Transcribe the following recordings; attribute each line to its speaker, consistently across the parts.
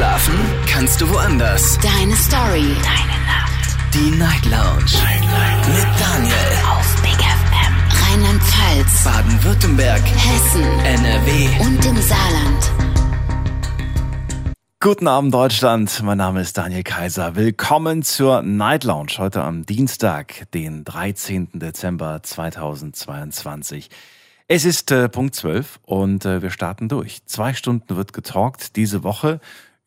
Speaker 1: Schlafen kannst du woanders.
Speaker 2: Deine Story. Deine Nacht.
Speaker 1: Die Night Lounge. Night, Night. Mit Daniel.
Speaker 2: Auf Big FM. Rheinland-Pfalz.
Speaker 1: Baden-Württemberg.
Speaker 2: Hessen.
Speaker 1: NRW.
Speaker 2: Und im Saarland.
Speaker 3: Guten Abend Deutschland, mein Name ist Daniel Kaiser. Willkommen zur Night Lounge heute am Dienstag, den 13. Dezember 2022. Es ist äh, Punkt 12 und äh, wir starten durch. Zwei Stunden wird getalkt diese Woche.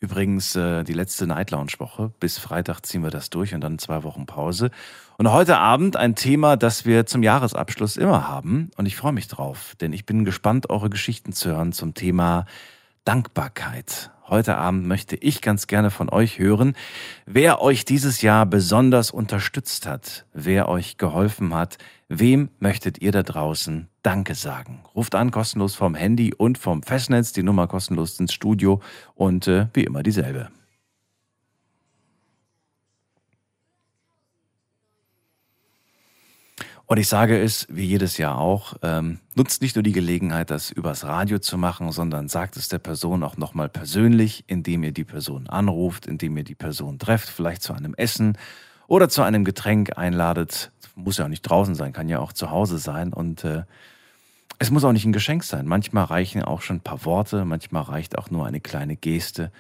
Speaker 3: Übrigens äh, die letzte Night Lounge Woche. Bis Freitag ziehen wir das durch und dann zwei Wochen Pause. Und heute Abend ein Thema, das wir zum Jahresabschluss immer haben. Und ich freue mich drauf, denn ich bin gespannt, eure Geschichten zu hören zum Thema Dankbarkeit. Heute Abend möchte ich ganz gerne von euch hören, wer euch dieses Jahr besonders unterstützt hat, wer euch geholfen hat, wem möchtet ihr da draußen Danke sagen. Ruft an, kostenlos vom Handy und vom Festnetz, die Nummer kostenlos ins Studio und äh, wie immer dieselbe. Und ich sage es, wie jedes Jahr auch, ähm, nutzt nicht nur die Gelegenheit, das übers Radio zu machen, sondern sagt es der Person auch nochmal persönlich, indem ihr die Person anruft, indem ihr die Person trefft, vielleicht zu einem Essen oder zu einem Getränk einladet. Muss ja auch nicht draußen sein, kann ja auch zu Hause sein. Und äh, es muss auch nicht ein Geschenk sein. Manchmal reichen auch schon ein paar Worte, manchmal reicht auch nur eine kleine Geste,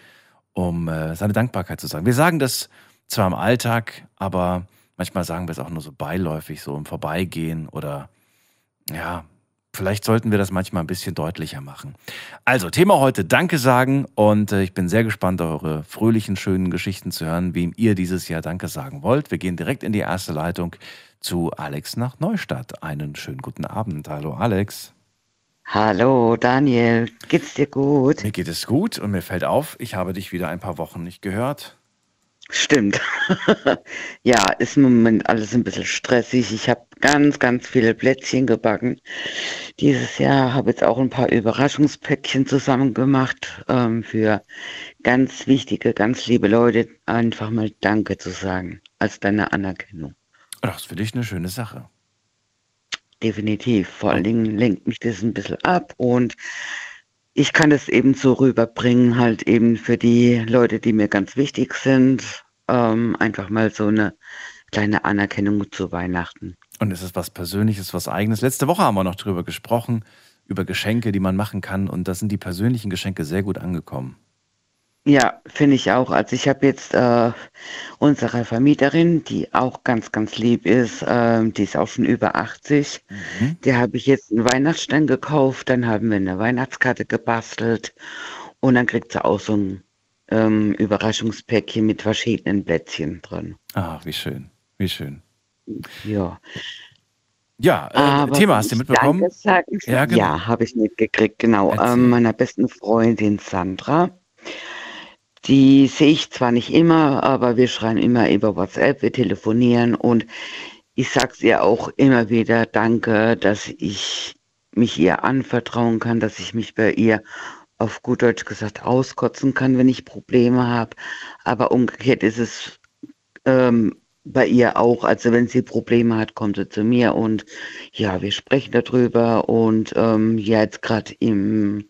Speaker 3: um äh, seine Dankbarkeit zu sagen. Wir sagen das zwar im Alltag, aber Manchmal sagen wir es auch nur so beiläufig, so im Vorbeigehen oder ja, vielleicht sollten wir das manchmal ein bisschen deutlicher machen. Also, Thema heute Danke sagen und äh, ich bin sehr gespannt, eure fröhlichen, schönen Geschichten zu hören, wem ihr dieses Jahr Danke sagen wollt. Wir gehen direkt in die erste Leitung zu Alex nach Neustadt. Einen schönen guten Abend. Hallo Alex.
Speaker 4: Hallo Daniel, geht's dir gut?
Speaker 3: Mir geht es gut und mir fällt auf, ich habe dich wieder ein paar Wochen nicht gehört.
Speaker 4: Stimmt. ja, ist im Moment alles ein bisschen stressig. Ich habe ganz, ganz viele Plätzchen gebacken. Dieses Jahr habe jetzt auch ein paar Überraschungspäckchen zusammen gemacht ähm, für ganz wichtige, ganz liebe Leute. Einfach mal Danke zu sagen als deine Anerkennung.
Speaker 3: Das finde ich eine schöne Sache.
Speaker 4: Definitiv. Vor allen Dingen lenkt mich das ein bisschen ab und ich kann es eben so rüberbringen, halt eben für die Leute, die mir ganz wichtig sind, ähm, einfach mal so eine kleine Anerkennung zu Weihnachten.
Speaker 3: Und ist es was Persönliches, was Eigenes? Letzte Woche haben wir noch drüber gesprochen, über Geschenke, die man machen kann. Und da sind die persönlichen Geschenke sehr gut angekommen.
Speaker 4: Ja, finde ich auch. Also ich habe jetzt äh, unsere Vermieterin, die auch ganz, ganz lieb ist, äh, die ist auch schon über 80. Mhm. Der habe ich jetzt einen Weihnachtsstein gekauft, dann haben wir eine Weihnachtskarte gebastelt und dann kriegt sie auch so ein ähm, Überraschungspäckchen mit verschiedenen Plätzchen drin.
Speaker 3: Ah, wie schön, wie schön.
Speaker 4: Ja.
Speaker 3: Ja, äh, Thema hast du mitbekommen?
Speaker 4: Sagen, ja, genau. ja habe ich mitgekriegt, genau. Ähm, meiner besten Freundin Sandra die sehe ich zwar nicht immer, aber wir schreiben immer über WhatsApp, wir telefonieren und ich sage es ihr auch immer wieder, danke, dass ich mich ihr anvertrauen kann, dass ich mich bei ihr auf gut Deutsch gesagt auskotzen kann, wenn ich Probleme habe. Aber umgekehrt ist es ähm, bei ihr auch. Also wenn sie Probleme hat, kommt sie zu mir und ja, wir sprechen darüber. Und ähm, ja, jetzt gerade im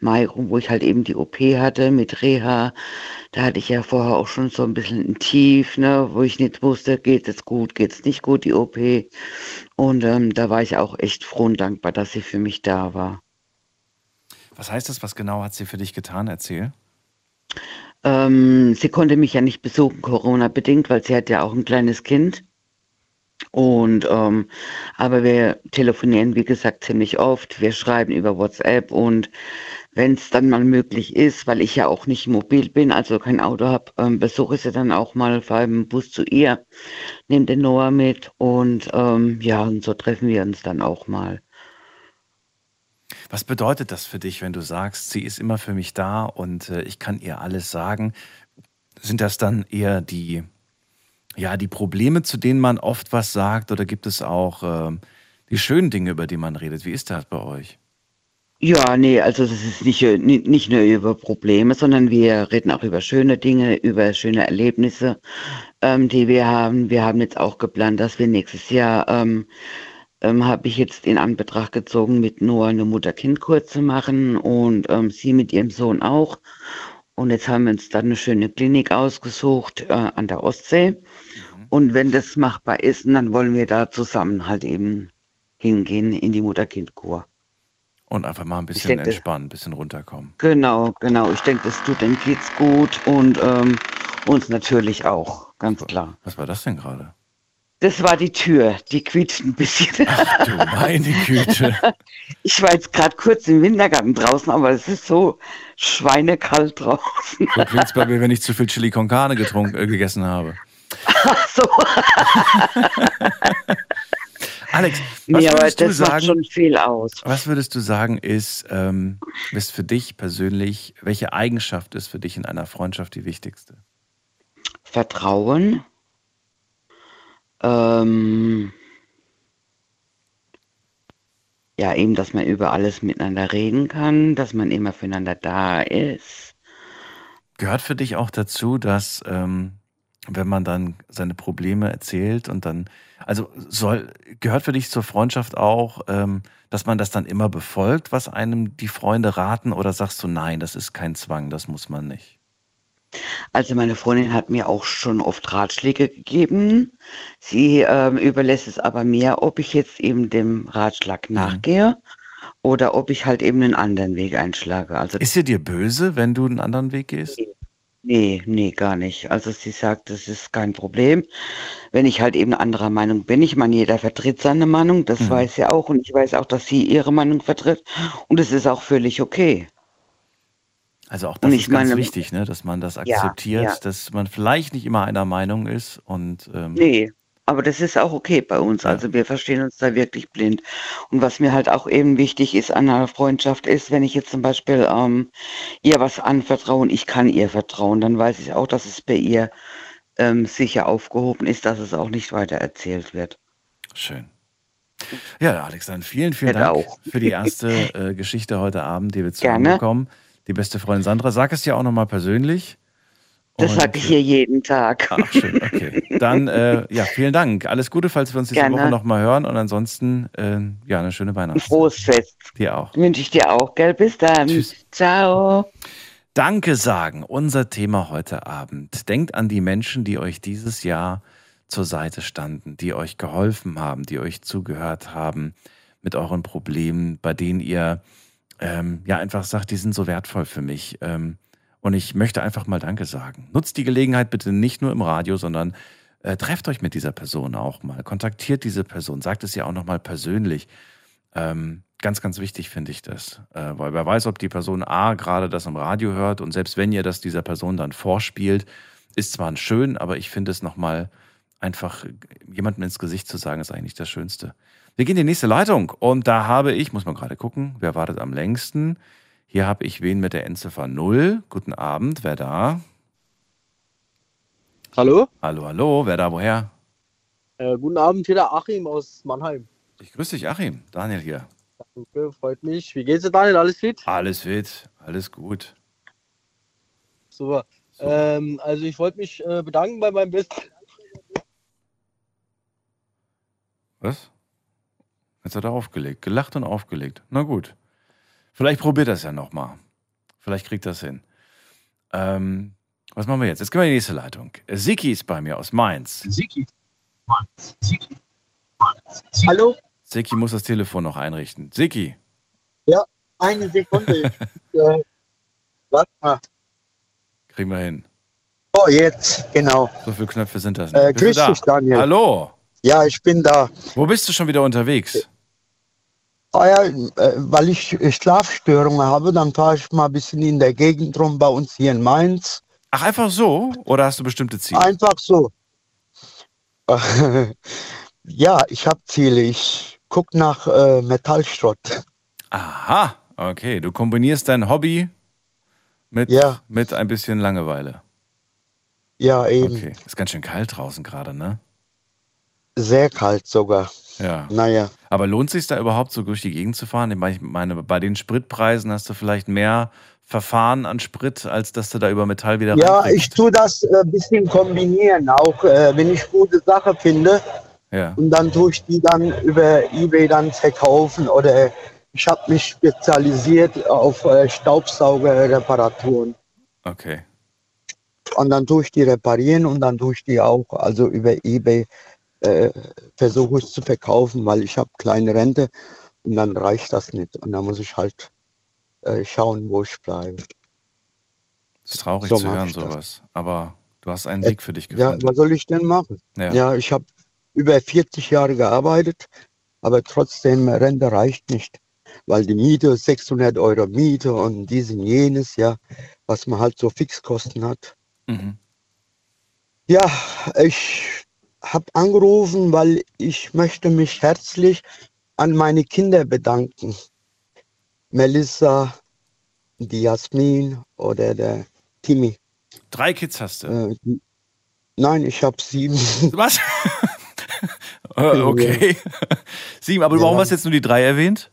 Speaker 4: Mai rum, wo ich halt eben die OP hatte mit Reha. Da hatte ich ja vorher auch schon so ein bisschen ein Tief, ne, wo ich nicht wusste, geht es gut, geht es nicht gut, die OP. Und ähm, da war ich auch echt froh und dankbar, dass sie für mich da war.
Speaker 3: Was heißt das? Was genau hat sie für dich getan? Erzähl.
Speaker 4: Ähm, sie konnte mich ja nicht besuchen, Corona-bedingt, weil sie hat ja auch ein kleines Kind. Und ähm, aber wir telefonieren, wie gesagt, ziemlich oft. Wir schreiben über WhatsApp und wenn es dann mal möglich ist, weil ich ja auch nicht mobil bin, also kein Auto habe, ähm, besuche sie dann auch mal, fahre im Bus zu ihr, nehme den Noah mit und ähm, ja, und so treffen wir uns dann auch mal.
Speaker 3: Was bedeutet das für dich, wenn du sagst, sie ist immer für mich da und äh, ich kann ihr alles sagen? Sind das dann eher die ja, die Probleme, zu denen man oft was sagt, oder gibt es auch äh, die schönen Dinge, über die man redet? Wie ist das bei euch?
Speaker 4: Ja, nee, also das ist nicht, nicht nur über Probleme, sondern wir reden auch über schöne Dinge, über schöne Erlebnisse, ähm, die wir haben. Wir haben jetzt auch geplant, dass wir nächstes Jahr, ähm, ähm, habe ich jetzt in Anbetracht gezogen, mit nur eine Mutter-Kind-Kur zu machen und ähm, sie mit ihrem Sohn auch. Und jetzt haben wir uns dann eine schöne Klinik ausgesucht äh, an der Ostsee. Mhm. Und wenn das machbar ist, dann wollen wir da zusammen halt eben hingehen in die Mutter-Kind-Kur.
Speaker 3: Und einfach mal ein bisschen denke, entspannen, ein bisschen runterkommen.
Speaker 4: Genau, genau. Ich denke, das tut den Kids gut und ähm, uns natürlich auch, ganz klar.
Speaker 3: Was war das denn gerade?
Speaker 4: Das war die Tür, die quietscht ein bisschen.
Speaker 3: Ach du meine Güte.
Speaker 4: Ich war jetzt gerade kurz im Wintergarten draußen, aber es ist so schweinekalt draußen.
Speaker 3: So klingt bei mir, wenn ich zu viel Chili con Carne getrunken, äh, gegessen habe.
Speaker 4: Ach so.
Speaker 3: Alex, was nee, würdest du sagen?
Speaker 4: schon viel aus.
Speaker 3: Was würdest du sagen, ist, ähm, ist für dich persönlich, welche Eigenschaft ist für dich in einer Freundschaft die wichtigste?
Speaker 4: Vertrauen. Ähm, ja, eben, dass man über alles miteinander reden kann, dass man immer füreinander da ist.
Speaker 3: Gehört für dich auch dazu, dass ähm, wenn man dann seine Probleme erzählt und dann, also soll, gehört für dich zur Freundschaft auch, ähm, dass man das dann immer befolgt, was einem die Freunde raten, oder sagst du, nein, das ist kein Zwang, das muss man nicht?
Speaker 4: Also meine Freundin hat mir auch schon oft Ratschläge gegeben. Sie ähm, überlässt es aber mir, ob ich jetzt eben dem Ratschlag mhm. nachgehe oder ob ich halt eben einen anderen Weg einschlage. Also
Speaker 3: ist sie dir böse, wenn du einen anderen Weg gehst?
Speaker 4: Nee, nee, gar nicht. Also sie sagt, das ist kein Problem, wenn ich halt eben anderer Meinung bin. Ich meine, jeder vertritt seine Meinung, das mhm. weiß sie auch und ich weiß auch, dass sie ihre Meinung vertritt und es ist auch völlig okay.
Speaker 3: Also auch das ist ganz meine, wichtig, ne? dass man das akzeptiert, ja, ja. dass man vielleicht nicht immer einer Meinung ist. Und,
Speaker 4: ähm, nee, aber das ist auch okay bei uns. Also wir verstehen uns da wirklich blind. Und was mir halt auch eben wichtig ist an einer Freundschaft ist, wenn ich jetzt zum Beispiel ähm, ihr was anvertraue und ich kann ihr vertrauen, dann weiß ich auch, dass es bei ihr ähm, sicher aufgehoben ist, dass es auch nicht weiter erzählt wird.
Speaker 3: Schön. Ja, Alex, dann vielen, vielen Dank auch. für die erste äh, Geschichte heute Abend, die wir zusammenbekommen die beste Freundin Sandra. Sag es dir auch nochmal persönlich.
Speaker 4: Das sage ich hier jeden Tag.
Speaker 3: Ach, schön, okay. Dann, äh, ja, vielen Dank. Alles Gute, falls wir uns diese Gerne. Woche nochmal hören. Und ansonsten, äh, ja, eine schöne Weihnachtszeit.
Speaker 4: Frohes Fest.
Speaker 3: Dir auch.
Speaker 4: Wünsche ich dir auch, gell? Bis dann. Tschüss. Ciao.
Speaker 3: Danke sagen, unser Thema heute Abend. Denkt an die Menschen, die euch dieses Jahr zur Seite standen, die euch geholfen haben, die euch zugehört haben mit euren Problemen, bei denen ihr ähm, ja einfach sagt, die sind so wertvoll für mich. Ähm, und ich möchte einfach mal Danke sagen. Nutzt die Gelegenheit bitte nicht nur im Radio, sondern äh, trefft euch mit dieser Person auch mal. Kontaktiert diese Person. Sagt es ja auch nochmal persönlich. Ähm, ganz, ganz wichtig finde ich das. Äh, weil wer weiß, ob die Person A gerade das im Radio hört und selbst wenn ihr das dieser Person dann vorspielt, ist zwar schön, aber ich finde es nochmal einfach jemandem ins Gesicht zu sagen, ist eigentlich das Schönste. Wir gehen in die nächste Leitung und da habe ich, muss man gerade gucken, wer wartet am längsten? Hier habe ich wen mit der Endziffer 0. Guten Abend, wer da?
Speaker 5: Hallo?
Speaker 3: Hallo, hallo, wer da, woher?
Speaker 5: Äh, guten Abend, hier der Achim aus Mannheim.
Speaker 3: Ich grüße dich, Achim. Daniel hier.
Speaker 5: Danke, freut mich. Wie geht's dir, Daniel? Alles fit?
Speaker 3: Alles fit, alles gut.
Speaker 5: Super. So. Ähm, also ich wollte mich äh, bedanken bei meinem besten.
Speaker 3: Was? Jetzt hat er aufgelegt, gelacht und aufgelegt. Na gut. Vielleicht probiert das ja nochmal. Vielleicht kriegt das hin. Ähm, was machen wir jetzt? Jetzt gehen wir in die nächste Leitung. Siki ist bei mir aus Mainz.
Speaker 6: Siki. Mainz. Siki. Mainz. Hallo?
Speaker 3: Siki muss das Telefon noch einrichten. Siki.
Speaker 6: Ja, eine Sekunde. äh, warte mal.
Speaker 3: Kriegen wir hin.
Speaker 6: Oh, jetzt, genau.
Speaker 3: So viele Knöpfe sind das nicht.
Speaker 6: Äh, grüß dich, Daniel.
Speaker 3: Hallo.
Speaker 6: Ja, ich bin da.
Speaker 3: Wo bist du schon wieder unterwegs?
Speaker 6: Ah ja, äh, weil ich Schlafstörungen habe, dann fahre ich mal ein bisschen in der Gegend rum bei uns hier in Mainz.
Speaker 3: Ach, einfach so? Oder hast du bestimmte Ziele?
Speaker 6: Einfach so. ja, ich habe Ziele. Ich gucke nach äh, Metallschrott.
Speaker 3: Aha, okay. Du kombinierst dein Hobby mit, ja. mit ein bisschen Langeweile.
Speaker 6: Ja, eben.
Speaker 3: Okay. Ist ganz schön kalt draußen gerade, ne?
Speaker 6: Sehr kalt sogar.
Speaker 3: Ja.
Speaker 6: Naja.
Speaker 3: Aber lohnt es sich da überhaupt so durch die Gegend zu fahren? Ich meine, bei den Spritpreisen hast du vielleicht mehr Verfahren an Sprit, als dass du da über Metall wieder
Speaker 6: Ja, ich tue das ein äh, bisschen kombinieren, auch äh, wenn ich gute Sache finde. Ja. Und dann tue ich die dann über Ebay dann verkaufen oder ich habe mich spezialisiert auf äh, Staubsaugerreparaturen.
Speaker 3: Okay.
Speaker 6: Und dann tue ich die reparieren und dann tue ich die auch, also über Ebay äh, versuche ich zu verkaufen, weil ich habe kleine Rente und dann reicht das nicht. Und dann muss ich halt äh, schauen, wo ich bleibe.
Speaker 3: Es ist traurig so zu hören, sowas. Aber du hast einen Weg für dich
Speaker 6: gefunden. Ja, was soll ich denn machen? Ja, ja ich habe über 40 Jahre gearbeitet, aber trotzdem, Rente reicht nicht. Weil die Miete, 600 Euro Miete und dies und jenes, ja, was man halt so Fixkosten hat. Mhm. Ja, ich habe angerufen, weil ich möchte mich herzlich an meine Kinder bedanken. Melissa, die Jasmin oder der Timmy.
Speaker 3: Drei Kids hast du? Äh,
Speaker 6: nein, ich habe sieben.
Speaker 3: Was? okay. sieben, aber ja. warum hast du jetzt nur die drei erwähnt?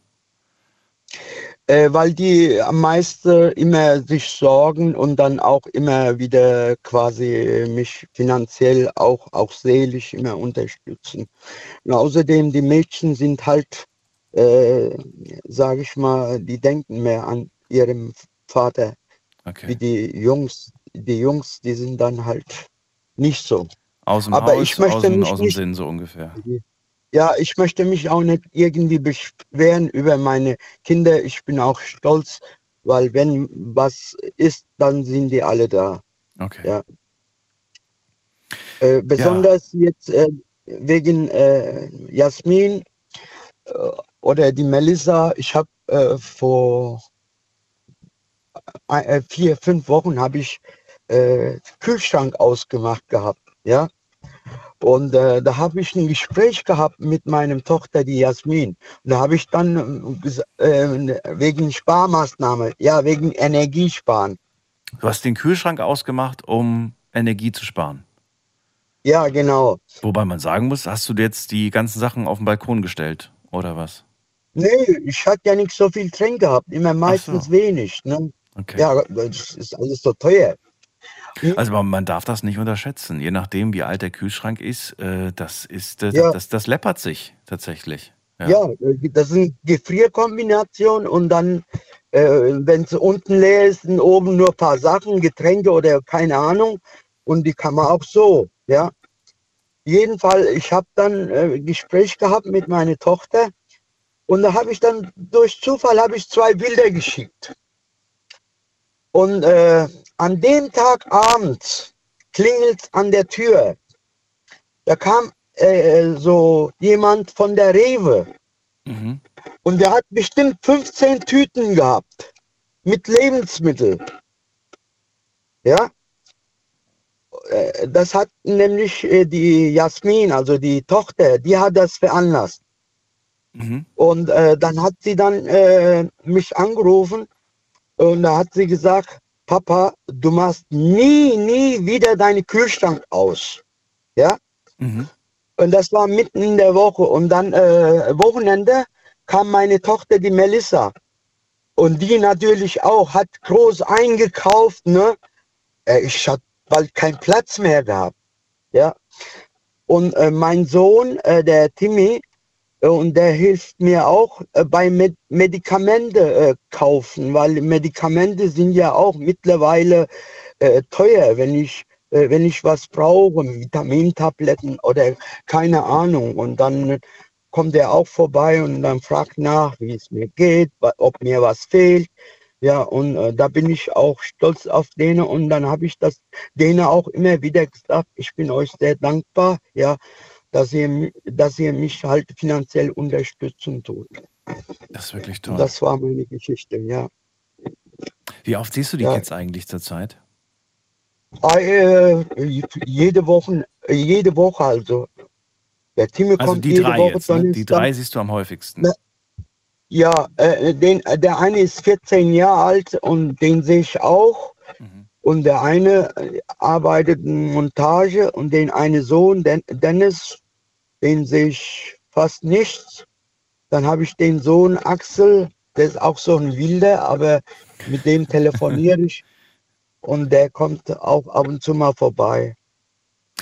Speaker 6: Äh, weil die am meisten immer sich sorgen und dann auch immer wieder quasi mich finanziell auch, auch seelisch immer unterstützen. Und außerdem, die Mädchen sind halt, äh, sage ich mal, die denken mehr an ihrem Vater. Okay. Wie die Jungs, die Jungs, die sind dann halt nicht so.
Speaker 3: Aus dem Aber Haus, ich möchte aus, dem, aus dem Sinn so ungefähr.
Speaker 6: Ja, ich möchte mich auch nicht irgendwie beschweren über meine Kinder. Ich bin auch stolz, weil wenn was ist, dann sind die alle da.
Speaker 3: Okay.
Speaker 6: Ja. Äh, besonders ja. jetzt äh, wegen äh, Jasmin äh, oder die Melissa. Ich habe äh, vor äh, vier, fünf Wochen habe ich Kühlschrank ausgemacht gehabt. Ja. Und äh, da habe ich ein Gespräch gehabt mit meinem Tochter, die Jasmin. Und da habe ich dann äh, wegen Sparmaßnahme, ja, wegen Energiesparen.
Speaker 3: Du hast den Kühlschrank ausgemacht, um Energie zu sparen.
Speaker 6: Ja, genau.
Speaker 3: Wobei man sagen muss, hast du jetzt die ganzen Sachen auf den Balkon gestellt, oder was?
Speaker 6: Nee, ich hatte ja nicht so viel drin gehabt, immer meistens so. wenig. Ne? Okay. Ja, das ist alles so teuer.
Speaker 3: Also man, man, darf das nicht unterschätzen. Je nachdem, wie alt der Kühlschrank ist, äh, das ist äh, ja. das, das läppert sich tatsächlich.
Speaker 6: Ja, ja das ist eine Gefrierkombination und dann, äh, wenn es unten leer ist, sind oben nur ein paar Sachen, Getränke oder keine Ahnung. Und die kann man auch so, ja. Jedenfalls, ich habe dann äh, Gespräch gehabt mit meiner Tochter und da habe ich dann durch Zufall habe ich zwei Bilder geschickt. Und äh, an dem Tag abends klingelt an der Tür. Da kam äh, so jemand von der Rewe. Mhm. Und der hat bestimmt 15 Tüten gehabt mit Lebensmitteln. Ja. Äh, das hat nämlich äh, die Jasmin, also die Tochter, die hat das veranlasst. Mhm. Und äh, dann hat sie dann äh, mich angerufen und da hat sie gesagt, Papa, du machst nie, nie wieder deinen Kühlschrank aus. Ja? Mhm. Und das war mitten in der Woche. Und dann äh, Wochenende kam meine Tochter, die Melissa. Und die natürlich auch, hat groß eingekauft. Ne? Äh, ich hatte bald keinen Platz mehr gehabt. Ja? Und äh, mein Sohn, äh, der Timmy, und der hilft mir auch äh, bei Med Medikamente äh, kaufen, weil Medikamente sind ja auch mittlerweile äh, teuer, wenn ich äh, wenn ich was brauche, Vitamintabletten oder keine Ahnung. Und dann kommt er auch vorbei und dann fragt nach, wie es mir geht, ob mir was fehlt. Ja, und äh, da bin ich auch stolz auf denen und dann habe ich das denen auch immer wieder gesagt, ich bin euch sehr dankbar. Ja, dass ihr, dass ihr mich halt finanziell unterstützen tut.
Speaker 3: Das ist wirklich toll.
Speaker 6: Das war meine Geschichte, ja.
Speaker 3: Wie oft siehst du die ja. Kids eigentlich zurzeit?
Speaker 6: Äh, jede Woche, jede Woche also.
Speaker 3: Der Timmy also kommt die jede drei Woche. Jetzt, ne? Die drei siehst du am häufigsten. Na,
Speaker 6: ja, äh, den, der eine ist 14 Jahre alt und den sehe ich auch. Mhm. Und der eine arbeitet in Montage und den eine Sohn, Dennis, den sehe ich fast nichts. Dann habe ich den Sohn Axel, der ist auch so ein Wilder, aber mit dem telefoniere ich und der kommt auch ab und zu mal vorbei.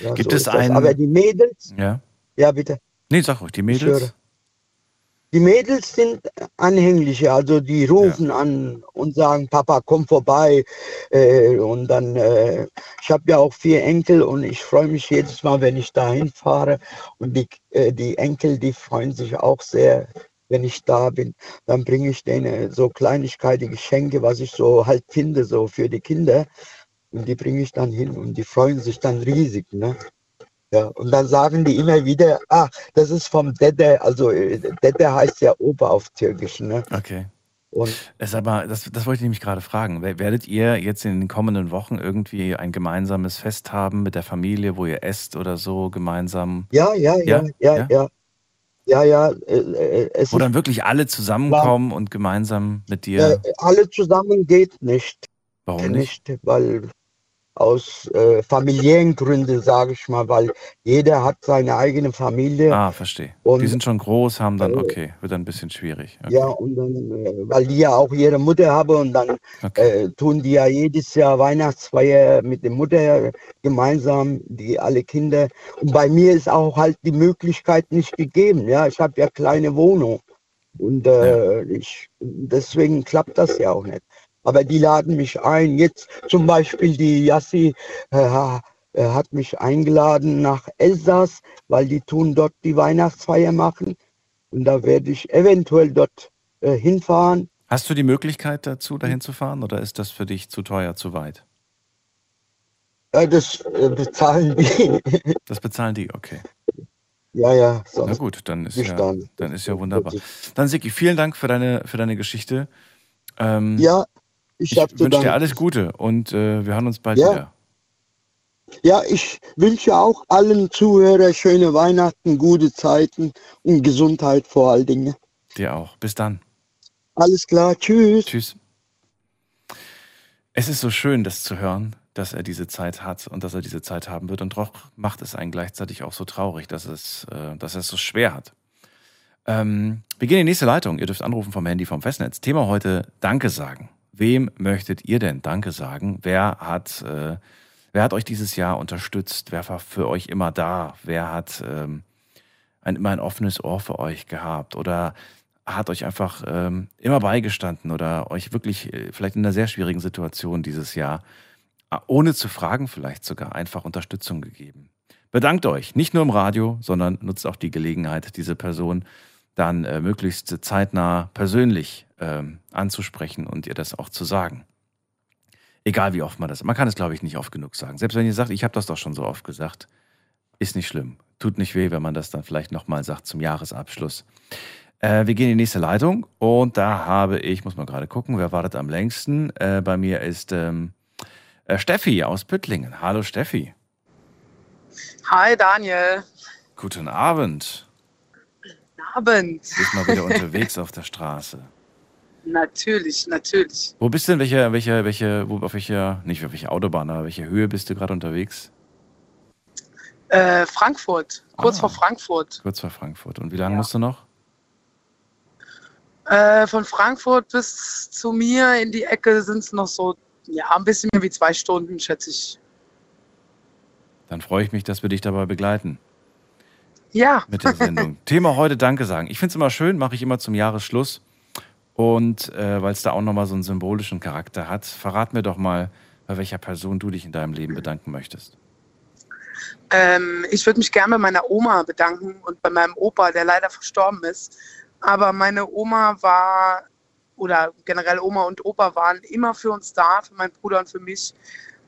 Speaker 3: Ja, Gibt so es einen?
Speaker 6: Aber die Mädels?
Speaker 3: Ja.
Speaker 6: Ja, bitte.
Speaker 3: Nee, sag ruhig, die Mädels.
Speaker 6: Die Mädels sind anhängliche, also die rufen ja. an und sagen, Papa, komm vorbei. Äh, und dann, äh, ich habe ja auch vier Enkel und ich freue mich jedes Mal, wenn ich dahin fahre. Und die, äh, die Enkel, die freuen sich auch sehr, wenn ich da bin. Dann bringe ich denen so Kleinigkeiten, Geschenke, was ich so halt finde, so für die Kinder. Und die bringe ich dann hin und die freuen sich dann riesig. Ne? Ja, und dann sagen die immer wieder, ah, das ist vom Dede, also äh, Dede heißt ja Opa auf Türkisch. Ne?
Speaker 3: Okay. Und es aber, das, das wollte ich nämlich gerade fragen. Werdet ihr jetzt in den kommenden Wochen irgendwie ein gemeinsames Fest haben mit der Familie, wo ihr esst oder so gemeinsam?
Speaker 6: Ja, ja, ja, ja, ja. ja. Ja, ja. Äh,
Speaker 3: äh Wo dann wirklich alle zusammenkommen war, und gemeinsam mit dir.
Speaker 6: Äh, alle zusammen geht nicht.
Speaker 3: Warum nicht?
Speaker 6: nicht weil aus äh, familiären Gründen, sage ich mal, weil jeder hat seine eigene Familie.
Speaker 3: Ah, verstehe. Und, die sind schon groß, haben dann, äh, okay, wird dann ein bisschen schwierig. Okay.
Speaker 6: Ja, und dann, äh, weil die ja auch ihre Mutter haben und dann okay. äh, tun die ja jedes Jahr Weihnachtsfeier mit der Mutter gemeinsam, die alle Kinder. Und bei mir ist auch halt die Möglichkeit nicht gegeben. Ja, ich habe ja kleine Wohnung. Und äh, ja. ich, deswegen klappt das ja auch nicht aber die laden mich ein. Jetzt zum Beispiel die Yassi äh, äh, hat mich eingeladen nach Elsass, weil die tun dort die Weihnachtsfeier machen. Und da werde ich eventuell dort äh, hinfahren.
Speaker 3: Hast du die Möglichkeit dazu, dahin zu fahren oder ist das für dich zu teuer, zu weit?
Speaker 6: Ja, das äh, bezahlen die.
Speaker 3: das bezahlen die, okay.
Speaker 6: Ja, ja.
Speaker 3: Na gut, dann ist, ja, dann ist ja wunderbar. Dann Siki, vielen Dank für deine, für deine Geschichte.
Speaker 6: Ähm, ja,
Speaker 3: ich, ich wünsche dir alles Gute und äh, wir hören uns bald
Speaker 6: ja.
Speaker 3: wieder.
Speaker 6: Ja, ich wünsche auch allen Zuhörern schöne Weihnachten, gute Zeiten und Gesundheit vor allen Dingen.
Speaker 3: Dir auch. Bis dann.
Speaker 6: Alles klar. Tschüss.
Speaker 3: Tschüss. Es ist so schön, das zu hören, dass er diese Zeit hat und dass er diese Zeit haben wird. Und doch macht es einen gleichzeitig auch so traurig, dass, es, äh, dass er es so schwer hat. Ähm, wir gehen in die nächste Leitung. Ihr dürft anrufen vom Handy vom Festnetz. Thema heute Danke sagen. Wem möchtet ihr denn Danke sagen? Wer hat, äh, wer hat euch dieses Jahr unterstützt? Wer war für euch immer da? Wer hat ähm, ein, immer ein offenes Ohr für euch gehabt? Oder hat euch einfach ähm, immer beigestanden oder euch wirklich äh, vielleicht in einer sehr schwierigen Situation dieses Jahr, äh, ohne zu fragen vielleicht sogar, einfach Unterstützung gegeben? Bedankt euch, nicht nur im Radio, sondern nutzt auch die Gelegenheit, diese Person dann äh, möglichst zeitnah persönlich ähm, anzusprechen und ihr das auch zu sagen. Egal wie oft man das, man kann es glaube ich nicht oft genug sagen. Selbst wenn ihr sagt, ich habe das doch schon so oft gesagt, ist nicht schlimm. Tut nicht weh, wenn man das dann vielleicht nochmal sagt zum Jahresabschluss. Äh, wir gehen in die nächste Leitung und da habe ich, muss mal gerade gucken, wer wartet am längsten? Äh, bei mir ist ähm, äh, Steffi aus Püttlingen. Hallo Steffi.
Speaker 7: Hi Daniel.
Speaker 3: Guten Abend.
Speaker 7: Abend.
Speaker 3: Du bist mal wieder unterwegs auf der Straße.
Speaker 7: Natürlich, natürlich.
Speaker 3: Wo bist du denn? Welche, welche, welche, wo, auf welcher, nicht auf welche Autobahn, aber welche Höhe bist du gerade unterwegs?
Speaker 7: Äh, Frankfurt, kurz ah, vor Frankfurt.
Speaker 3: Kurz vor Frankfurt. Und wie lange ja. musst du noch?
Speaker 7: Äh, von Frankfurt bis zu mir in die Ecke sind es noch so, ja, ein bisschen mehr wie zwei Stunden, schätze ich.
Speaker 3: Dann freue ich mich, dass wir dich dabei begleiten.
Speaker 7: Ja.
Speaker 3: Mit der Sendung. Thema heute Danke sagen. Ich finde es immer schön, mache ich immer zum Jahresschluss. Und äh, weil es da auch nochmal so einen symbolischen Charakter hat, verrat mir doch mal, bei welcher Person du dich in deinem Leben bedanken möchtest.
Speaker 7: Ähm, ich würde mich gerne bei meiner Oma bedanken und bei meinem Opa, der leider verstorben ist. Aber meine Oma war, oder generell Oma und Opa waren immer für uns da, für meinen Bruder und für mich.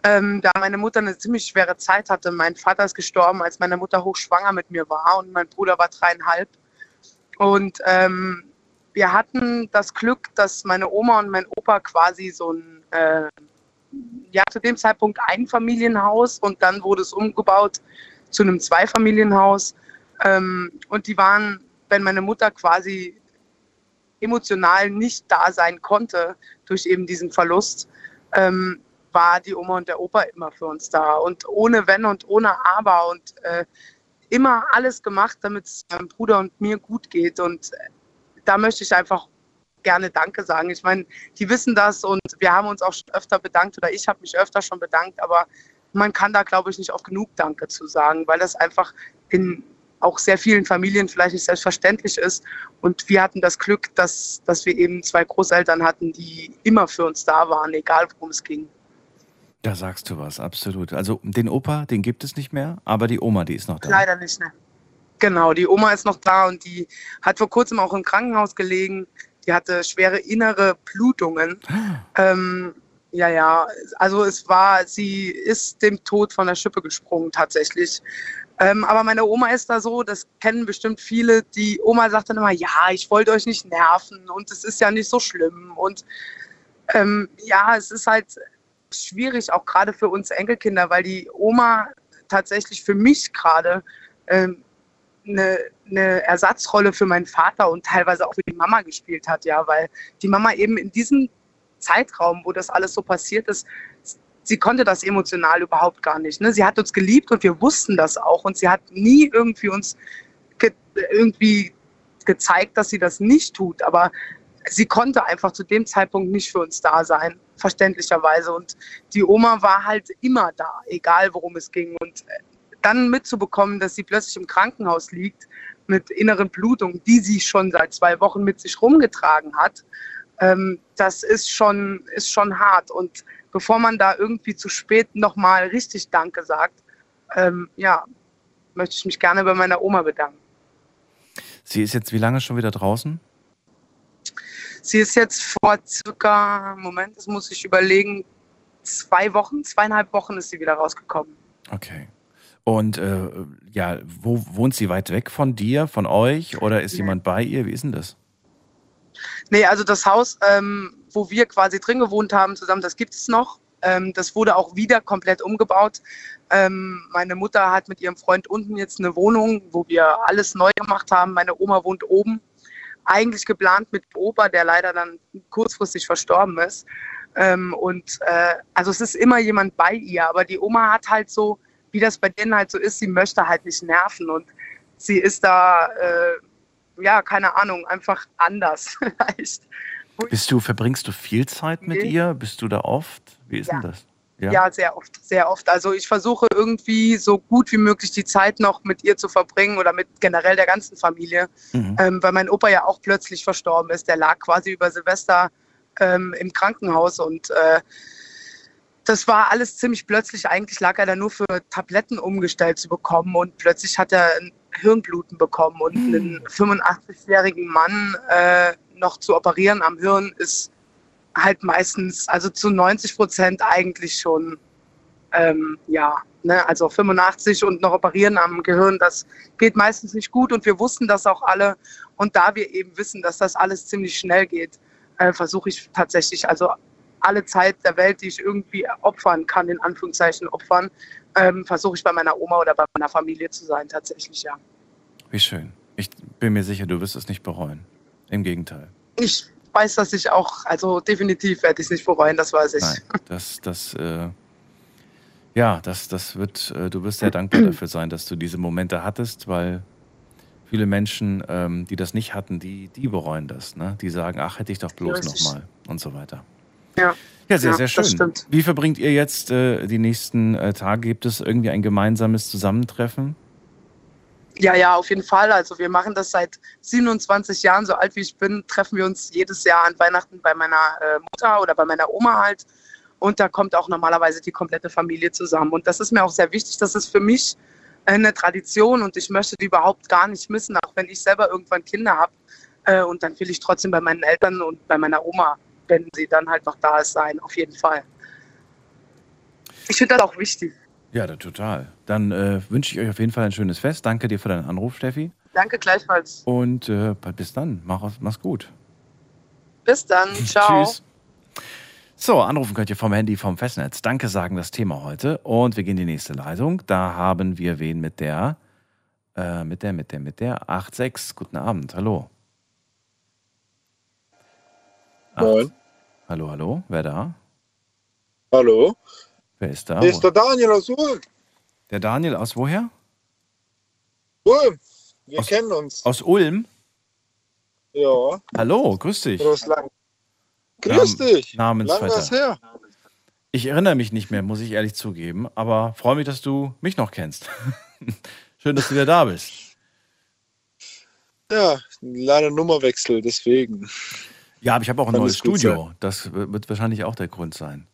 Speaker 7: Ähm, da meine Mutter eine ziemlich schwere Zeit hatte. Mein Vater ist gestorben, als meine Mutter hochschwanger mit mir war und mein Bruder war dreieinhalb. Und ähm, wir hatten das Glück, dass meine Oma und mein Opa quasi so ein, äh, ja, zu dem Zeitpunkt ein Familienhaus und dann wurde es umgebaut zu einem Zweifamilienhaus. Ähm, und die waren, wenn meine Mutter quasi emotional nicht da sein konnte durch eben diesen Verlust, ähm, war die Oma und der Opa immer für uns da. Und ohne Wenn und ohne Aber und äh, immer alles gemacht, damit es meinem Bruder und mir gut geht. Und da möchte ich einfach gerne Danke sagen. Ich meine, die wissen das und wir haben uns auch schon öfter bedankt oder ich habe mich öfter schon bedankt, aber man kann da, glaube ich, nicht oft genug Danke zu sagen, weil das einfach in auch sehr vielen Familien vielleicht nicht selbstverständlich ist. Und wir hatten das Glück, dass, dass wir eben zwei Großeltern hatten, die immer für uns da waren, egal worum es ging.
Speaker 3: Da sagst du was, absolut. Also den Opa, den gibt es nicht mehr, aber die Oma, die ist noch da.
Speaker 7: Leider nicht mehr. Genau, die Oma ist noch da und die hat vor kurzem auch im Krankenhaus gelegen. Die hatte schwere innere Blutungen. ähm, ja, ja, also es war, sie ist dem Tod von der Schippe gesprungen tatsächlich. Ähm, aber meine Oma ist da so, das kennen bestimmt viele. Die Oma sagt dann immer, ja, ich wollte euch nicht nerven und es ist ja nicht so schlimm. Und ähm, ja, es ist halt schwierig, auch gerade für uns Enkelkinder, weil die Oma tatsächlich für mich gerade ähm, eine, eine Ersatzrolle für meinen Vater und teilweise auch für die Mama gespielt hat, ja, weil die Mama eben in diesem Zeitraum, wo das alles so passiert ist, sie konnte das emotional überhaupt gar nicht. Ne? Sie hat uns geliebt und wir wussten das auch und sie hat nie irgendwie uns ge irgendwie gezeigt, dass sie das nicht tut, aber sie konnte einfach zu dem Zeitpunkt nicht für uns da sein, verständlicherweise. Und die Oma war halt immer da, egal worum es ging. Und äh, dann mitzubekommen, dass sie plötzlich im Krankenhaus liegt mit inneren Blutungen, die sie schon seit zwei Wochen mit sich rumgetragen hat, ähm, das ist schon, ist schon hart. Und bevor man da irgendwie zu spät nochmal richtig Danke sagt, ähm, ja, möchte ich mich gerne bei meiner Oma bedanken.
Speaker 3: Sie ist jetzt wie lange schon wieder draußen?
Speaker 7: Sie ist jetzt vor circa, Moment, das muss ich überlegen, zwei Wochen, zweieinhalb Wochen ist sie wieder rausgekommen.
Speaker 3: Okay. Und äh, ja, wo wohnt sie weit weg von dir, von euch oder ist nee. jemand bei ihr? Wie ist denn das?
Speaker 7: Nee, also das Haus, ähm, wo wir quasi drin gewohnt haben zusammen, das gibt es noch. Ähm, das wurde auch wieder komplett umgebaut. Ähm, meine Mutter hat mit ihrem Freund unten jetzt eine Wohnung, wo wir alles neu gemacht haben. Meine Oma wohnt oben eigentlich geplant mit Opa, der leider dann kurzfristig verstorben ist. Ähm, und äh, also es ist immer jemand bei ihr, aber die Oma hat halt so, wie das bei denen halt so ist, sie möchte halt nicht nerven und sie ist da, äh, ja, keine Ahnung, einfach anders vielleicht.
Speaker 3: Bist du, verbringst du viel Zeit mit nee. ihr? Bist du da oft? Wie ist ja. denn das?
Speaker 7: Ja? ja, sehr oft, sehr oft. Also ich versuche irgendwie so gut wie möglich die Zeit noch mit ihr zu verbringen oder mit generell der ganzen Familie, mhm. ähm, weil mein Opa ja auch plötzlich verstorben ist. Der lag quasi über Silvester ähm, im Krankenhaus und äh, das war alles ziemlich plötzlich. Eigentlich lag er da nur für Tabletten umgestellt zu bekommen und plötzlich hat er ein Hirnbluten bekommen und mhm. einen 85-jährigen Mann äh, noch zu operieren am Hirn ist halt meistens, also zu 90 Prozent eigentlich schon, ähm, ja, ne, also 85 und noch operieren am Gehirn, das geht meistens nicht gut und wir wussten das auch alle. Und da wir eben wissen, dass das alles ziemlich schnell geht, äh, versuche ich tatsächlich, also alle Zeit der Welt, die ich irgendwie opfern kann, in Anführungszeichen opfern, ähm, versuche ich bei meiner Oma oder bei meiner Familie zu sein, tatsächlich, ja.
Speaker 3: Wie schön. Ich bin mir sicher, du wirst es nicht bereuen. Im Gegenteil.
Speaker 7: Ich weiß, dass ich auch, also definitiv werde ich es nicht bereuen, das weiß ich.
Speaker 3: Nein, das, das, äh, ja, das, das wird, äh, du wirst sehr dankbar dafür sein, dass du diese Momente hattest, weil viele Menschen, ähm, die das nicht hatten, die, die bereuen das. Ne? Die sagen, ach, hätte ich doch bloß nochmal und so weiter.
Speaker 7: Ja.
Speaker 3: Ja, sehr, ja, sehr schön. Wie verbringt ihr jetzt äh, die nächsten äh, Tage? Gibt es irgendwie ein gemeinsames Zusammentreffen?
Speaker 7: Ja, ja, auf jeden Fall. Also wir machen das seit 27 Jahren, so alt wie ich bin, treffen wir uns jedes Jahr an Weihnachten bei meiner äh, Mutter oder bei meiner Oma halt. Und da kommt auch normalerweise die komplette Familie zusammen. Und das ist mir auch sehr wichtig. Das ist für mich eine Tradition und ich möchte die überhaupt gar nicht missen, auch wenn ich selber irgendwann Kinder habe. Äh, und dann will ich trotzdem bei meinen Eltern und bei meiner Oma, wenn sie dann halt noch da ist, sein, auf jeden Fall. Ich finde das auch wichtig.
Speaker 3: Ja, total. Dann äh, wünsche ich euch auf jeden Fall ein schönes Fest. Danke dir für deinen Anruf, Steffi.
Speaker 7: Danke gleichfalls.
Speaker 3: Und äh, bis dann. Mach, mach's gut.
Speaker 7: Bis dann. Ciao. Tschüss.
Speaker 3: So, anrufen könnt ihr vom Handy vom Festnetz. Danke sagen das Thema heute. Und wir gehen in die nächste Leitung. Da haben wir wen mit der, äh, mit der, mit der, mit der 86. Guten Abend. Hallo.
Speaker 8: Moin.
Speaker 3: Hallo, hallo. Wer da?
Speaker 8: Hallo.
Speaker 3: Wer ist da?
Speaker 8: Hier ist der Daniel aus Ulm.
Speaker 3: Der Daniel aus woher?
Speaker 8: Ulm. Wir
Speaker 3: aus,
Speaker 8: kennen uns.
Speaker 3: Aus Ulm?
Speaker 8: Ja.
Speaker 3: Hallo, grüß dich.
Speaker 8: Lang. Grüß
Speaker 3: Nam
Speaker 8: dich.
Speaker 3: Namensvetter.
Speaker 8: Lang her.
Speaker 3: Ich erinnere mich nicht mehr, muss ich ehrlich zugeben, aber freue mich, dass du mich noch kennst. Schön, dass du wieder da bist.
Speaker 8: Ja, leider Nummerwechsel, deswegen.
Speaker 3: Ja, aber ich habe auch ein
Speaker 8: Kann
Speaker 3: neues Studio. Das wird wahrscheinlich auch der Grund sein.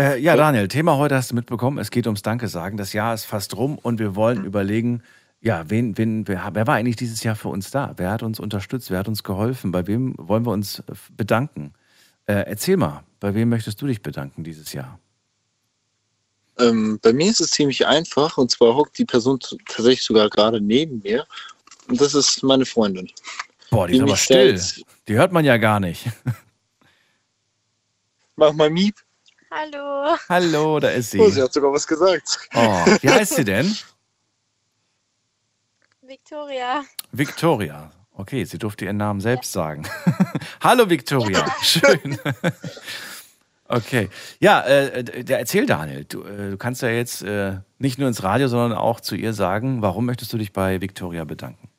Speaker 3: Äh, ja, Daniel, Thema heute hast du mitbekommen. Es geht ums Danke sagen. Das Jahr ist fast rum und wir wollen überlegen, ja, wen, wen, wer, wer war eigentlich dieses Jahr für uns da? Wer hat uns unterstützt? Wer hat uns geholfen? Bei wem wollen wir uns äh, bedanken? Äh, erzähl mal, bei wem möchtest du dich bedanken dieses Jahr?
Speaker 8: Ähm, bei mir ist es ziemlich einfach und zwar hockt die Person tatsächlich sogar gerade neben mir und das ist meine Freundin.
Speaker 3: Boah, die ist
Speaker 8: Die
Speaker 3: aber
Speaker 8: mich
Speaker 3: still.
Speaker 8: selbst-
Speaker 3: Die hört man ja gar nicht.
Speaker 8: Mach mal Miep.
Speaker 9: Hallo.
Speaker 3: Hallo, da ist sie.
Speaker 8: Oh, sie hat sogar was gesagt.
Speaker 3: Oh, wie heißt sie denn?
Speaker 9: Victoria.
Speaker 3: Victoria. Okay, sie durfte ihren Namen selbst sagen. Hallo Victoria, schön. okay, ja, äh, der erzähl Daniel, du, äh, du kannst ja jetzt äh, nicht nur ins Radio, sondern auch zu ihr sagen, warum möchtest du dich bei Victoria bedanken?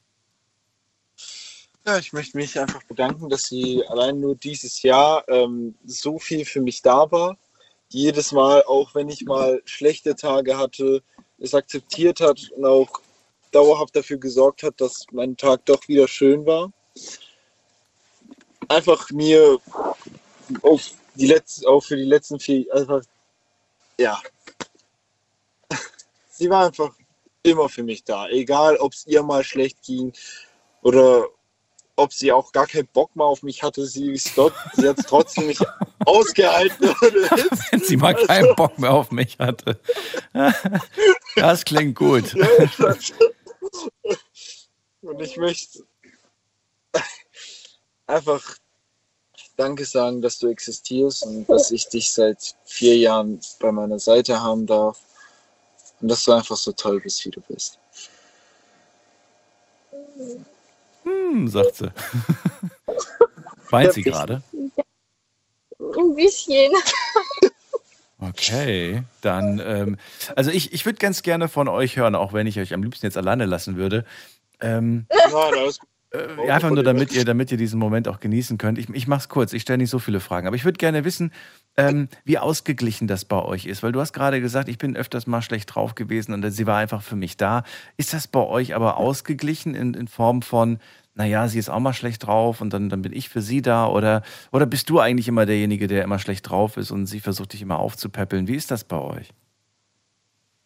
Speaker 8: Ja, ich möchte mich einfach bedanken, dass sie allein nur dieses Jahr ähm, so viel für mich da war. Jedes Mal, auch wenn ich mal schlechte Tage hatte, es akzeptiert hat und auch dauerhaft dafür gesorgt hat, dass mein Tag doch wieder schön war. Einfach mir auf die letzten, auch für die letzten vier, einfach, ja. Sie war einfach immer für mich da. Egal, ob es ihr mal schlecht ging oder ob sie auch gar keinen Bock mehr auf mich hatte. Sie, ist dort, sie hat trotzdem nicht ausgehalten.
Speaker 3: Wenn sie mal keinen Bock mehr auf mich hatte. Das klingt gut.
Speaker 8: Und ich möchte einfach Danke sagen, dass du existierst und dass ich dich seit vier Jahren bei meiner Seite haben darf. Und dass du einfach so toll bist, wie du bist.
Speaker 3: Hm, sagt sie. Weint sie gerade?
Speaker 9: Ein bisschen.
Speaker 3: Okay, dann, ähm, also ich, ich würde ganz gerne von euch hören, auch wenn ich euch am liebsten jetzt alleine lassen würde. Ähm,
Speaker 8: Nein, alles gut.
Speaker 3: äh, ja, einfach nur, damit ihr, damit ihr diesen Moment auch genießen könnt. Ich, ich mache es kurz, ich stelle nicht so viele Fragen, aber ich würde gerne wissen, ähm, wie ausgeglichen das bei euch ist, weil du hast gerade gesagt, ich bin öfters mal schlecht drauf gewesen und sie war einfach für mich da. Ist das bei euch aber ausgeglichen in, in Form von, naja, sie ist auch mal schlecht drauf und dann, dann bin ich für sie da oder, oder bist du eigentlich immer derjenige, der immer schlecht drauf ist und sie versucht dich immer aufzupäppeln? Wie ist das bei euch?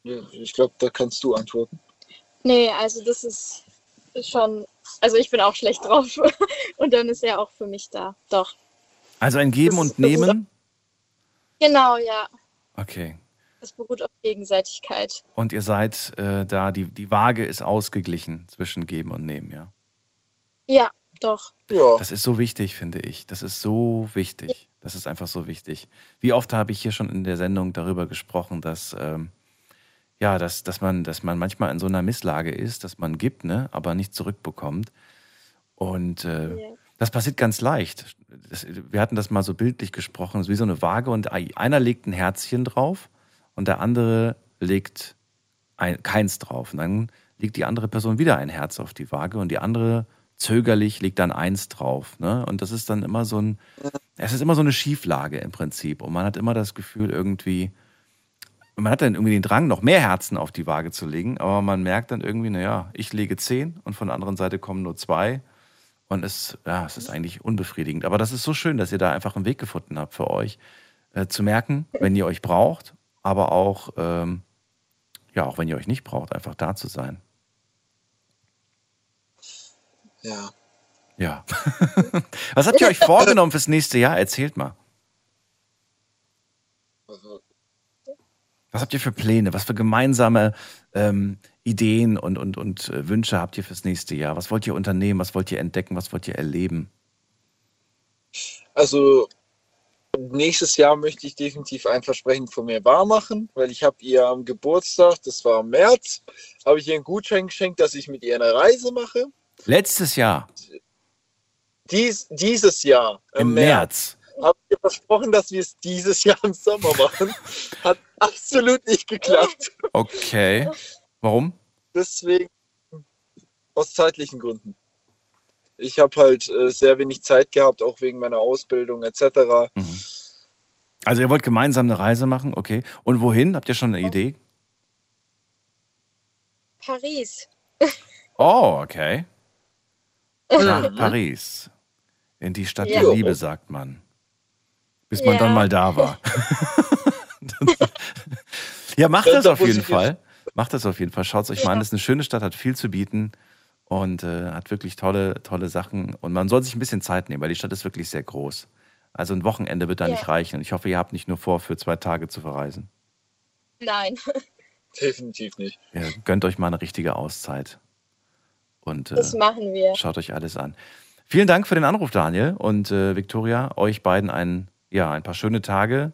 Speaker 8: Ja, ich glaube, da kannst du antworten.
Speaker 9: Nee, also das ist schon. Also ich bin auch schlecht drauf. Und dann ist er auch für mich da. Doch.
Speaker 3: Also ein Geben
Speaker 9: Das
Speaker 3: und Nehmen?
Speaker 9: Genau, ja.
Speaker 3: Okay.
Speaker 9: Das beruht auf Gegenseitigkeit.
Speaker 3: Und ihr seid äh, da, die, die Waage ist ausgeglichen zwischen Geben und Nehmen, ja.
Speaker 9: Ja, doch.
Speaker 8: Ja.
Speaker 3: Das ist so wichtig, finde ich. Das ist so wichtig. Das ist einfach so wichtig. Wie oft habe ich hier schon in der Sendung darüber gesprochen, dass, ähm, ja, dass, dass, man, dass man manchmal in so einer Misslage ist, dass man gibt, ne, aber nicht zurückbekommt. Und äh,
Speaker 9: Ja.
Speaker 3: das passiert ganz leicht. Das, wir hatten das mal so bildlich gesprochen, es ist wie so eine Waage und einer legt ein Herzchen drauf und der andere legt ein, keins drauf. Und dann legt die andere Person wieder ein Herz auf die Waage und die andere zögerlich legt dann eins drauf. Ne? Und das ist dann immer so ein, es ist immer so eine Schieflage im Prinzip. Und man hat immer das Gefühl irgendwie, man hat dann irgendwie den Drang, noch mehr Herzen auf die Waage zu legen, aber man merkt dann irgendwie, naja, ich lege zehn und von der anderen Seite kommen nur zwei. Und es, ja, es ist eigentlich unbefriedigend. Aber das ist so schön, dass ihr da einfach einen Weg gefunden habt für euch, äh, zu merken, wenn ihr euch braucht, aber auch, ähm, ja, auch wenn ihr euch nicht braucht, einfach da zu sein.
Speaker 8: Ja.
Speaker 3: Ja. Was habt ihr euch vorgenommen fürs nächste Jahr? Erzählt mal. Was habt ihr für Pläne? Was für gemeinsame ähm, Ideen und, und, und äh, Wünsche habt ihr fürs nächste Jahr? Was wollt ihr unternehmen? Was wollt ihr entdecken? Was wollt ihr erleben?
Speaker 8: Also nächstes Jahr möchte ich definitiv ein Versprechen von mir wahr machen, weil ich habe ihr am Geburtstag, das war im März, habe ich ihr einen Gutschein geschenkt, dass ich mit ihr eine Reise mache.
Speaker 3: Letztes Jahr,
Speaker 8: Dies, dieses Jahr
Speaker 3: im März.
Speaker 8: habe ich ihr versprochen, dass wir es dieses Jahr im Sommer machen. Hat absolut nicht geklappt.
Speaker 3: Okay. Warum?
Speaker 8: Deswegen aus zeitlichen Gründen. Ich habe halt äh, sehr wenig Zeit gehabt, auch wegen meiner Ausbildung etc.
Speaker 3: Mhm. Also ihr wollt gemeinsam eine Reise machen, okay. Und wohin? Habt ihr schon eine Idee?
Speaker 9: Paris.
Speaker 3: Oh, okay. Nach Paris. In die Stadt
Speaker 9: Ja.
Speaker 3: der Liebe, sagt man. Bis man
Speaker 9: Ja.
Speaker 3: dann mal da war. ja, macht das
Speaker 8: Da
Speaker 3: auf jeden Fall. Macht das auf jeden Fall. Schaut es euch mal an. Das ist eine schöne Stadt, hat viel zu bieten und äh, hat wirklich tolle, tolle Sachen. Und man soll sich ein bisschen Zeit nehmen, weil die Stadt ist wirklich sehr groß. Also ein Wochenende wird da
Speaker 9: Ja.
Speaker 3: nicht reichen. Und ich hoffe, ihr habt nicht nur vor, für zwei Tage zu verreisen.
Speaker 9: Nein.
Speaker 8: Definitiv nicht.
Speaker 3: Ihr gönnt euch mal eine richtige Auszeit. Und äh,
Speaker 9: Das machen wir.
Speaker 3: Schaut euch alles an. Vielen Dank für den Anruf, Daniel und äh, Viktoria. Euch beiden ein, ja, ein paar schöne Tage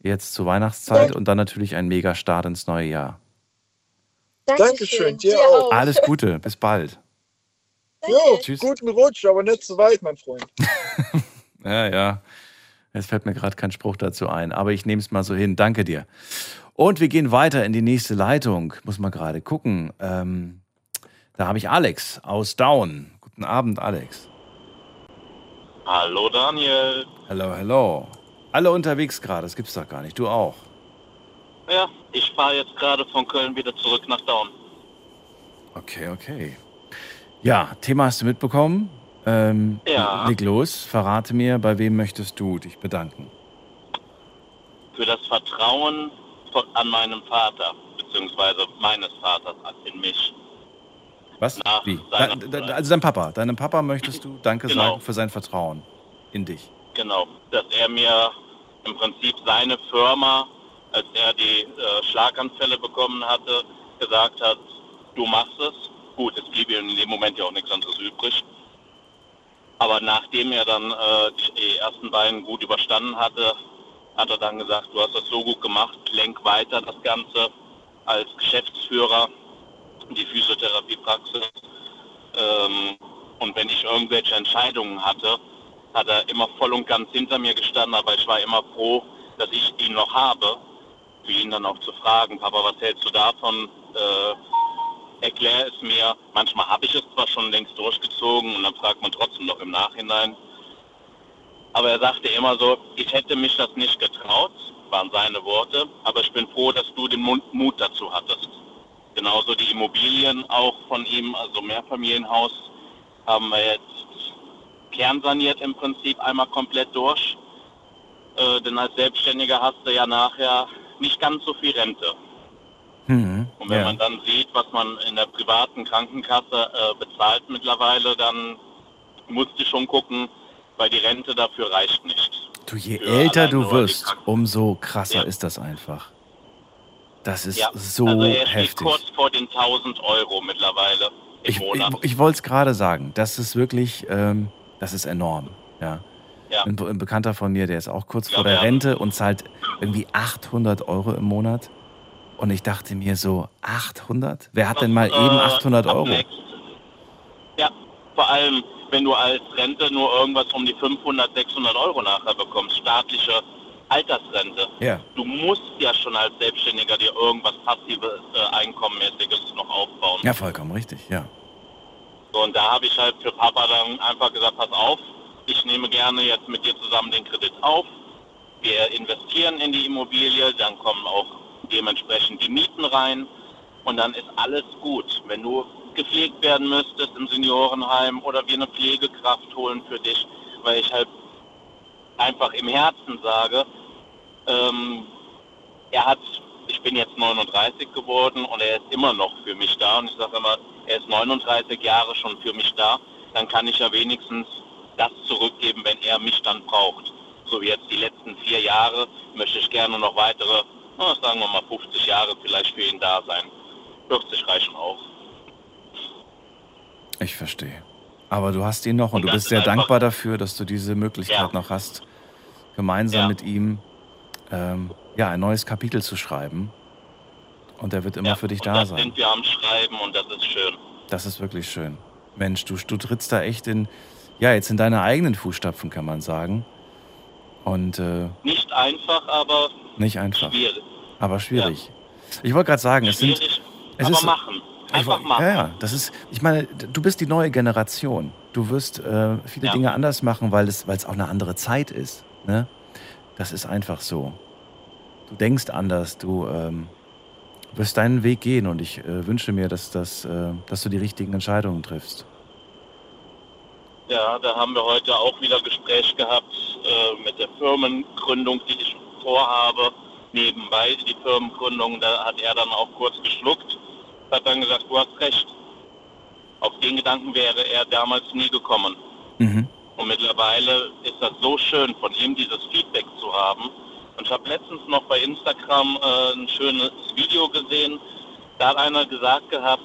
Speaker 3: jetzt zur Weihnachtszeit und dann natürlich ein mega Start ins neue Jahr.
Speaker 8: Dankeschön, dir auch.
Speaker 3: Alles Gute, bis bald.
Speaker 8: Jo,
Speaker 3: Tschüss.
Speaker 8: guten Rutsch, aber nicht zu weit, mein Freund.
Speaker 3: Ja, ja. Es fällt mir gerade kein Spruch dazu ein, aber ich nehme es mal so hin. Danke dir. Und wir gehen weiter in die nächste Leitung. Muss mal gerade gucken. Ähm, da habe ich Alex aus Down. Guten Abend, Alex.
Speaker 10: Hallo Daniel.
Speaker 3: Hallo, hallo. Alle unterwegs gerade, das gibt's doch gar nicht. Du auch.
Speaker 10: Ja, ich fahre jetzt gerade von Köln wieder zurück nach Down.
Speaker 3: Okay, okay. Ja, Thema hast du mitbekommen. Ähm,
Speaker 10: Ja.
Speaker 3: Leg los, verrate mir, bei wem möchtest du dich bedanken?
Speaker 10: Für das Vertrauen von, an meinen Vater, beziehungsweise meines Vaters in mich.
Speaker 3: Was?
Speaker 10: Nach
Speaker 3: Wie?
Speaker 10: seiner
Speaker 3: Da, da, also dein Papa. Deinem Papa möchtest du Danke
Speaker 10: Genau.
Speaker 3: sagen für sein Vertrauen in dich.
Speaker 10: Genau, dass er mir im Prinzip seine Firma, als er die äh, Schlaganfälle bekommen hatte, gesagt hat, du machst es. Gut, es blieb ihm in dem Moment ja auch nichts anderes übrig. Aber nachdem er dann äh, die, die ersten beiden gut überstanden hatte, hat er dann gesagt, du hast das so gut gemacht, lenk weiter das Ganze als Geschäftsführer, die Physiotherapiepraxis. Ähm, und wenn ich irgendwelche Entscheidungen hatte, hat er immer voll und ganz hinter mir gestanden, aber ich war immer froh, dass ich ihn noch habe, für ihn dann auch zu fragen, Papa, was hältst du davon? Äh, erklär es mir. Manchmal habe ich es zwar schon längst durchgezogen und dann fragt man trotzdem noch im Nachhinein. Aber er sagte immer so, ich hätte mich das nicht getraut, waren seine Worte, aber ich bin froh, dass du den Mut, Mut dazu hattest. Genauso die Immobilien auch von ihm, also Mehrfamilienhaus, haben wir jetzt kernsaniert im Prinzip einmal komplett durch. Äh, denn als Selbstständiger hast du ja nachher nicht ganz so viel Rente.
Speaker 3: Mhm.
Speaker 10: Und wenn
Speaker 3: Ja.
Speaker 10: man dann sieht, was man in der privaten Krankenkasse äh, bezahlt mittlerweile, dann musst du schon gucken, weil die Rente dafür reicht nicht.
Speaker 3: Du, je
Speaker 10: Für
Speaker 3: älter du wirst, umso krasser
Speaker 10: Ja.
Speaker 3: ist das einfach. Das ist
Speaker 10: Ja,
Speaker 3: so
Speaker 10: also er steht
Speaker 3: heftig.
Speaker 10: kurz vor den 1000 Euro mittlerweile im
Speaker 3: Ich, ich, ich wollte es gerade sagen. Das ist wirklich, ähm, das ist enorm. Ja.
Speaker 10: Ja.
Speaker 3: Ein, ein Bekannter von mir, der ist auch kurz
Speaker 10: Ja,
Speaker 3: vor der. Rente und zahlt irgendwie 800 Euro im Monat. Und ich dachte mir so, 800? Wer hat denn mal
Speaker 10: Äh,
Speaker 3: eben 800 Euro?
Speaker 10: Ja, vor allem, wenn du als Rente nur irgendwas um die 500, 600 Euro nachher bekommst, staatliche Altersrente.
Speaker 3: Ja.
Speaker 10: Du musst ja schon als Selbstständiger dir irgendwas passives, äh, Einkommenmäßiges noch aufbauen.
Speaker 3: Ja, vollkommen richtig, ja.
Speaker 10: So, und da habe ich halt für Papa dann einfach gesagt, pass auf, ich nehme gerne jetzt mit dir zusammen den Kredit auf. Wir investieren in die Immobilie, dann kommen auch dementsprechend die Mieten rein und dann ist alles gut. Wenn du gepflegt werden müsstest im Seniorenheim oder wir eine Pflegekraft holen für dich, weil ich halt einfach im Herzen sage, ähm, er hat, ich bin jetzt 39 geworden und er ist immer noch für mich da. Und ich sage immer, er ist 39 Jahre schon für mich da. Dann kann ich ja wenigstens das zurückgeben, wenn er mich dann braucht. So wie jetzt die letzten vier Jahre möchte ich gerne noch weitere, na, sagen wir mal 50 Jahre vielleicht für ihn da sein. 40 reichen auch.
Speaker 3: Ich verstehe. Aber du hast ihn noch und,
Speaker 10: Und
Speaker 3: du bist
Speaker 10: ist
Speaker 3: sehr dankbar dafür, dass du diese Möglichkeit
Speaker 10: Ja.
Speaker 3: noch hast, gemeinsam
Speaker 10: Ja.
Speaker 3: mit ihm ähm, ja, ein neues Kapitel zu schreiben. Und er wird immer
Speaker 10: Ja,
Speaker 3: für dich da
Speaker 10: das
Speaker 3: sein.
Speaker 10: sind wir am Schreiben und das ist schön.
Speaker 3: Das ist wirklich schön. Mensch, du, du trittst da echt in, ja, jetzt in deine eigenen Fußstapfen, kann man sagen. Und äh,
Speaker 10: Nicht einfach, aber
Speaker 3: nicht einfach,
Speaker 10: schwierig.
Speaker 3: aber schwierig. Ich wollte gerade sagen, es sind. Es
Speaker 10: aber
Speaker 3: ist-
Speaker 10: machen. Einfach machen.
Speaker 3: Ja, ja, das ist, ich meine, du bist die neue Generation. Du wirst äh, viele
Speaker 10: Ja.
Speaker 3: Dinge anders machen, weil es, weil es auch eine andere Zeit ist. Ne? Das ist einfach so. Du denkst anders, du ähm, wirst deinen Weg gehen und ich äh, wünsche mir, dass, das, äh, dass du die richtigen Entscheidungen triffst.
Speaker 10: Ja, da haben wir heute auch wieder Gespräch gehabt äh, mit der Firmengründung, die ich vorhabe. Nebenbei die Firmengründung, da hat er dann auch kurz geschluckt, hat dann gesagt, du hast recht. Auf den Gedanken wäre er damals nie gekommen.
Speaker 3: Mhm.
Speaker 10: Und mittlerweile ist das so schön, von ihm dieses Feedback zu haben. Und ich habe letztens noch bei Instagram äh, ein schönes Video gesehen. Da hat einer gesagt gehabt,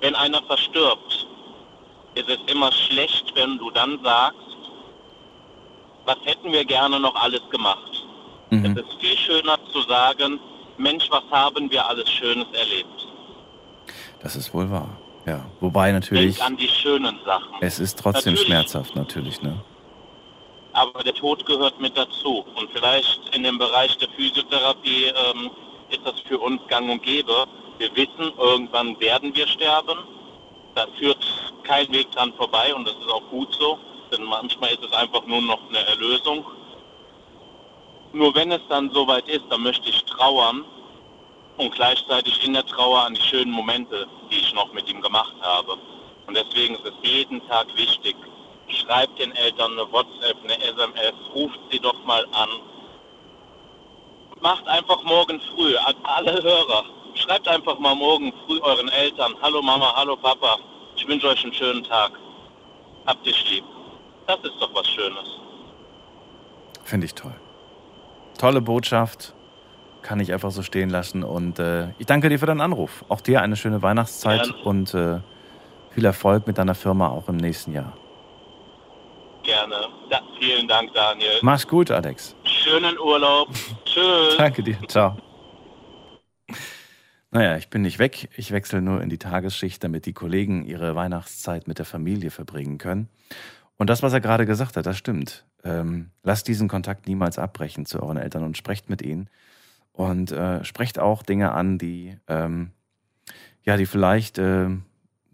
Speaker 10: wenn einer verstirbt, ist es immer schlecht, wenn du dann sagst, was hätten wir gerne noch alles gemacht.
Speaker 3: Mhm.
Speaker 10: Es ist viel schöner zu sagen, Mensch, was haben wir alles Schönes erlebt.
Speaker 3: Das ist wohl wahr. Ja, wobei natürlich,
Speaker 10: Denk an die schönen Sachen.
Speaker 3: es ist trotzdem
Speaker 10: Natürlich.
Speaker 3: schmerzhaft, natürlich, ne?
Speaker 10: aber der Tod gehört mit dazu. Und vielleicht in dem Bereich der Physiotherapie ähm, ist das für uns gang und gäbe. Wir wissen, irgendwann werden wir sterben. Da führt kein Weg dran vorbei und das ist auch gut so, denn manchmal ist es einfach nur noch eine Erlösung. Nur wenn es dann soweit ist, dann möchte ich trauern und gleichzeitig in der Trauer an die schönen Momente, die ich noch mit ihm gemacht habe. Und deswegen ist es jeden Tag wichtig, schreibt den Eltern eine WhatsApp, eine SMS, ruft sie doch mal an. Macht einfach morgen früh, an alle Hörer, schreibt einfach mal morgen früh euren Eltern, hallo Mama, hallo Papa, ich wünsche euch einen schönen Tag. Habt dich lieb. Das ist doch was Schönes.
Speaker 3: Finde ich toll. Tolle Botschaft. Kann ich einfach so stehen lassen. Und äh, ich danke dir für deinen Anruf. Auch dir eine schöne Weihnachtszeit
Speaker 10: Gerne.
Speaker 3: und äh, viel Erfolg mit deiner Firma auch im nächsten Jahr.
Speaker 10: Gerne. Ja, vielen Dank, Daniel.
Speaker 3: Mach's gut, Alex.
Speaker 10: Schönen Urlaub. Tschüss.
Speaker 3: Danke dir. Ciao. Naja, ich bin nicht weg. Ich wechsle nur in die Tagesschicht, damit die Kollegen ihre Weihnachtszeit mit der Familie verbringen können. Und das, was er gerade gesagt hat, das stimmt. Ähm, lasst diesen Kontakt niemals abbrechen zu euren Eltern und sprecht mit ihnen. Und äh, sprecht auch Dinge an, die, ähm, ja, die vielleicht äh,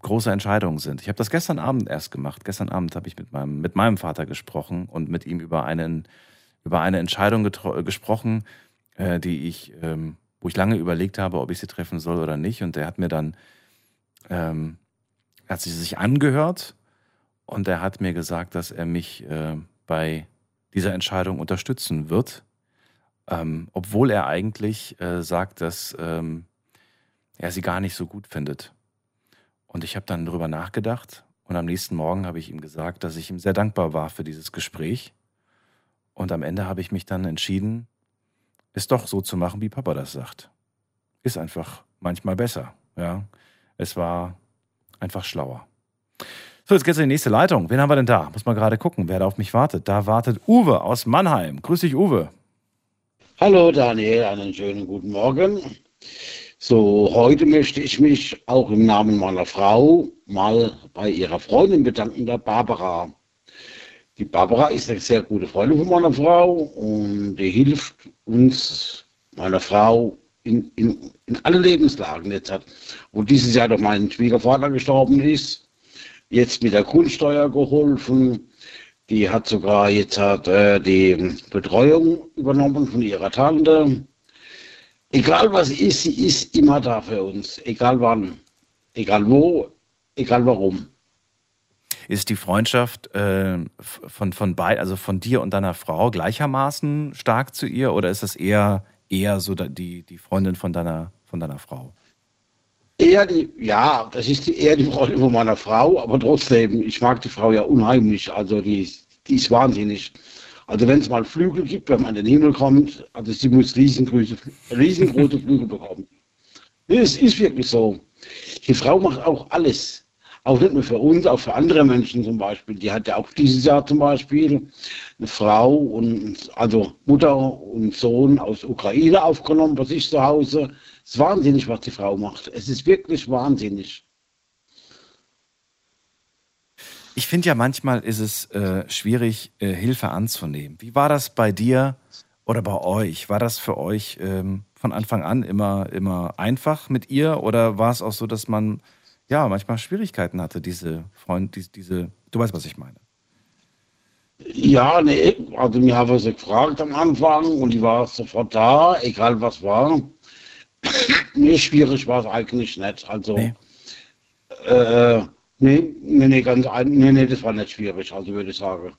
Speaker 3: große Entscheidungen sind. Ich habe das gestern Abend erst gemacht. Gestern Abend habe ich mit meinem, mit meinem Vater gesprochen und mit ihm über, einen, über eine Entscheidung getro- gesprochen, äh, die ich, ähm, wo ich lange überlegt habe, ob ich sie treffen soll oder nicht. Und er hat mir dann, ähm, hat sie sich angehört und er hat mir gesagt, dass er mich äh, bei dieser Entscheidung unterstützen wird, ähm, obwohl er eigentlich äh, sagt, dass ähm, er sie gar nicht so gut findet. Und ich habe dann darüber nachgedacht und am nächsten Morgen habe ich ihm gesagt, dass ich ihm sehr dankbar war für dieses Gespräch. Und am Ende habe ich mich dann entschieden, es doch so zu machen, wie Papa das sagt. Ist einfach manchmal besser. Ja, es war einfach schlauer. So, jetzt geht's in die nächste Leitung. Wen haben wir denn da? Muss mal gerade gucken, wer da auf mich wartet. Da wartet Uwe aus Mannheim. Grüß dich, Uwe.
Speaker 11: Hallo Daniel, einen schönen guten Morgen. So, heute möchte ich mich auch im Namen meiner Frau mal bei ihrer Freundin bedanken, der Barbara. Die Barbara ist eine sehr gute Freundin von meiner Frau und die hilft uns, meiner Frau, in, in, in alle Lebenslagen jetzt hat. Wo dieses Jahr doch mein Schwiegervater gestorben ist, jetzt mit der Grundsteuer geholfen. Die hat sogar jetzt hat, äh, die Betreuung übernommen von ihrer Tante. Egal was ist, sie ist immer da für uns. Egal wann, egal wo, egal warum.
Speaker 3: Ist die Freundschaft äh, von, von bei, also von dir und deiner Frau gleichermaßen stark zu ihr oder ist das eher, eher so die, die Freundin von deiner, von deiner Frau?
Speaker 11: Eher die, ja, das ist die, eher die Freundin von meiner Frau, aber trotzdem, ich mag die Frau ja unheimlich. Also die, ist- die ist wahnsinnig. Also wenn es mal Flügel gibt, wenn man in den Himmel kommt, also sie muss riesengroße, riesengroße Flügel bekommen. Es ist wirklich so. Die Frau macht auch alles. Auch nicht nur für uns, auch für andere Menschen zum Beispiel. Die hat ja auch dieses Jahr zum Beispiel eine Frau und also Mutter und Sohn aus Ukraine aufgenommen bei sich zu Hause. Es ist wahnsinnig, was die Frau macht. Es ist wirklich wahnsinnig.
Speaker 3: Ich finde ja manchmal ist es äh, schwierig, äh, Hilfe anzunehmen. Wie war das bei dir oder bei euch? War das für euch ähm, von Anfang an immer, immer einfach mit ihr oder war es auch so, dass man ja manchmal Schwierigkeiten hatte, diese Freund, diese, diese du weißt, was ich meine.
Speaker 11: Ja, nee, also mir haben sie gefragt am Anfang und die war sofort da, egal was war. Nee, schwierig war es eigentlich nicht. Also, äh, Nee, nee, nee, ganz nee, nee, das war nicht schwierig, also würde ich sagen.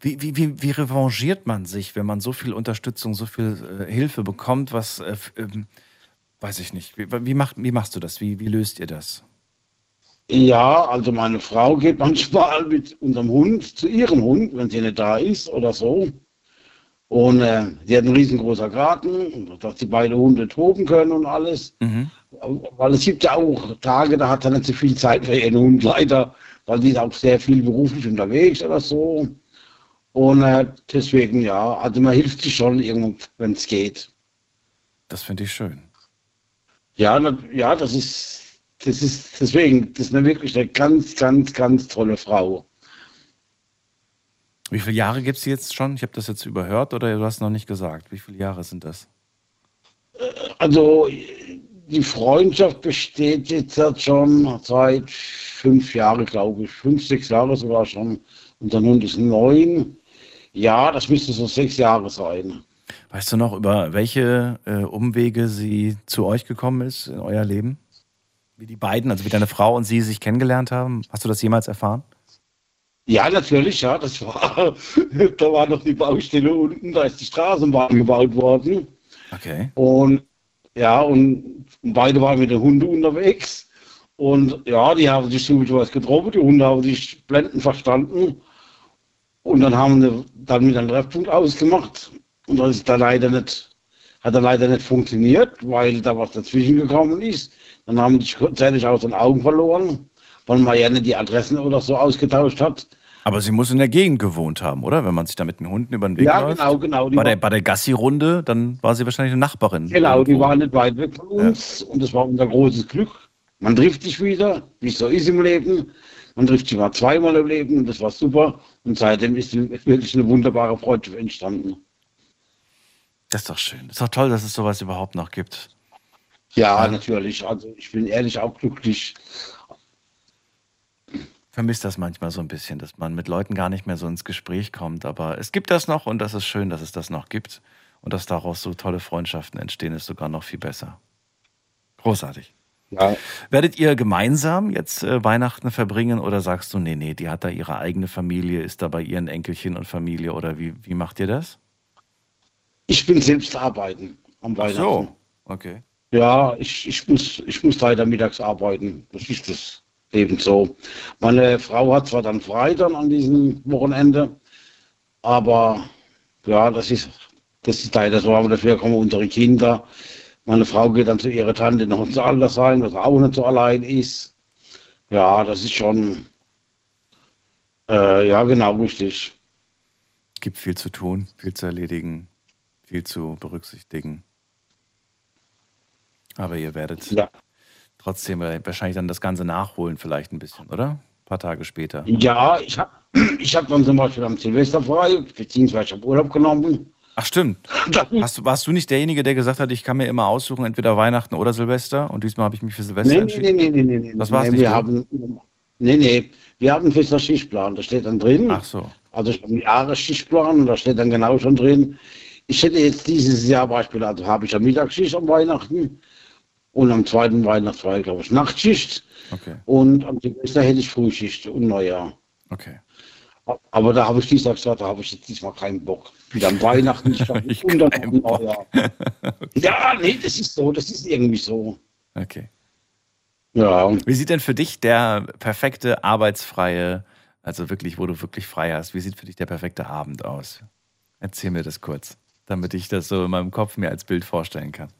Speaker 3: Wie, wie, wie, wie revanchiert man sich, wenn man so viel Unterstützung, so viel äh, Hilfe bekommt? Was, äh, ähm, weiß ich nicht. Wie, wie, macht, wie machst du das? Wie, wie löst ihr das?
Speaker 11: Ja, also meine Frau geht manchmal mit unserem Hund zu ihrem Hund, wenn sie nicht da ist oder so. Und äh, sie hat einen riesengroßen Garten, dass die beiden Hunde toben können und alles.
Speaker 3: Mhm.
Speaker 11: Weil es gibt ja auch Tage, da hat er nicht so viel Zeit für ihren Hund leider, weil die ist auch sehr viel beruflich unterwegs oder so. Und äh, deswegen, ja, also man hilft sich schon irgendwo, wenn es geht.
Speaker 3: Das finde ich schön.
Speaker 11: Ja, na, ja, das ist, das ist, deswegen, das ist eine wirklich eine ganz, ganz, ganz tolle Frau.
Speaker 3: Wie viele Jahre gibt es jetzt schon? Ich habe das jetzt überhört oder du hast noch nicht gesagt. Wie viele Jahre sind das?
Speaker 11: Also die Freundschaft besteht jetzt halt schon seit fünf Jahren, glaube ich. Fünf, sechs Jahre sogar schon. Und der Hund ist neun. Ja, das müsste so sechs Jahre sein.
Speaker 3: Weißt du noch, über welche äh, Umwege sie zu euch gekommen ist in euer Leben? Wie die beiden, also wie deine Frau und sie sich kennengelernt haben? Hast du das jemals erfahren?
Speaker 11: Ja, natürlich, ja. Das war, da war noch die Baustelle unten, da ist die Straßenbahn gebaut worden.
Speaker 3: Okay.
Speaker 11: Und ja, und beide waren mit den Hunden unterwegs. Und ja, die haben sich so was getroffen, die Hunde haben sich blendend verstanden. Und dann haben wir dann mit einem Treffpunkt ausgemacht. Und das ist da leider nicht, hat dann leider nicht funktioniert, weil da was dazwischen gekommen ist. Dann haben die sich kurzzeitig aus den Augen verloren, weil man ja nicht die Adressen oder so ausgetauscht hat.
Speaker 3: Aber sie muss in der Gegend gewohnt haben, oder? Wenn man sich da mit den Hunden über den Weg
Speaker 11: Ja,
Speaker 3: läuft.
Speaker 11: genau, genau. Die
Speaker 3: Bei der,
Speaker 11: war-
Speaker 3: bei der Gassi-Runde, dann war sie wahrscheinlich eine Nachbarin.
Speaker 11: Genau, die waren nicht weit weg von uns und das war unser großes Glück. Man trifft sich wieder, wie es so ist im Leben. Man trifft sich mal zweimal im Leben und das war super. Und seitdem ist wirklich eine wunderbare Freundschaft entstanden.
Speaker 3: Das ist doch schön. Ist doch toll, dass es sowas überhaupt noch gibt.
Speaker 11: Ja, natürlich. Also ich bin ehrlich auch glücklich.
Speaker 3: Vermisst das manchmal so ein bisschen, dass man mit Leuten gar nicht mehr so ins Gespräch kommt. Aber es gibt das noch und das ist schön, dass es das noch gibt. Und dass daraus so tolle Freundschaften entstehen, ist sogar noch viel besser. Großartig.
Speaker 11: Ja.
Speaker 3: Werdet ihr gemeinsam jetzt äh, Weihnachten verbringen oder sagst du, nee, nee, die hat da ihre eigene Familie, ist da bei ihren Enkelchen und Familie oder wie, wie macht ihr das?
Speaker 11: Ich bin selbst arbeiten am
Speaker 3: Ach
Speaker 11: Weihnachten.
Speaker 3: so, okay.
Speaker 11: Ja, ich, ich, muss, ich muss leider mittags arbeiten. Das ist das Leben so. Meine Frau hat zwar dann frei dann an diesem Wochenende, aber ja, das ist, das ist leider so. Aber dafür kommen unsere Kinder. Meine Frau geht dann zu ihrer Tante noch ins Altersheim, was auch nicht so allein ist. Ja, das ist schon, äh, ja, genau, richtig.
Speaker 3: Gibt viel zu tun, viel zu erledigen, viel zu berücksichtigen. Aber ihr werdet
Speaker 11: Ja.
Speaker 3: Trotzdem äh, wahrscheinlich dann das Ganze nachholen, vielleicht ein bisschen, oder? Ein paar Tage später.
Speaker 11: Ja, ich habe ich hab dann zum Beispiel am Silvester frei, beziehungsweise ich habe Urlaub genommen.
Speaker 3: Ach stimmt. Hast, du- warst du nicht derjenige, der gesagt hat, ich kann mir immer aussuchen, entweder Weihnachten oder Silvester? Und diesmal habe ich mich für Silvester
Speaker 11: Nee,
Speaker 3: entschieden?
Speaker 11: nee, nee, nee, nee.
Speaker 3: Das war's
Speaker 11: nee,
Speaker 3: nicht,
Speaker 11: wir
Speaker 3: du?
Speaker 11: haben, nee, nee, wir haben einen festen Schichtplan, da steht dann drin.
Speaker 3: Ach so.
Speaker 11: Also ich habe einen Jahresschichtplan und da steht dann genau schon drin. Ich hätte jetzt dieses Jahr beispielsweise, also habe ich ja Mittagsschicht am Weihnachten und am zweiten Weihnachtsfeier, glaube ich, Nachtschicht.
Speaker 3: Okay,
Speaker 11: Und am Silvester hätte ich Frühschicht und Neujahr.
Speaker 3: okay.
Speaker 11: Aber da habe ich diesmal gesagt, da habe ich jetzt diesmal keinen Bock. Wieder am Weihnachten ich und dann am. Neujahr. Ja, nee, das ist so, das ist irgendwie so.
Speaker 3: Okay.
Speaker 11: Ja.
Speaker 3: Wie sieht denn für dich der perfekte arbeitsfreie, also wirklich, wo du wirklich frei hast, wie sieht für dich der perfekte Abend aus? Erzähl mir das kurz, damit ich das so in meinem Kopf mir als Bild vorstellen kann.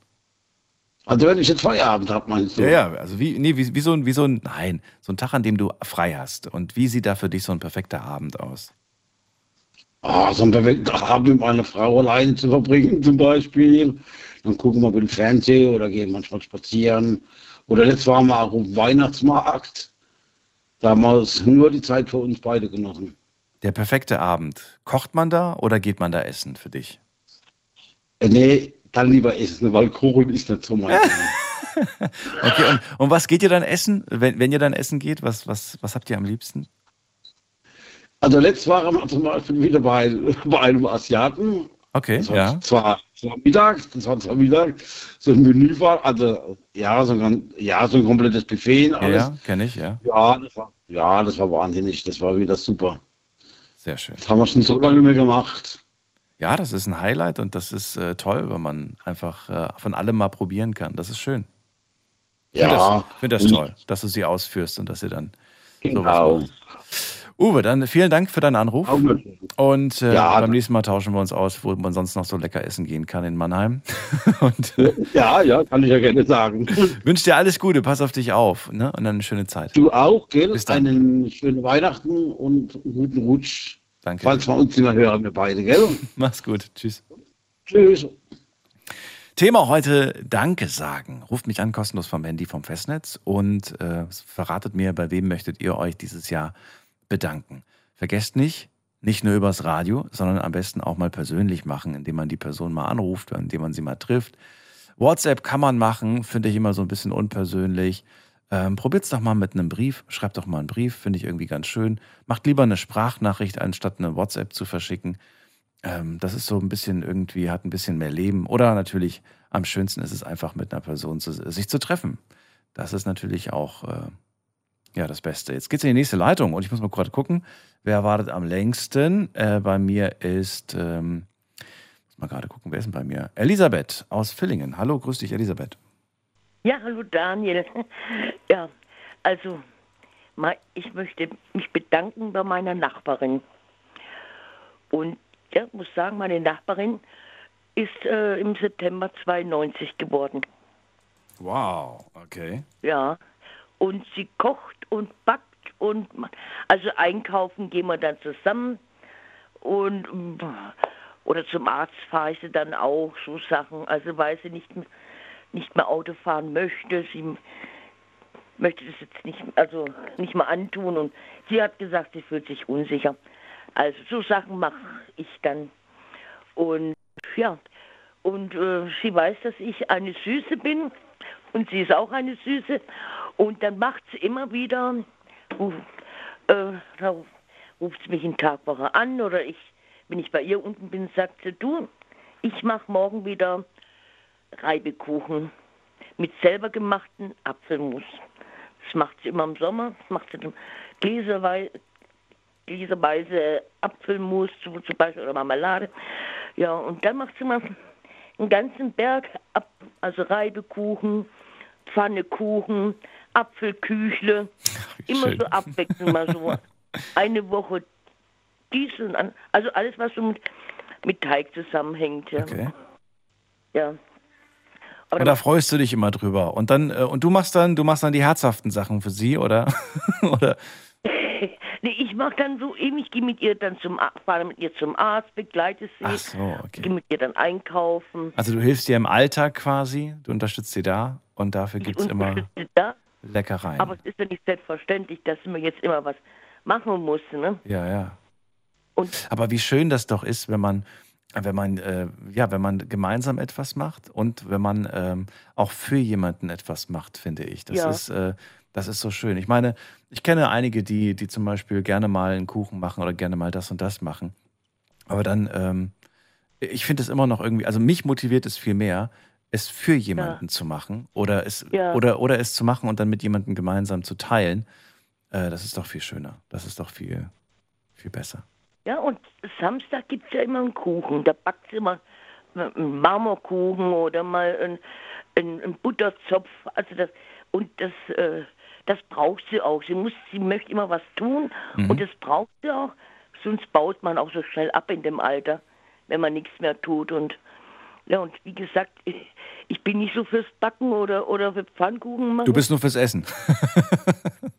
Speaker 11: Also wenn ich jetzt Feierabend habe, meinst du?
Speaker 3: Ja, ja, also wie, nee, wie, wie, so ein, wie so ein, nein, so ein Tag, an dem du frei hast. Und wie sieht da für dich so ein perfekter Abend aus?
Speaker 11: Ah, so einen perfekten Abend mit meiner Frau alleine zu verbringen zum Beispiel. Dann gucken wir mit dem Fernsehen oder gehen manchmal spazieren. Oder jetzt waren wir auch auf dem Weihnachtsmarkt. Da haben wir uns nur die Zeit für uns beide genossen.
Speaker 3: Der perfekte Abend. Kocht man da oder geht man da essen für dich?
Speaker 11: Äh, nee, dann lieber essen, weil Kuchen ist nicht so mein.
Speaker 3: Okay, und, und was geht ihr dann essen? Wenn, wenn ihr dann essen geht, was, was, was habt ihr am liebsten?
Speaker 11: Also letztes waren wir zum Beispiel wieder bei, bei einem Asiaten.
Speaker 3: Okay,
Speaker 11: Das
Speaker 3: ja.
Speaker 11: zwar, zwar Mittag, das war zwar Mittag, so ein Menü war, also ja, so ein, ja, so ein komplettes Buffet und
Speaker 3: Ja,
Speaker 11: alles.
Speaker 3: ja kenne ich, ja.
Speaker 11: Ja, das war, Ja, das war wahnsinnig. Das war wieder super.
Speaker 3: Sehr schön.
Speaker 11: Das haben wir schon so lange nicht mehr gemacht.
Speaker 3: Ja, das ist ein Highlight und das ist äh, toll, wenn man einfach äh, von allem mal probieren kann. Das ist schön. Ich finde
Speaker 11: Ja.
Speaker 3: das, find das toll, dass du sie ausführst und dass ihr dann
Speaker 11: Genau.
Speaker 3: sowas macht. Uwe, dann vielen Dank für deinen Anruf. Und äh,
Speaker 11: Ja,
Speaker 3: beim nächsten Mal tauschen wir uns aus, wo man sonst noch so lecker essen gehen kann in Mannheim. und
Speaker 11: Ja, ja, kann ich ja gerne sagen.
Speaker 3: wünsche dir alles Gute, pass auf dich auf ne? und dann eine schöne Zeit.
Speaker 11: Du auch, gell?
Speaker 3: Bis dann.
Speaker 11: Einen schönen Weihnachten und einen guten Rutsch.
Speaker 3: Danke.
Speaker 11: Falls wir uns nicht mehr hören, wir beide, gell?
Speaker 3: Mach's gut. Tschüss.
Speaker 11: Tschüss.
Speaker 3: Thema heute Danke sagen. Ruft mich an, kostenlos vom Handy vom Festnetz und äh, verratet mir, bei wem möchtet ihr euch dieses Jahr bedanken. Vergesst nicht, nicht nur übers Radio, sondern am besten auch mal persönlich machen, indem man die Person mal anruft, indem man sie mal trifft. WhatsApp kann man machen, finde ich immer so ein bisschen unpersönlich. Ähm, probiert's doch mal mit einem Brief. Schreibt doch mal einen Brief, finde ich irgendwie ganz schön. Macht lieber eine Sprachnachricht, anstatt eine WhatsApp zu verschicken. Ähm, das ist so ein bisschen irgendwie, hat ein bisschen mehr Leben. Oder natürlich am schönsten ist es einfach mit einer Person zu, sich zu treffen. Das ist natürlich auch äh, ja, das Beste. Jetzt geht's in die nächste Leitung und ich muss mal gerade gucken, wer wartet am längsten. Äh, bei mir ist, ähm, muss mal gerade gucken, wer ist denn bei mir? Elisabeth aus Villingen. Hallo, grüß dich, Elisabeth.
Speaker 12: Ja, hallo Daniel. Ja, also ich möchte mich bedanken bei meiner Nachbarin. Und ja, muss sagen, meine Nachbarin ist äh, im September 92 geworden.
Speaker 3: Wow, okay.
Speaker 12: Ja. Und sie kocht und backt und also einkaufen gehen wir dann zusammen und oder zum Arzt fahre ich sie dann auch so Sachen. Also weil sie nicht m- nicht mehr Auto fahren möchte, sie möchte das jetzt nicht also nicht mehr antun und sie hat gesagt, sie fühlt sich unsicher. Also so Sachen mache ich dann und ja und äh, sie weiß, dass ich eine Süße bin und sie ist auch eine Süße. Und dann macht sie immer wieder, ruf, äh, ruft sie mich einen Tag Woche an oder ich, wenn ich bei ihr unten bin, sagt sie, du, ich mache morgen wieder Reibekuchen mit selber gemachten Apfelmus. Das macht sie immer im Sommer, das macht sie dann gläserweise, gläserweise Apfelmus zu, zum Beispiel oder Marmelade. Ja, und dann macht sie mal einen ganzen Berg ab, also Reibekuchen, Pfannekuchen, Apfelküchle, immer
Speaker 3: schön.
Speaker 12: so abwechselnd mal so eine Woche dies und an, also alles was so mit, mit Teig zusammenhängt. Ja.
Speaker 3: Okay.
Speaker 12: ja.
Speaker 3: Und da freust du dich immer drüber. Und dann, äh, und du machst dann, du machst dann die herzhaften Sachen für sie, oder? oder?
Speaker 12: nee, ich mache dann so eben, ich gehe mit ihr dann zum fahre mit ihr zum Arzt, begleite sie,
Speaker 3: Ach so, okay.
Speaker 12: gehe mit ihr dann einkaufen.
Speaker 3: Also du hilfst dir im Alltag quasi, du unterstützt sie da und dafür gibt's
Speaker 12: und
Speaker 3: immer
Speaker 12: da.
Speaker 3: Leckereien.
Speaker 12: Aber es ist ja nicht selbstverständlich, dass man jetzt immer was machen muss. Ne?
Speaker 3: Ja, ja.
Speaker 12: Und
Speaker 3: Aber wie schön das doch ist, wenn man, wenn man, äh, ja, wenn man gemeinsam etwas macht und wenn man ähm, auch für jemanden etwas macht, finde ich. Das
Speaker 12: Ja.
Speaker 3: ist, äh, das ist so schön. Ich meine, ich kenne einige, die, die zum Beispiel gerne mal einen Kuchen machen oder gerne mal das und das machen. Aber dann, ähm, ich finde es immer noch irgendwie, also mich motiviert es viel mehr, es für jemanden zu machen oder es,
Speaker 12: Ja.
Speaker 3: oder, oder es zu machen und dann mit jemandem gemeinsam zu teilen. Äh, das ist doch viel schöner. Das ist doch viel, viel besser.
Speaker 12: Ja, und Samstag gibt es ja immer einen Kuchen. Da backt sie immer einen Marmorkuchen oder mal einen, einen, einen Butterzopf. Also das, und das, äh, das braucht sie auch. Sie, muss, sie möchte immer was tun
Speaker 3: Mhm.
Speaker 12: und das braucht sie auch. Sonst baut man auch so schnell ab in dem Alter, wenn man nichts mehr tut. Und ja, und wie gesagt, ich, ich bin nicht so fürs Backen oder, oder für Pfannkuchen machen.
Speaker 3: Du bist nur fürs Essen.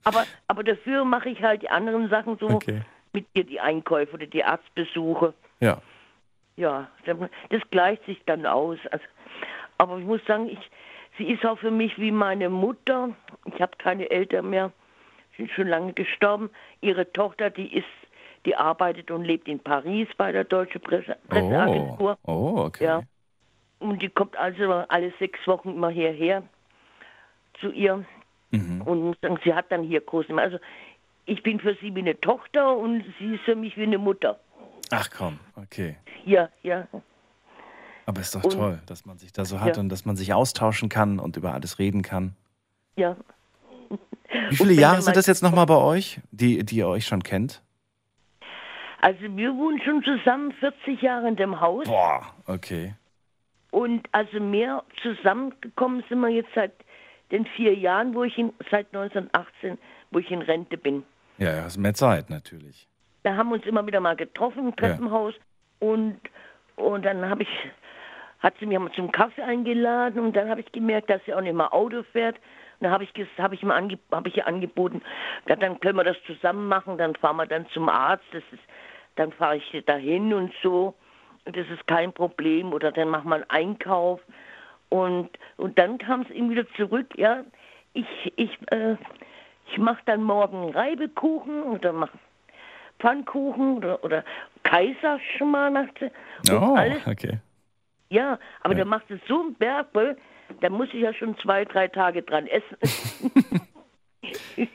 Speaker 12: Aber, aber dafür mache ich halt die anderen Sachen so
Speaker 3: Okay.
Speaker 12: Mit ihr, die Einkäufe oder die Arztbesuche.
Speaker 3: Ja.
Speaker 12: Ja, das gleicht sich dann aus. Also, aber ich muss sagen, ich, sie ist auch für mich wie meine Mutter. Ich habe keine Eltern mehr, sind schon lange gestorben. Ihre Tochter, die ist, die arbeitet und lebt in Paris bei der Deutschen Presse, Presseagentur.
Speaker 3: Oh, oh okay.
Speaker 12: Ja. Und die kommt also alle sechs Wochen immer hierher zu ihr.
Speaker 3: Mhm.
Speaker 12: Und muss sagen, sie hat dann hier großen. Also ich bin für sie wie eine Tochter und sie ist für mich wie eine Mutter.
Speaker 3: Ach komm, okay.
Speaker 12: Ja, ja.
Speaker 3: Aber ist doch
Speaker 12: Und-
Speaker 3: toll, dass man sich da so hat
Speaker 12: Ja.
Speaker 3: und dass man sich austauschen kann und über alles reden kann.
Speaker 12: Ja.
Speaker 3: Wie viele Jahre sind das jetzt nochmal bei euch, die, die ihr euch schon kennt?
Speaker 12: Also wir wohnen schon zusammen 40 Jahre in dem Haus.
Speaker 3: Boah, okay.
Speaker 12: Und also mehr zusammengekommen sind wir jetzt seit den vier Jahren, wo ich in, seit 1918, wo ich in Rente bin.
Speaker 3: Ja, ja, ist mehr Zeit natürlich.
Speaker 12: Da haben wir uns immer wieder mal getroffen im Treppenhaus und, und dann habe ich, hat sie mich mal zum Kaffee eingeladen und dann habe ich gemerkt, dass sie auch nicht mal Auto fährt. Und dann habe ich, ges- hab ich, ihm ange, hab ich ihr angeboten, ja, dann können wir das zusammen machen, dann fahren wir dann zum Arzt, das ist, dann fahre ich dahin und so. Und das ist kein Problem. Oder dann machen wir einen Einkauf. Und, und dann kam es ihm wieder zurück, ja, ich, ich, äh, ich mache dann morgen Reibekuchen oder mache Pfannkuchen oder, oder Kaiserschmarrn macht sie. Und
Speaker 3: Oh,
Speaker 12: alles.
Speaker 3: okay.
Speaker 12: Ja, aber der macht es so einen Berg voll, da muss ich ja schon zwei, drei Tage dran essen.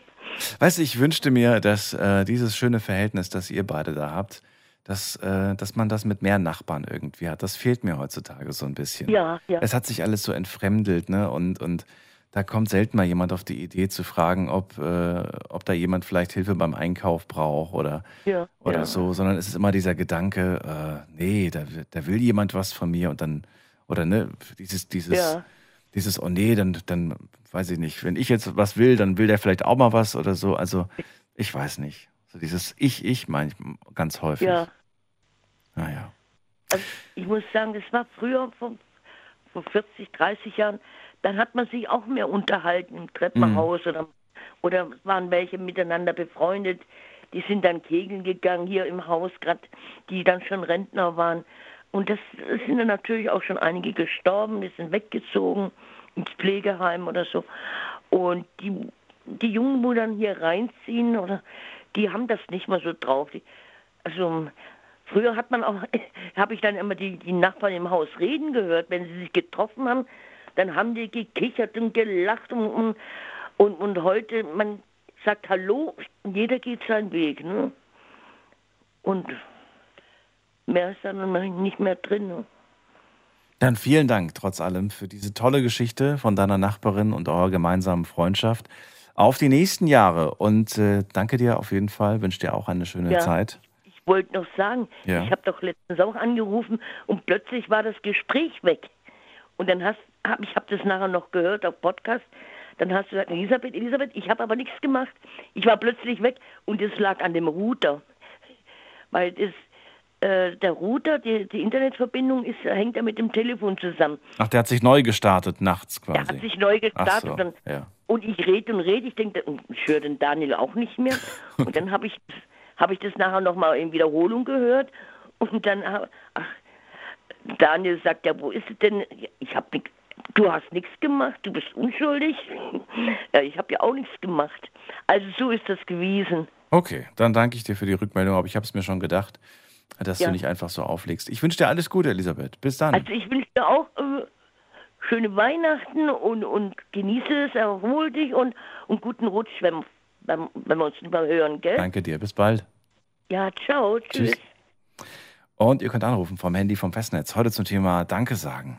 Speaker 3: Weißt du, ich wünschte mir, dass äh, dieses schöne Verhältnis, das ihr beide da habt, dass, äh, dass man das mit mehr Nachbarn irgendwie hat. Das fehlt mir heutzutage so ein bisschen.
Speaker 12: Ja, ja.
Speaker 3: Es hat sich alles so entfremdelt, ne? Und, und da kommt selten mal jemand auf die Idee zu fragen, ob, äh, ob da jemand vielleicht Hilfe beim Einkauf braucht oder,
Speaker 12: Ja,
Speaker 3: oder
Speaker 12: ja.
Speaker 3: so, sondern es ist immer dieser Gedanke, äh, nee, da, will- da will jemand was von mir und dann, oder ne, dieses, dieses,
Speaker 12: Ja.
Speaker 3: dieses, oh nee, dann, dann weiß ich nicht, wenn ich jetzt was will, dann will der vielleicht auch mal was oder so. Also ich weiß nicht. So dieses Ich, ich manchmal ganz häufig.
Speaker 12: Ja.
Speaker 3: Naja.
Speaker 12: Also ich muss sagen, das war früher vor, vor 40, 30 Jahren, dann hat man sich auch mehr unterhalten im Treppenhaus oder, oder es waren welche miteinander befreundet, die sind dann kegeln gegangen hier im Haus, gerade die dann schon Rentner waren. Und das sind dann natürlich auch schon einige gestorben, die sind weggezogen ins Pflegeheim oder so. Und die, die Jungen, wo dann hier reinziehen, oder die haben das nicht mehr so drauf. Die, also früher hat man auch, habe ich dann immer die, die Nachbarn im Haus reden gehört, wenn sie sich getroffen haben, dann haben die gekichert und gelacht und, und, und, und heute, man sagt Hallo, jeder geht seinen Weg. Ne? Und mehr ist dann nicht mehr drin. Ne?
Speaker 3: Dann vielen Dank trotz allem für diese tolle Geschichte von deiner Nachbarin und eurer gemeinsamen Freundschaft. Auf die nächsten Jahre und äh, danke dir auf jeden Fall, wünsche dir auch eine schöne
Speaker 12: Ja.
Speaker 3: Zeit.
Speaker 12: Ich wollte noch sagen,
Speaker 3: Ja.
Speaker 12: ich habe doch letztens auch angerufen und plötzlich war das Gespräch weg. Und dann hast, hab, ich habe das nachher noch gehört auf Podcast. Dann hast du gesagt, Elisabeth, Elisabeth, ich habe aber nichts gemacht. Ich war plötzlich weg und es lag an dem Router. Weil das, äh, der Router, die, die Internetverbindung ist, hängt ja mit dem Telefon zusammen.
Speaker 3: Ach, der hat sich neu gestartet nachts
Speaker 12: Der
Speaker 3: quasi.
Speaker 12: hat sich neu gestartet.
Speaker 3: so,
Speaker 12: dann,
Speaker 3: ja.
Speaker 12: Und ich rede und rede, ich denke, ich höre den Daniel auch nicht mehr. Und dann habe ich, hab ich das nachher nochmal in Wiederholung gehört. Und dann, ach, Daniel sagt, ja, wo ist es denn? Ich habe nichts. Du hast nichts gemacht, du bist unschuldig. Ja, ich habe ja auch nichts gemacht. Also so ist das gewesen.
Speaker 3: Okay, dann danke ich dir für die Rückmeldung, aber ich habe es mir schon gedacht, dass
Speaker 12: Ja.
Speaker 3: du nicht einfach so auflegst. Ich wünsche dir alles Gute, Elisabeth. Bis dann.
Speaker 12: Also ich wünsche dir auch äh, schöne Weihnachten und, und genieße es, erhol dich und, und guten Rutsch, wenn, wenn, wenn wir uns mehr hören, gell?
Speaker 3: Danke dir, bis bald.
Speaker 12: Ja, ciao, tschüss.
Speaker 3: Tschüss. Und ihr könnt anrufen vom Handy vom Festnetz. Heute zum Thema Danke sagen.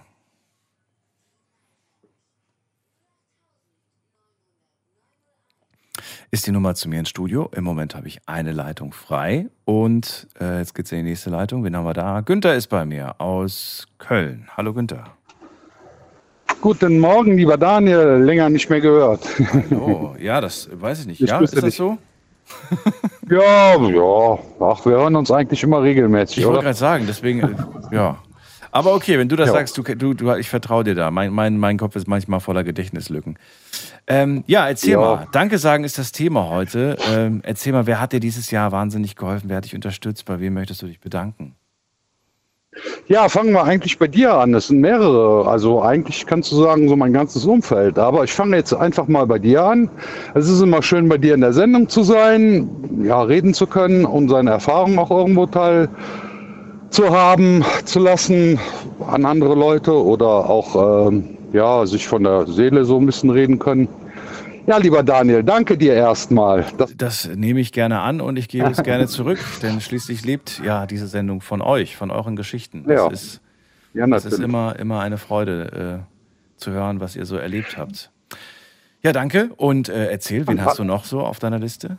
Speaker 3: Ist die Nummer zu mir ins Studio. Im Moment habe ich eine Leitung frei. Und äh, jetzt geht's in die nächste Leitung. Wen haben wir da? Günther ist bei mir aus Köln. Hallo Günther.
Speaker 13: Guten Morgen, lieber Daniel. Länger nicht mehr gehört.
Speaker 3: Oh, ja, das weiß ich nicht.
Speaker 13: Ich
Speaker 3: ja, ist das
Speaker 13: dich.
Speaker 3: so?
Speaker 13: Ja, ja. Ach, wir hören uns eigentlich immer regelmäßig,
Speaker 3: Ich wollte gerade sagen, deswegen, äh, ja. Aber okay, wenn du das
Speaker 13: Ja.
Speaker 3: sagst, du, du, du, ich vertraue dir da. Mein, mein, mein Kopf ist manchmal voller Gedächtnislücken. Ähm, ja, erzähl
Speaker 13: Ja.
Speaker 3: mal. Danke sagen ist das Thema heute. Ähm, erzähl mal, wer hat dir dieses Jahr wahnsinnig geholfen? Wer hat dich unterstützt? Bei wem möchtest du dich bedanken?
Speaker 13: Ja, fangen wir eigentlich bei dir an. Es sind mehrere. Also eigentlich kannst du sagen, so mein ganzes Umfeld. Aber ich fange jetzt einfach mal bei dir an. Es ist immer schön, bei dir in der Sendung zu sein, ja, reden zu können und seine Erfahrungen auch irgendwo teil zu haben, zu lassen an andere Leute oder auch ähm, ja, sich von der Seele so ein bisschen reden können. Ja, lieber Daniel, danke dir erstmal. Das,
Speaker 3: Das nehme ich gerne an und ich gebe es gerne zurück, denn schließlich lebt ja diese Sendung von euch, von euren Geschichten. Das
Speaker 13: Ja.
Speaker 3: ist,
Speaker 13: ja,
Speaker 3: das ist immer, immer eine Freude äh, zu hören, was ihr so erlebt habt. Ja, danke. Und äh, erzähl, wen hast du noch so auf deiner Liste?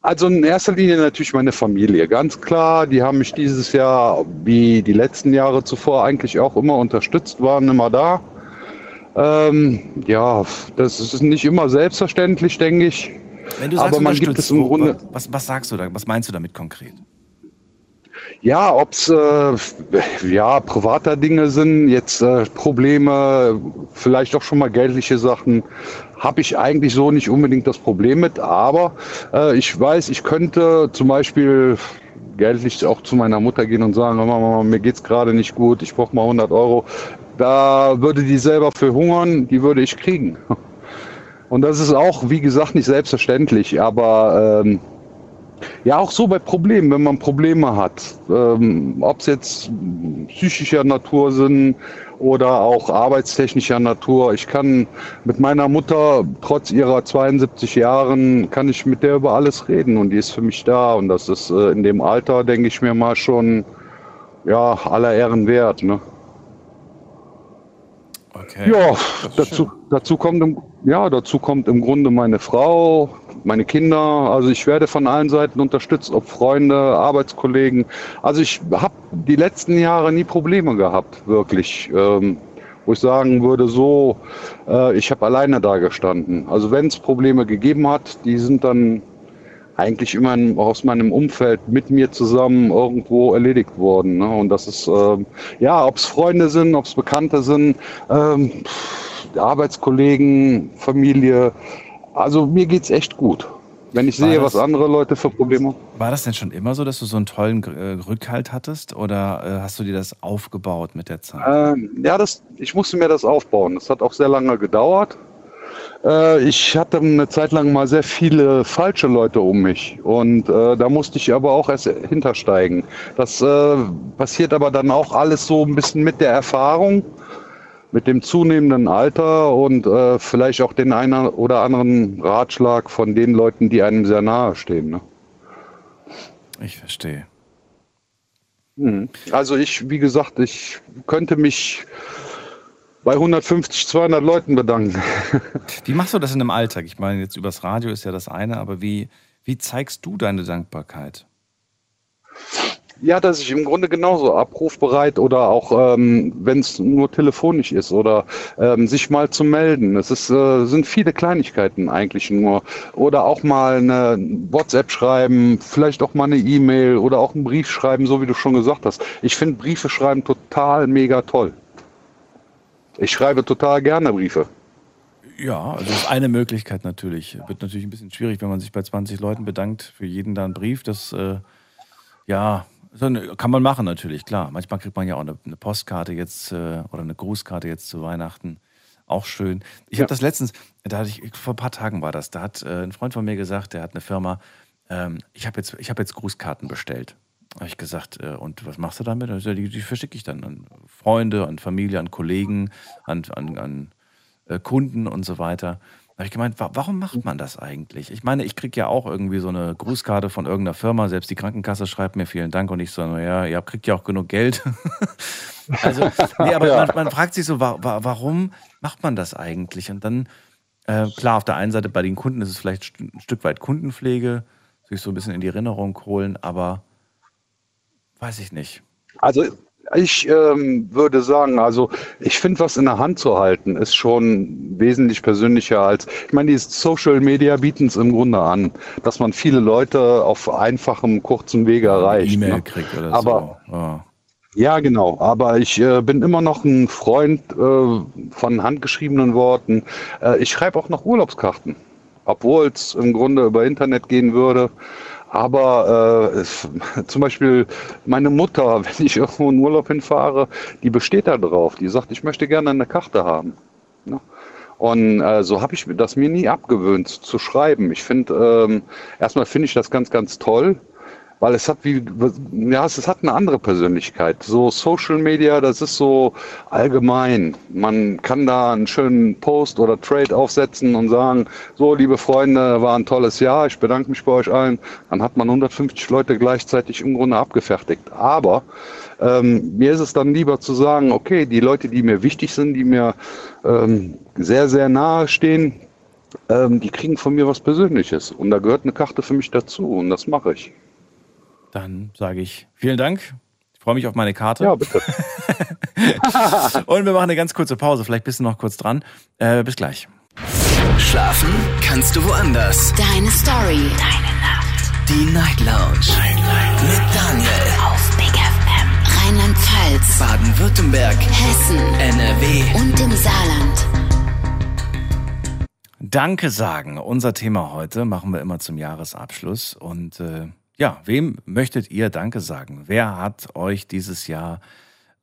Speaker 13: Also in erster Linie natürlich meine Familie, ganz klar. Die haben mich dieses Jahr, wie die letzten Jahre zuvor, eigentlich auch immer unterstützt, waren immer da. Ähm, ja, das ist nicht immer selbstverständlich, denke ich.
Speaker 3: Wenn du sagst,
Speaker 13: Aber man gibt es im Grunde.
Speaker 3: was, was sagst du da? Was meinst du damit konkret?
Speaker 13: Ja, ob es äh, ja, privater Dinge sind, jetzt äh, Probleme, vielleicht auch schon mal geldliche Sachen, habe ich eigentlich so nicht unbedingt das Problem mit. Aber äh, ich weiß, ich könnte zum Beispiel geldlich auch zu meiner Mutter gehen und sagen, Mama, Mama mir geht's gerade nicht gut, ich brauche mal 100 Euro. Da würde die selber für hungern, die würde ich kriegen. Und das ist auch, wie gesagt, nicht selbstverständlich, aber ähm, ja, auch so bei Problemen, wenn man Probleme hat, ähm, ob es jetzt psychischer Natur sind oder auch arbeitstechnischer Natur. Ich kann mit meiner Mutter, trotz ihrer 72 Jahren, kann ich mit der über alles reden und die ist für mich da und das ist äh, in dem Alter, denke ich mir mal schon, ja, aller Ehren wert. Ne?
Speaker 3: Okay.
Speaker 13: Ja, dazu, dazu, kommt im, ja, dazu kommt im Grunde meine Frau, meine Kinder. Also ich werde von allen Seiten unterstützt, ob Freunde, Arbeitskollegen. Also ich habe die letzten Jahre nie Probleme gehabt, wirklich. Ähm, wo ich sagen würde, so, äh, ich habe alleine da gestanden. Also wenn es Probleme gegeben hat, die sind dann eigentlich immer aus meinem Umfeld mit mir zusammen irgendwo erledigt worden. Ne? Und das ist, ähm, ja, ob es Freunde sind, ob es Bekannte sind, ähm, Arbeitskollegen, Familie. Also mir geht's echt gut. Wenn ich sehe,
Speaker 3: das-
Speaker 13: was andere Leute für Probleme haben.
Speaker 3: War das denn schon immer so, dass du so einen tollen äh, Rückhalt hattest oder äh, hast du dir das aufgebaut mit der Zeit?
Speaker 13: Ähm, ja, das, ich musste mir das aufbauen. Das hat auch sehr lange gedauert. Äh, ich hatte eine Zeit lang mal sehr viele falsche Leute um mich und äh, da musste ich aber auch erst hintersteigen. Das äh, passiert aber dann auch alles so ein bisschen mit der Erfahrung, mit dem zunehmenden Alter und äh, vielleicht auch den einen oder anderen Ratschlag von den Leuten, die einem sehr nahe stehen. Ne?
Speaker 3: Ich verstehe.
Speaker 13: Mhm. Also ich, wie gesagt, ich könnte mich bei 150, 200 Leuten bedanken.
Speaker 3: Wie machst du das in einem Alltag? Ich meine, jetzt übers Radio ist ja das eine, aber wie, wie zeigst du deine Dankbarkeit?
Speaker 13: Ja, dass ich im Grunde genauso abrufbereit oder auch, ähm, wenn es nur telefonisch ist oder ähm, sich mal zu melden. Es ist, äh, sind viele Kleinigkeiten eigentlich nur. Oder auch mal eine WhatsApp schreiben, vielleicht auch mal eine E-Mail oder auch einen Brief schreiben, so wie du schon gesagt hast. Ich finde Briefe schreiben total mega toll. Ich schreibe total gerne Briefe.
Speaker 3: Ja, also das ist eine Möglichkeit natürlich. Wird natürlich ein bisschen schwierig, wenn man sich bei 20 Leuten bedankt, für jeden da einen Brief. Das, äh, ja, kann man machen natürlich, klar. Manchmal kriegt man ja auch eine, eine Postkarte jetzt äh, oder eine Grußkarte jetzt zu Weihnachten. Auch schön. Ich
Speaker 13: Ja.
Speaker 3: habe das letztens, da hatte ich, vor ein paar Tagen war das, da hat äh, ein Freund von mir gesagt, der hat eine Firma, ähm, ich habe jetzt, ich hab jetzt Grußkarten bestellt. Habe ich gesagt, äh, und was machst du damit? Also, die, die verschicke ich dann an Freunde, an Familie, an Kollegen, an, an, an äh, Kunden und so weiter. Da habe ich gemeint, wa warum macht man das eigentlich? Ich meine, ich kriege ja auch irgendwie so eine Grußkarte von irgendeiner Firma, selbst die Krankenkasse schreibt mir vielen Dank und ich so, naja, ihr kriegt ja auch genug Geld. also, nee, aber
Speaker 13: Ja.
Speaker 3: man, man fragt sich so, wa wa warum macht man das eigentlich? Und dann, äh, klar, auf der einen Seite bei den Kunden ist es vielleicht ein Stück weit Kundenpflege, sich so ein bisschen in die Erinnerung holen, aber weiß ich nicht.
Speaker 13: Also ich ähm, würde sagen, also ich finde, was in der Hand zu halten, ist schon wesentlich persönlicher als, ich meine, die Social Media bieten es im Grunde an, dass man viele Leute auf einfachem, kurzem Wege erreicht.
Speaker 3: E-Mail
Speaker 13: ne?
Speaker 3: kriegt oder
Speaker 13: Aber
Speaker 3: so. Ja.
Speaker 13: ja, genau. Aber ich äh, bin immer noch ein Freund äh, von handgeschriebenen Worten. Äh, ich schreibe auch noch Urlaubskarten, obwohl es im Grunde über Internet gehen würde. Aber äh, es, zum Beispiel meine Mutter, wenn ich irgendwo in Urlaub hinfahre, die besteht da drauf. Die sagt, ich möchte gerne eine Karte haben. Ne? Und äh, so habe ich das mir nie abgewöhnt zu schreiben. Ich finde, ähm, erstmal finde ich das ganz, ganz toll, weil es hat wie, ja, es, hat eine andere Persönlichkeit. So Social Media, das ist so allgemein. Man kann da einen schönen Post oder Trade aufsetzen und sagen, so liebe Freunde, war ein tolles Jahr, ich bedanke mich bei euch allen. Dann hat man 150 Leute gleichzeitig im Grunde abgefertigt. Aber ähm, mir ist es dann lieber zu sagen, okay, die Leute, die mir wichtig sind, die mir ähm, sehr, sehr nahe stehen, ähm, die kriegen von mir was Persönliches. Und da gehört eine Karte für mich dazu und das mache ich.
Speaker 3: Dann sage ich vielen Dank. Ich freue mich auf meine Karte.
Speaker 13: Ja, bitte.
Speaker 3: und wir machen eine ganz kurze Pause. Vielleicht bist du noch kurz dran. Äh, bis gleich.
Speaker 1: Schlafen kannst du woanders.
Speaker 2: Deine Story. Deine Nacht.
Speaker 1: Die Night Lounge. Night, Night. Mit Daniel.
Speaker 2: Auf Big FM. Rheinland-Pfalz.
Speaker 1: Baden-Württemberg.
Speaker 2: Hessen.
Speaker 1: NRW.
Speaker 2: Und im Saarland.
Speaker 3: Danke sagen. Unser Thema heute machen wir immer zum Jahresabschluss. Und äh, ja, wem möchtet ihr Danke sagen? Wer hat euch dieses Jahr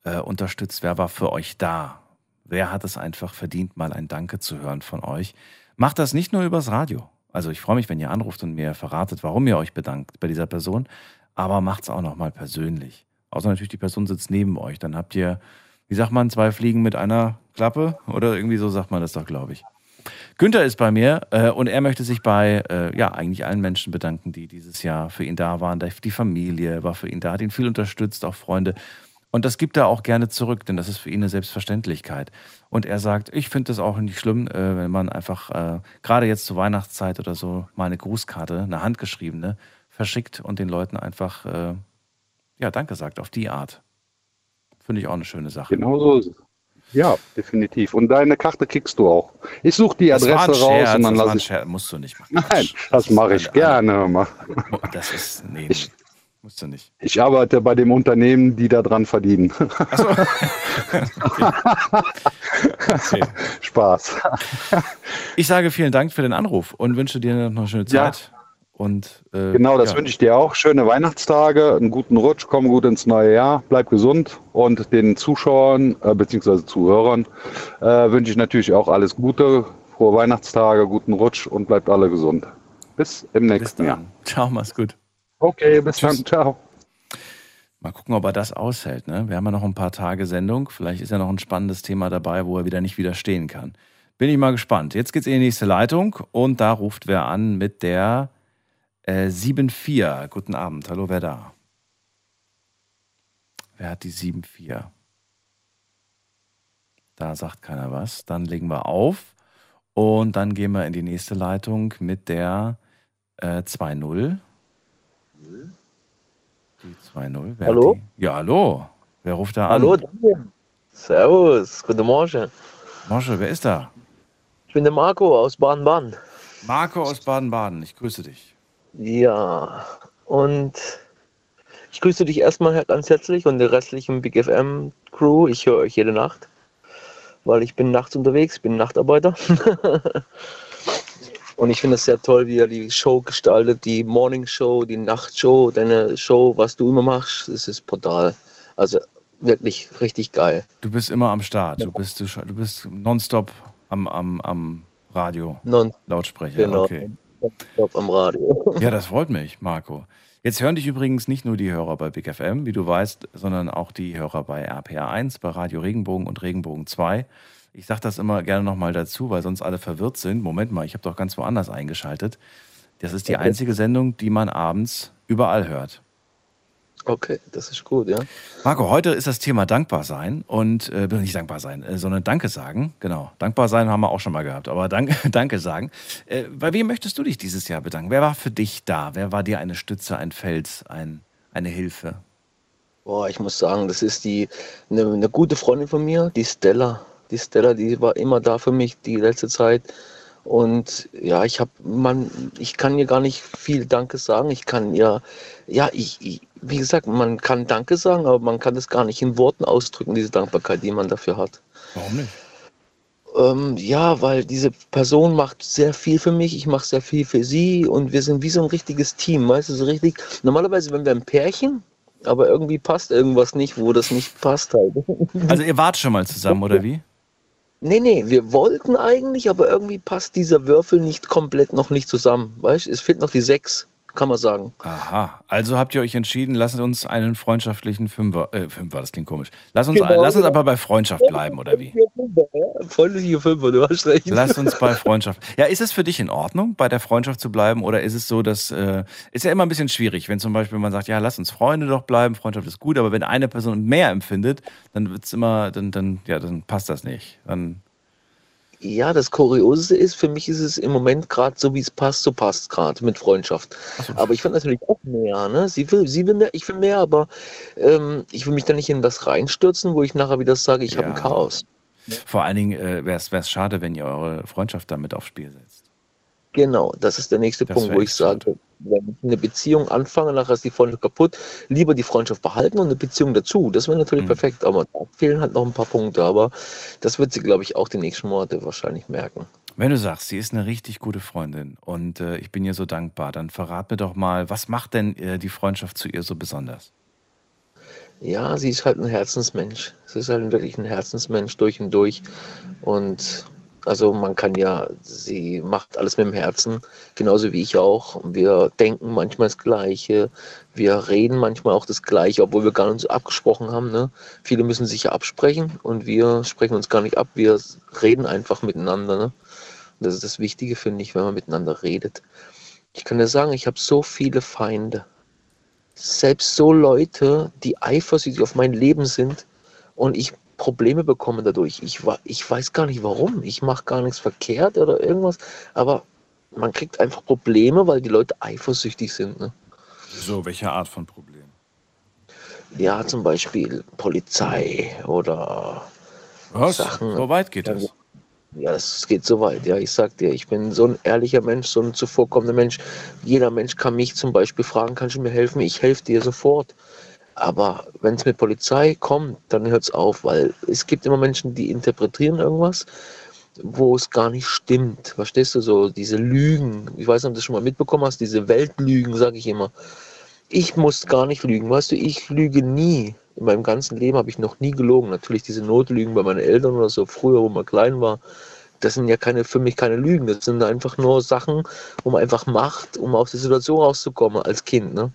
Speaker 3: äh, unterstützt? Wer war für euch da? Wer hat es einfach verdient, mal ein Danke zu hören von euch? Macht das nicht nur übers Radio. Also ich freue mich, wenn ihr anruft und mir verratet, warum ihr euch bedankt bei dieser Person, aber macht es auch nochmal persönlich. Außer natürlich, die Person sitzt neben euch. Dann habt ihr, wie sagt man, zwei Fliegen mit einer Klappe? Oder irgendwie so sagt man das doch, glaube ich. Günther ist bei mir äh, und er möchte sich bei äh, ja eigentlich allen Menschen bedanken, die dieses Jahr für ihn da waren. Die Familie war für ihn da, hat ihn viel unterstützt, auch Freunde. Und das gibt er auch gerne zurück, denn das ist für ihn eine Selbstverständlichkeit. Und er sagt, ich finde das auch nicht schlimm, äh, wenn man einfach äh, gerade jetzt zur Weihnachtszeit oder so mal eine Grußkarte, eine handgeschriebene, verschickt und den Leuten einfach äh, ja Danke sagt auf die Art. Finde ich auch eine schöne Sache.
Speaker 13: Genau so ist es. Ja, definitiv. Und deine Karte kriegst du auch. Ich suche die Adresse raus
Speaker 3: Scherz,
Speaker 13: und dann
Speaker 3: das ein
Speaker 13: ich.
Speaker 3: Scherz, musst du nicht machen.
Speaker 13: Nein, das mache ich gerne. mal.
Speaker 3: Das ist nee,
Speaker 13: Ich-
Speaker 3: musst du nicht.
Speaker 13: Ich arbeite bei dem Unternehmen, die daran verdienen.
Speaker 3: Okay.
Speaker 13: Spaß.
Speaker 3: Ich sage vielen Dank für den Anruf und wünsche dir noch eine schöne
Speaker 13: Ja.
Speaker 3: Und äh,
Speaker 13: Genau, das
Speaker 3: ja.
Speaker 13: wünsche ich dir auch. Schöne Weihnachtstage, einen guten Rutsch, komm gut ins neue Jahr, bleib gesund und den Zuschauern äh, bzw. Zuhörern äh, wünsche ich natürlich auch alles Gute, frohe Weihnachtstage, guten Rutsch und bleibt alle gesund. Bis im nächsten Jahr.
Speaker 3: Ciao, mach's gut.
Speaker 13: Okay, bis dann. Ciao.
Speaker 3: Mal gucken, ob er das aushält. Ne? Wir haben ja noch ein paar Tage Sendung. Vielleicht ist ja noch ein spannendes Thema dabei, wo er wieder nicht widerstehen kann. Bin ich mal gespannt. Jetzt geht's in die nächste Leitung und da ruft wer an mit der äh, 74. Guten Abend. Hallo, wer da? Wer hat die 74? Da sagt keiner was. Dann legen wir auf und dann gehen wir in die nächste Leitung mit der äh, 2-0. Die 2-0. Wer hat
Speaker 14: Hallo?
Speaker 3: Die? Ja, hallo. Wer ruft da an?
Speaker 14: Hallo, Daniel. Servus, guten Morgen.
Speaker 3: Mosche, wer ist da?
Speaker 14: Ich bin der Marco aus Baden-Baden.
Speaker 3: Marco aus Baden-Baden. Ich grüße dich.
Speaker 14: Ja, und ich grüße dich erstmal ganz herzlich und der restlichen Big FM Crew. Ich höre euch jede Nacht, weil ich bin nachts unterwegs, bin Nachtarbeiter. und ich finde es sehr toll, wie ihr die Show gestaltet, die Morning Show, die Nachtshow, deine Show, was du immer machst, das ist brutal. Also wirklich richtig geil.
Speaker 3: Du bist immer am Start. Du bist, du, du bist nonstop am, am, am Radio.
Speaker 14: Non
Speaker 3: Lautsprecher.
Speaker 14: Genau.
Speaker 3: Okay.
Speaker 14: Am Radio.
Speaker 3: Ja, das freut mich, Marco. Jetzt hören dich übrigens nicht nur die Hörer bei Big FM, wie du weißt, sondern auch die Hörer bei RPA1, bei Radio Regenbogen und Regenbogen 2. Ich sage das immer gerne nochmal dazu, weil sonst alle verwirrt sind. Moment mal, ich habe doch ganz woanders eingeschaltet. Das ist die einzige Sendung, die man abends überall hört.
Speaker 14: Okay, das ist gut, ja.
Speaker 3: Marco, heute ist das Thema dankbar sein und äh, nicht dankbar sein, äh, sondern Danke sagen. Genau, dankbar sein haben wir auch schon mal gehabt, aber Dank, Danke sagen. Äh, bei wem möchtest du dich dieses Jahr bedanken? Wer war für dich da? Wer war dir eine Stütze, ein Fels, ein, eine Hilfe?
Speaker 14: Boah, ich muss sagen, das ist die eine, eine gute Freundin von mir, die Stella. Die Stella, die war immer da für mich die letzte Zeit. Und ja, ich habe man, ich kann ihr gar nicht viel Danke sagen. Ich kann ihr, ja, ich, ich, wie gesagt, man kann Danke sagen, aber man kann das gar nicht in Worten ausdrücken, diese Dankbarkeit, die man dafür hat.
Speaker 3: Warum nicht?
Speaker 14: Ähm, ja, weil diese Person macht sehr viel für mich, ich mache sehr viel für sie und wir sind wie so ein richtiges Team, weißt du, so richtig. Normalerweise, wenn wir ein Pärchen, aber irgendwie passt irgendwas nicht, wo das nicht passt halt.
Speaker 3: Also ihr wart schon mal zusammen, oder wie?
Speaker 14: Nee, nee, wir wollten eigentlich, aber irgendwie passt dieser Würfel nicht komplett noch nicht zusammen, weißt? Du, es fehlt noch die sechs, kann man sagen.
Speaker 3: Aha, also habt ihr euch entschieden, lasst uns einen freundschaftlichen Fünfer, äh, Fünfer, das klingt komisch. Lass uns,
Speaker 14: Genau,
Speaker 3: lass uns aber bei Freundschaft bleiben, oder wie?
Speaker 14: Freundliche Fünfer, du hast recht.
Speaker 3: Lass uns bei Freundschaft. Ja, ist es für dich in Ordnung, bei der Freundschaft zu bleiben? Oder ist es so, dass äh, ist ja immer ein bisschen schwierig, wenn zum Beispiel man sagt, ja, lass uns Freunde doch bleiben, Freundschaft ist gut, aber wenn eine Person mehr empfindet, dann wird's immer, dann, dann, ja, dann passt das nicht. Dann
Speaker 14: Ja, das Kuriose ist, für mich ist es im Moment gerade so, wie es passt, so passt gerade mit Freundschaft. Aber ich will natürlich auch mehr, ne? Sie will, sie will mehr, ich will mehr, aber ähm, ich will mich da nicht in was reinstürzen, wo ich nachher wieder sage, ich habe ein
Speaker 3: Ja.
Speaker 14: Chaos.
Speaker 3: Vor allen Dingen äh, wäre es schade, wenn ihr eure Freundschaft damit aufs Spiel setzt.
Speaker 14: Genau, das ist der nächste
Speaker 3: Das
Speaker 14: Punkt, wo ich sage, wenn ich eine Beziehung anfange, nachher ist die Freundschaft kaputt, lieber die Freundschaft behalten und eine Beziehung dazu. Das wäre natürlich
Speaker 3: Mhm.
Speaker 14: perfekt, aber da fehlen halt noch ein paar Punkte, aber das wird sie, glaube ich, auch die nächsten Monate wahrscheinlich merken.
Speaker 3: Wenn du sagst, sie ist eine richtig gute Freundin und äh, ich bin ihr so dankbar, dann verrat mir doch mal, was macht denn äh, die Freundschaft zu ihr so besonders?
Speaker 14: Ja, sie ist halt ein Herzensmensch. Sie ist halt wirklich ein Herzensmensch durch und durch. Und also man kann ja, sie macht alles mit dem Herzen, genauso wie ich auch. Wir denken manchmal das Gleiche, wir reden manchmal auch das Gleiche, obwohl wir gar nicht so abgesprochen haben. Ne? Viele müssen sich ja absprechen und wir sprechen uns gar nicht ab, wir reden einfach miteinander. Ne? Das ist das Wichtige, finde ich, wenn man miteinander redet. Ich kann dir sagen, ich habe so viele Feinde selbst so Leute, die eifersüchtig auf mein Leben sind und ich Probleme bekomme dadurch. Ich, ich weiß gar nicht warum. Ich mache gar nichts verkehrt oder irgendwas, aber man kriegt einfach Probleme, weil die Leute eifersüchtig sind. Ne?
Speaker 3: So, welche Art von Problem?
Speaker 14: Ja, zum Beispiel Polizei oder
Speaker 3: Was?
Speaker 14: Sachen.
Speaker 3: So weit geht das?
Speaker 14: Ja, es geht so weit. Ja, ich sag dir, ich bin so ein ehrlicher Mensch, so ein zuvorkommender Mensch. Jeder Mensch kann mich zum Beispiel fragen, kannst du mir helfen? Ich helfe dir sofort. Aber wenn es mit Polizei kommt, dann hört es auf, weil es gibt immer Menschen, die interpretieren irgendwas, wo es gar nicht stimmt. Verstehst du so? Diese Lügen. Ich weiß nicht, ob du das schon mal mitbekommen hast, diese Weltlügen, sage ich immer. Ich muss gar nicht lügen. Weißt du, ich lüge nie. In meinem ganzen Leben habe ich noch nie gelogen. Natürlich diese Notlügen bei meinen Eltern oder so, früher, wo man klein war. Das sind ja keine, für mich keine Lügen. Das sind einfach nur Sachen, wo man einfach macht, um aus der Situation rauszukommen als Kind. Ne?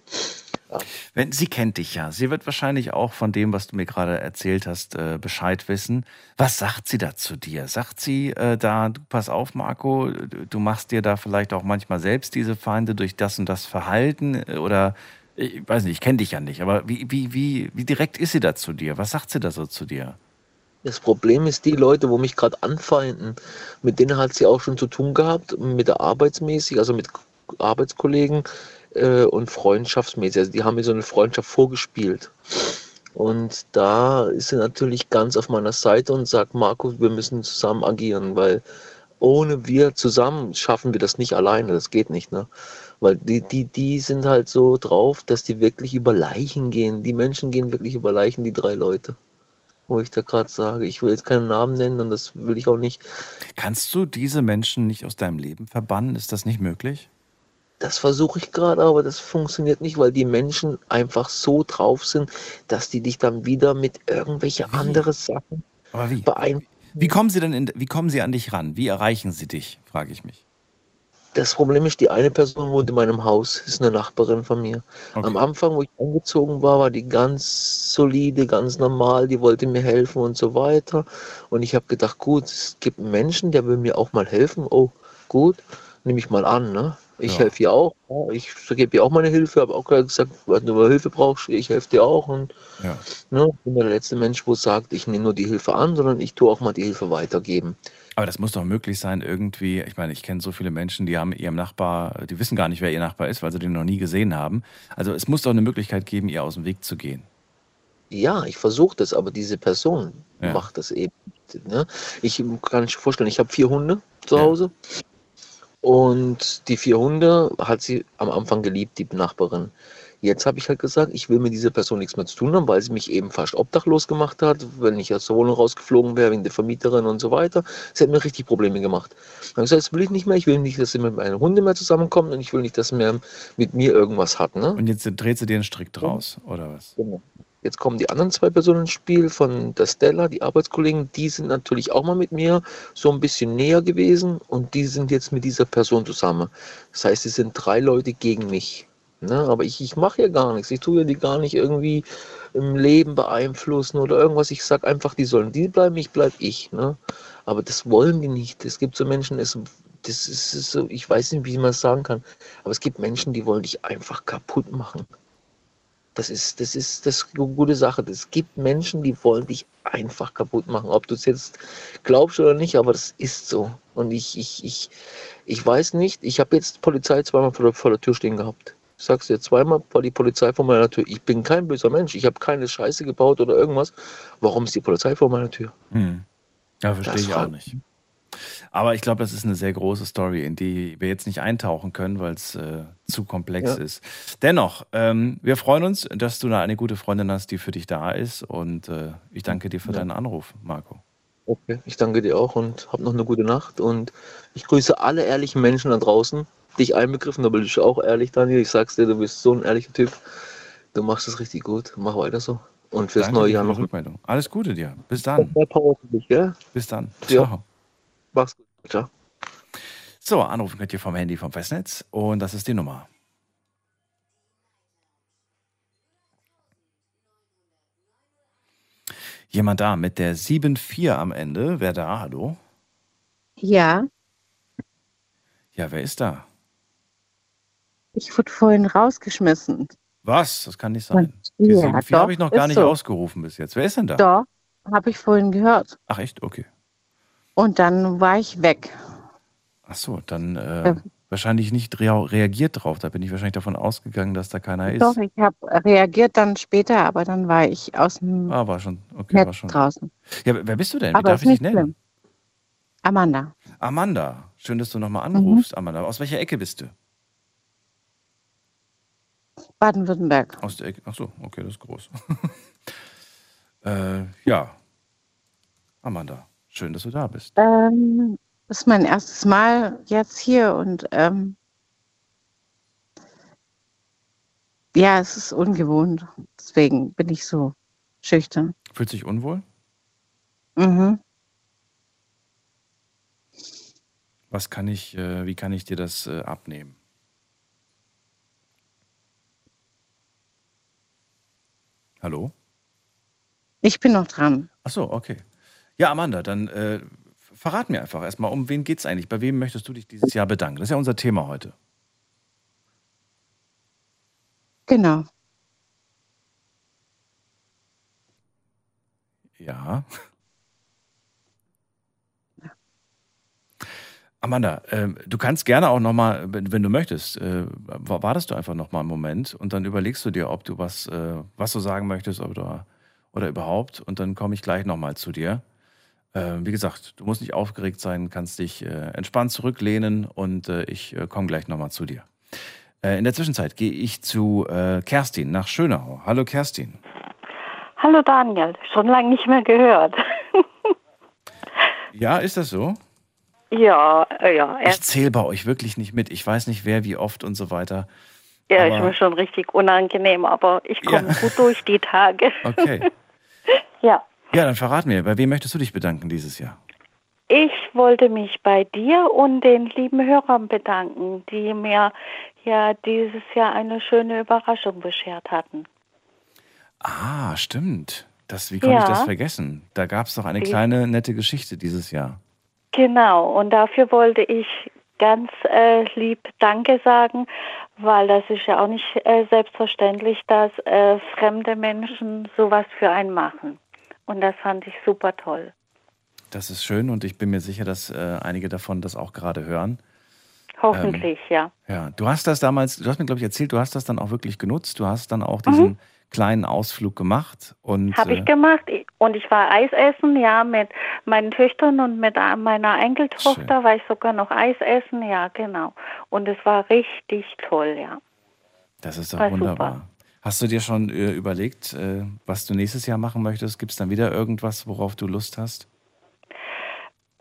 Speaker 3: Wenn, sie kennt dich ja. Sie wird wahrscheinlich auch von dem, was du mir gerade erzählt hast, äh, Bescheid wissen. Was sagt sie da zu dir? Sagt sie äh, da, pass auf, Marco, du, du machst dir da vielleicht auch manchmal selbst diese Feinde durch das und das Verhalten? Äh, Oder ich weiß nicht, ich kenne dich ja nicht, aber wie, wie, wie, wie direkt ist sie da zu dir? Was sagt sie da so zu dir?
Speaker 14: Das Problem ist, die Leute, wo mich gerade anfeinden, mit denen hat sie auch schon zu tun gehabt, mit der arbeitsmäßig, also mit Arbeitskollegen äh, und freundschaftsmäßig. Also die haben mir so eine Freundschaft vorgespielt. Und da ist sie natürlich ganz auf meiner Seite und sagt, Marco, wir müssen zusammen agieren, weil ohne wir zusammen schaffen wir das nicht alleine, das geht nicht, ne? Weil die, die, die sind halt so drauf, dass die wirklich über Leichen gehen. Die Menschen gehen wirklich über Leichen, die drei Leute. Wo ich da gerade sage, ich will jetzt keinen Namen nennen und das will ich auch nicht.
Speaker 3: Kannst du diese Menschen nicht aus deinem Leben verbannen? Ist das nicht möglich?
Speaker 14: Das versuche ich gerade, aber das funktioniert nicht, weil die Menschen einfach so drauf sind, dass die dich dann wieder mit irgendwelche andere Sachen
Speaker 3: wie?
Speaker 14: beeinflussen.
Speaker 3: Wie kommen sie denn in, wie kommen sie an dich ran? Wie erreichen sie dich, frage ich mich.
Speaker 14: Das Problem ist, die eine Person wohnt in meinem Haus, ist eine Nachbarin von mir. Am Anfang, wo ich angezogen war, war die ganz solide, ganz normal, die wollte mir helfen und so weiter. Und ich habe gedacht, gut, es gibt einen Menschen, der will mir auch mal helfen. Oh, gut, nehme ich mal an. Ne? Ich
Speaker 3: Ja.
Speaker 14: helfe ihr auch. Ich gebe ihr auch meine Hilfe, habe auch gesagt, wenn du Hilfe brauchst, ich helfe dir auch. Und
Speaker 3: Ja.
Speaker 14: ne, ich bin der letzte Mensch, wo sagt, ich nehme nur die Hilfe an, sondern ich tue auch mal die Hilfe weitergeben.
Speaker 3: Aber das muss doch möglich sein, irgendwie. Ich meine, ich kenne so viele Menschen, die haben ihrem Nachbar, die wissen gar nicht, wer ihr Nachbar ist, weil sie den noch nie gesehen haben. Also es muss doch eine Möglichkeit geben, ihr aus dem Weg zu gehen.
Speaker 14: Ja, ich versuche das, aber diese Person
Speaker 3: Ja.
Speaker 14: macht das eben. Ne? Ich kann mich vorstellen, ich habe vier Hunde zu Hause. Und die vier Hunde hat sie am Anfang geliebt, die Nachbarin. Jetzt habe ich halt gesagt, ich will mit dieser Person nichts mehr zu tun haben, weil sie mich eben fast obdachlos gemacht hat, wenn ich aus der Wohnung rausgeflogen wäre wegen der Vermieterin und so weiter. Sie hat mir richtig Probleme gemacht. Dann habe ich gesagt, das will ich nicht mehr. Ich will nicht, dass sie mit meinen Hunden mehr zusammenkommt und ich will nicht, dass sie mehr mit mir irgendwas hat. Ne?
Speaker 3: Und jetzt dreht sie dir einen Strick draus, oder was?
Speaker 14: Genau. Jetzt kommen die anderen zwei Personen ins Spiel von der Stella, die Arbeitskollegen, die sind natürlich auch mal mit mir so ein bisschen näher gewesen und die sind jetzt mit dieser Person zusammen. Das heißt, es sind drei Leute gegen mich. Ne? Aber ich, ich mache ja gar nichts. Ich tue ja die gar nicht irgendwie im Leben beeinflussen oder irgendwas. Ich sage einfach, die sollen die bleiben, ich bleib ich. Ne? Aber das wollen die nicht. Es gibt so Menschen, es, das ist so, ich weiß nicht, wie man es sagen kann, aber es gibt Menschen, die wollen dich einfach kaputt machen. Das ist, das ist das ist eine gute Sache. Es gibt Menschen, die wollen dich einfach kaputt machen. Ob du es jetzt glaubst oder nicht, aber das ist so. Und ich, ich, ich, ich weiß nicht, ich habe jetzt Polizei zweimal vor der, vor der Tür stehen gehabt. Ich sag's dir, zweimal war die Polizei vor meiner Tür. Ich bin kein böser Mensch. Ich habe keine Scheiße gebaut oder irgendwas. Warum ist die Polizei vor meiner Tür?
Speaker 3: Hm. Ja, verstehe
Speaker 14: Das
Speaker 3: ich auch nicht. Aber ich glaube, das ist eine sehr große Story, in die wir jetzt nicht eintauchen können, weil es äh, zu komplex
Speaker 14: Ja.
Speaker 3: ist. Dennoch, ähm, wir freuen uns, dass du da eine gute Freundin hast, die für dich da ist. Und äh, ich danke dir für
Speaker 14: Ja.
Speaker 3: deinen Anruf, Marco.
Speaker 14: Okay, ich danke dir auch und hab noch eine gute Nacht. Und ich grüße alle ehrlichen Menschen da draußen. Dich einbegriffen, da bin ich auch ehrlich, Daniel. Ich sag's dir, du bist so ein ehrlicher Typ. Du machst es richtig gut. Mach weiter so. Und fürs
Speaker 3: Danke
Speaker 14: neue Jahr noch
Speaker 3: Rückmeldung. Alles Gute dir. Bis dann. Bis dann.
Speaker 14: Ja. Mach's gut. Ciao.
Speaker 3: So, anrufen könnt ihr vom Handy vom Festnetz und das ist die Nummer. Jemand da mit der 7-4 am Ende. Wer da? Hallo?
Speaker 15: Ja,
Speaker 3: Ja, wer ist da?
Speaker 15: ich wurde vorhin rausgeschmissen.
Speaker 3: Was? Das kann nicht sein. Die
Speaker 15: ja,
Speaker 3: 7-4 habe ich noch gar nicht
Speaker 15: so.
Speaker 3: ausgerufen bis jetzt. Wer ist denn da?
Speaker 15: Doch, habe ich vorhin gehört.
Speaker 3: Ach echt? Okay.
Speaker 15: Und dann war ich weg.
Speaker 3: Ach so, dann äh, wahrscheinlich nicht rea reagiert drauf. Da bin ich wahrscheinlich davon ausgegangen, dass da keiner ist.
Speaker 15: Doch, ich habe reagiert dann später, aber dann war ich aus dem
Speaker 3: Ah, war schon. Okay, war
Speaker 15: Netz
Speaker 3: schon.
Speaker 15: draußen.
Speaker 3: Ja, wer bist du denn? Wie
Speaker 15: Aber
Speaker 3: darf
Speaker 15: ist
Speaker 3: ich dich nennen?
Speaker 15: schlimm. Amanda,
Speaker 3: Amanda. Schön, dass du nochmal
Speaker 15: Mhm.
Speaker 3: anrufst, Amanda. Aus welcher Ecke bist du?
Speaker 15: Baden-Württemberg.
Speaker 3: Aus der Ecke. Ach so, okay, das ist groß. äh, ja. Amanda, schön, dass du da bist.
Speaker 15: Ähm, das ist mein erstes Mal jetzt hier und ähm, ja, es ist ungewohnt. Deswegen bin ich so schüchtern.
Speaker 3: Fühlt sich unwohl?
Speaker 15: Mhm.
Speaker 3: Was kann ich, äh, wie kann ich dir das äh, abnehmen? Hallo?
Speaker 15: Ich bin noch dran.
Speaker 3: Ach so, okay. Ja, Amanda, dann äh, verrat mir einfach erstmal, um wen geht's eigentlich? Bei wem möchtest du dich dieses Jahr bedanken? Das ist ja unser Thema heute.
Speaker 15: Genau.
Speaker 3: Ja. Amanda, ähm, du kannst gerne auch nochmal, wenn, wenn du möchtest, äh, wa- wartest du einfach nochmal einen Moment und dann überlegst du dir, ob du was, äh, was du sagen möchtest oder, oder überhaupt. Und dann komme ich gleich nochmal zu dir. Äh, wie gesagt, du musst nicht aufgeregt sein, kannst dich äh, entspannt zurücklehnen und äh, ich äh, komme gleich nochmal zu dir. Äh, in der Zwischenzeit gehe ich zu äh, Kerstin nach Schönau. Hallo Kerstin.
Speaker 16: Hallo Daniel, schon lange nicht mehr gehört.
Speaker 3: Ja, ist das so?
Speaker 16: ja, ja,
Speaker 3: Ich zähle bei euch wirklich nicht mit. Ich weiß nicht, wer, wie oft und so weiter.
Speaker 16: ja, ist
Speaker 3: aber-
Speaker 16: mir schon richtig unangenehm, aber ich komme
Speaker 3: Ja.
Speaker 16: gut durch die Tage.
Speaker 3: Okay.
Speaker 16: ja,
Speaker 3: Ja, dann verrat mir, bei wem möchtest du dich bedanken dieses Jahr?
Speaker 16: ich wollte mich bei dir und den lieben Hörern bedanken, die mir ja dieses Jahr eine schöne Überraschung beschert hatten.
Speaker 3: Ah, stimmt. Das, wie konnte ich
Speaker 16: Ja.
Speaker 3: das vergessen? Da gab es doch eine kleine nette Geschichte dieses Jahr.
Speaker 16: Genau, und dafür wollte ich ganz äh, lieb Danke sagen, weil das ist ja auch nicht äh, selbstverständlich, dass äh, fremde Menschen sowas für einen machen. Und das fand ich super toll.
Speaker 3: Das ist schön und ich bin mir sicher, dass äh, einige davon das auch gerade hören.
Speaker 16: Hoffentlich, ja.
Speaker 3: Ja, du hast das damals, du hast mir, glaube ich, erzählt, du hast das dann auch wirklich genutzt. Du hast dann
Speaker 16: Mhm.
Speaker 3: auch diesen kleinen Ausflug gemacht und
Speaker 16: Habe
Speaker 3: äh,
Speaker 16: ich gemacht und ich war Eis essen, ja, mit meinen Töchtern und mit meiner Enkeltochter war ich sogar noch Eis essen, ja, genau. Und es war richtig toll, ja.
Speaker 3: das ist doch
Speaker 16: war
Speaker 3: wunderbar.
Speaker 16: super.
Speaker 3: Hast du dir schon äh, überlegt, äh, was du nächstes Jahr machen möchtest? Gibt es dann wieder irgendwas, worauf du Lust hast?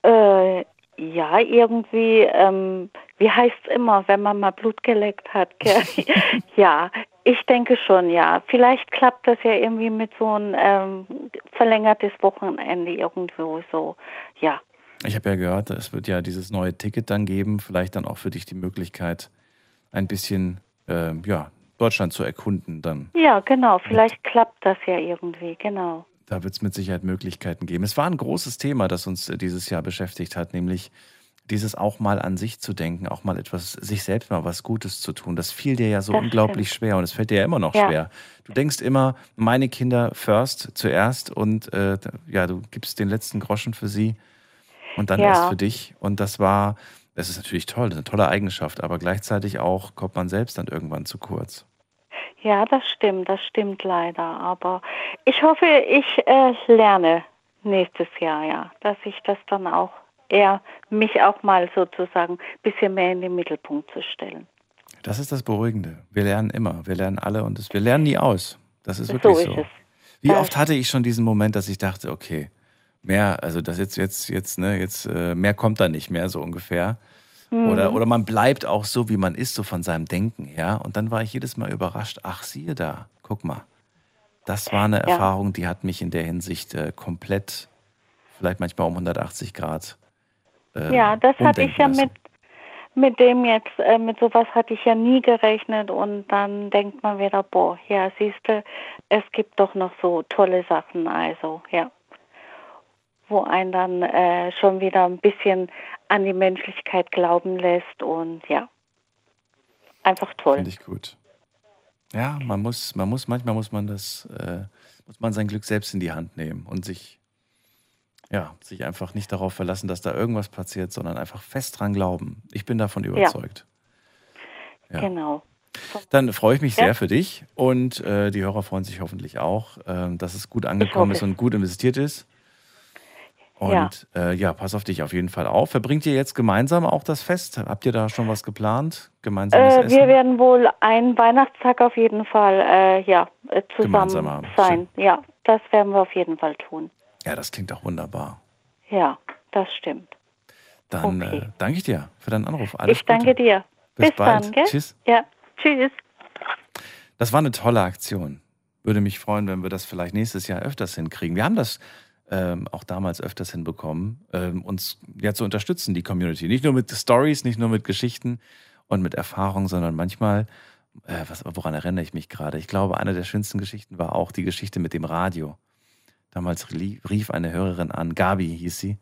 Speaker 16: Äh, ja, irgendwie, ähm, wie heißt es immer, wenn man mal Blut geleckt hat? Ja, ich denke schon, ja. Vielleicht klappt das ja irgendwie mit so einem ähm, verlängertes Wochenende irgendwo so. Ja,
Speaker 3: Ich habe ja gehört, es wird ja dieses neue Ticket dann geben, vielleicht dann auch für dich die Möglichkeit, ein bisschen äh, ja, Deutschland zu erkunden dann.
Speaker 16: ja, genau. Vielleicht klappt das ja irgendwie, genau.
Speaker 3: Da wird es mit Sicherheit Möglichkeiten geben. Es war ein großes Thema, das uns äh, dieses Jahr beschäftigt hat, nämlich dieses auch mal an sich zu denken, auch mal etwas, sich selbst mal was Gutes zu tun, das fiel dir ja so
Speaker 16: Das
Speaker 3: unglaublich
Speaker 16: stimmt.
Speaker 3: schwer und es fällt dir ja immer noch
Speaker 16: Ja.
Speaker 3: schwer. Du denkst immer, meine Kinder first, zuerst und äh, ja, du gibst den letzten Groschen für sie und dann
Speaker 16: Ja.
Speaker 3: erst für dich. Und das war, das ist natürlich toll, das ist eine tolle Eigenschaft, aber gleichzeitig auch kommt man selbst dann irgendwann zu kurz.
Speaker 16: Ja, das stimmt, das stimmt leider. Aber ich hoffe, ich äh, lerne nächstes Jahr, ja, dass ich das dann auch eher mich auch mal sozusagen ein bisschen mehr in den Mittelpunkt zu stellen.
Speaker 3: Das ist das Beruhigende. Wir lernen immer, wir lernen alle und es, wir lernen nie aus. Das ist
Speaker 16: So
Speaker 3: wirklich
Speaker 16: ist
Speaker 3: so.
Speaker 16: es.
Speaker 3: Wie oft hatte ich schon diesen Moment, dass ich dachte, okay, mehr, also das jetzt, jetzt, jetzt, ne, jetzt, äh, mehr kommt da nicht mehr, so ungefähr.
Speaker 16: Mhm.
Speaker 3: Oder, oder man bleibt auch so, wie man ist, so von seinem Denken her. Und dann war ich jedes Mal überrascht, ach, siehe da, guck mal. Das war eine
Speaker 16: Ja.
Speaker 3: Erfahrung, die hat mich in der Hinsicht äh, komplett, vielleicht manchmal um 180 Grad. Äh,
Speaker 16: ja, das hatte ich ja
Speaker 3: lassen.
Speaker 16: mit mit dem jetzt, äh, mit sowas hatte ich ja nie gerechnet und dann denkt man wieder, boah, ja, siehste, es gibt doch noch so tolle Sachen, also, ja. Wo einen dann äh, schon wieder ein bisschen an die Menschlichkeit glauben lässt und ja. Einfach toll.
Speaker 3: Finde ich gut. Ja, man muss, man muss, manchmal muss man das, äh, muss man sein Glück selbst in die Hand nehmen und sich, ja, sich einfach nicht darauf verlassen, dass da irgendwas passiert, sondern einfach fest dran glauben. Ich bin davon überzeugt. Ja.
Speaker 16: Genau.
Speaker 3: Dann freue ich mich
Speaker 16: Ja.
Speaker 3: sehr für dich und äh, die Hörer freuen sich hoffentlich auch, ähm, dass es gut angekommen ist und gut investiert ist. Und ja. Äh, ja, pass auf dich auf jeden Fall auf. Verbringt ihr jetzt gemeinsam auch das Fest? Habt ihr da schon was geplant? Gemeinsames
Speaker 16: Äh,
Speaker 3: Essen?
Speaker 16: wir werden wohl einen Weihnachtstag auf jeden Fall äh, ja, äh, zusammen sein. Ja, das werden wir auf jeden Fall tun.
Speaker 3: Ja, das klingt auch wunderbar.
Speaker 16: Ja, das stimmt.
Speaker 3: Dann
Speaker 16: Okay.
Speaker 3: äh, danke ich dir für deinen Anruf. Alles
Speaker 16: ich danke
Speaker 3: Gute.
Speaker 16: dir.
Speaker 3: Bis
Speaker 16: Bis,
Speaker 3: bald.
Speaker 16: dann, gell?
Speaker 3: Tschüss.
Speaker 16: Ja, tschüss.
Speaker 3: Das war eine tolle Aktion. Würde mich freuen, wenn wir das vielleicht nächstes Jahr öfters hinkriegen. Wir haben das ähm, auch damals öfters hinbekommen, ähm, uns ja zu unterstützen, die Community. Nicht nur mit Stories, nicht nur mit Geschichten und mit Erfahrungen, sondern manchmal, äh, was, woran erinnere ich mich gerade? Ich glaube, eine der schönsten Geschichten war auch die Geschichte mit dem Radio. Damals rie- rief eine Hörerin an, Gabi hieß sie,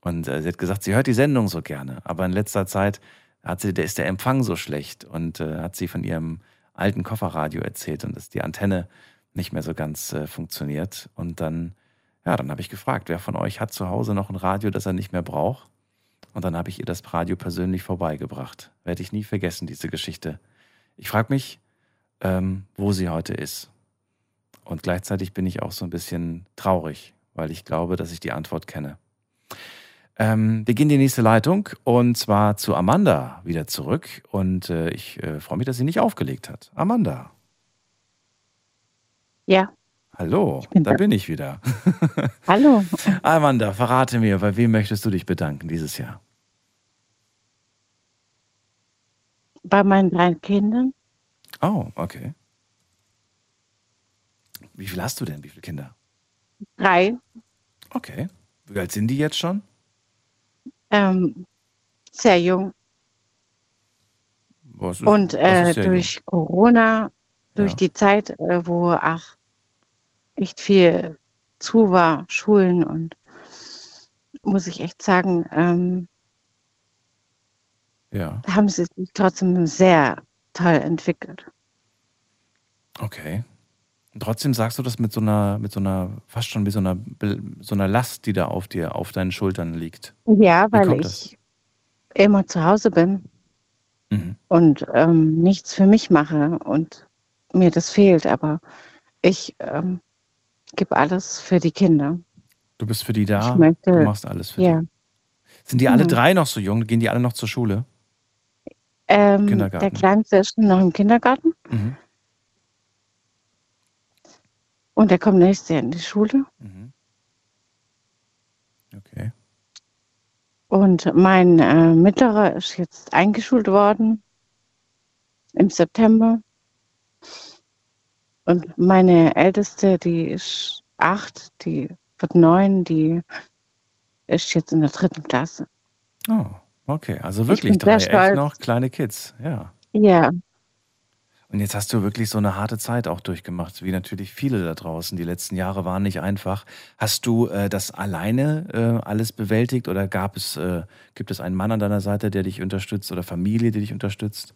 Speaker 3: und äh, sie hat gesagt, sie hört die Sendung so gerne, aber in letzter Zeit hat sie, der ist der Empfang so schlecht und äh, hat sie von ihrem alten Kofferradio erzählt und dass die Antenne nicht mehr so ganz äh, funktioniert. Und dann, ja, dann habe ich gefragt, wer von euch hat zu Hause noch ein Radio, das er nicht mehr braucht? Und dann habe ich ihr das Radio persönlich vorbeigebracht. Werde ich nie vergessen, diese Geschichte. Ich frage mich, ähm, wo sie heute ist. Und gleichzeitig bin ich auch so ein bisschen traurig, weil ich glaube, dass ich die Antwort kenne. Ähm, wir gehen in die nächste Leitung und zwar zu Amanda wieder zurück. Und äh, ich äh, freue mich, dass sie nicht aufgelegt hat. Amanda,
Speaker 15: Ja,
Speaker 3: hallo,
Speaker 15: bin
Speaker 3: da bin ich wieder.
Speaker 15: hallo.
Speaker 3: Amanda, verrate mir, bei wem möchtest du dich bedanken dieses Jahr?
Speaker 15: Bei meinen drei Kindern,
Speaker 3: Oh, okay. Wie viel hast du denn? Wie viele Kinder?
Speaker 15: drei,
Speaker 3: Okay. Wie alt sind die jetzt schon?
Speaker 15: ähm, sehr jung.
Speaker 3: Ist-
Speaker 15: Und äh, durch Corona, durch
Speaker 3: Ja.
Speaker 15: die Zeit, äh, wo ach, echt viel zu war, Schulen und muss ich echt sagen, ähm?
Speaker 3: Ja,
Speaker 15: haben sie sich trotzdem sehr toll entwickelt.
Speaker 3: okay. Und trotzdem sagst du das mit so einer, mit so einer, fast schon wie so einer, so einer Last, die da auf dir, auf deinen Schultern liegt.
Speaker 15: Ja, weil ich immer zu Hause bin
Speaker 3: Mhm.
Speaker 15: und ähm, nichts für mich mache und mir das fehlt, aber ich ähm, gebe alles für die Kinder.
Speaker 3: Du bist für die da,
Speaker 15: möchte-
Speaker 3: du machst alles für
Speaker 15: Ja.
Speaker 3: die. Sind die alle
Speaker 15: Mhm.
Speaker 3: drei noch so jung? Gehen die alle noch zur Schule?
Speaker 15: Ähm,
Speaker 3: Kindergarten.
Speaker 15: der Kleinste ist noch im Kindergarten
Speaker 3: Mhm.
Speaker 15: und der kommt nächstes Jahr in die Schule.
Speaker 3: Mhm. Okay.
Speaker 15: Und mein äh, Mittlerer ist jetzt eingeschult worden im September. Und meine Älteste, die ist acht, die wird neun, die ist jetzt in der dritten Klasse.
Speaker 3: Oh, okay. Also
Speaker 15: Ich
Speaker 3: wirklich drei echt noch kleine Kids. Ja.
Speaker 15: Ja,
Speaker 3: Und Und jetzt hast du wirklich so eine harte Zeit auch durchgemacht, wie natürlich viele da draußen. Die letzten Jahre waren nicht einfach. Hast du äh, das alleine äh, alles bewältigt oder gab es, äh, gibt es einen Mann an deiner Seite, der dich unterstützt oder Familie, die dich unterstützt?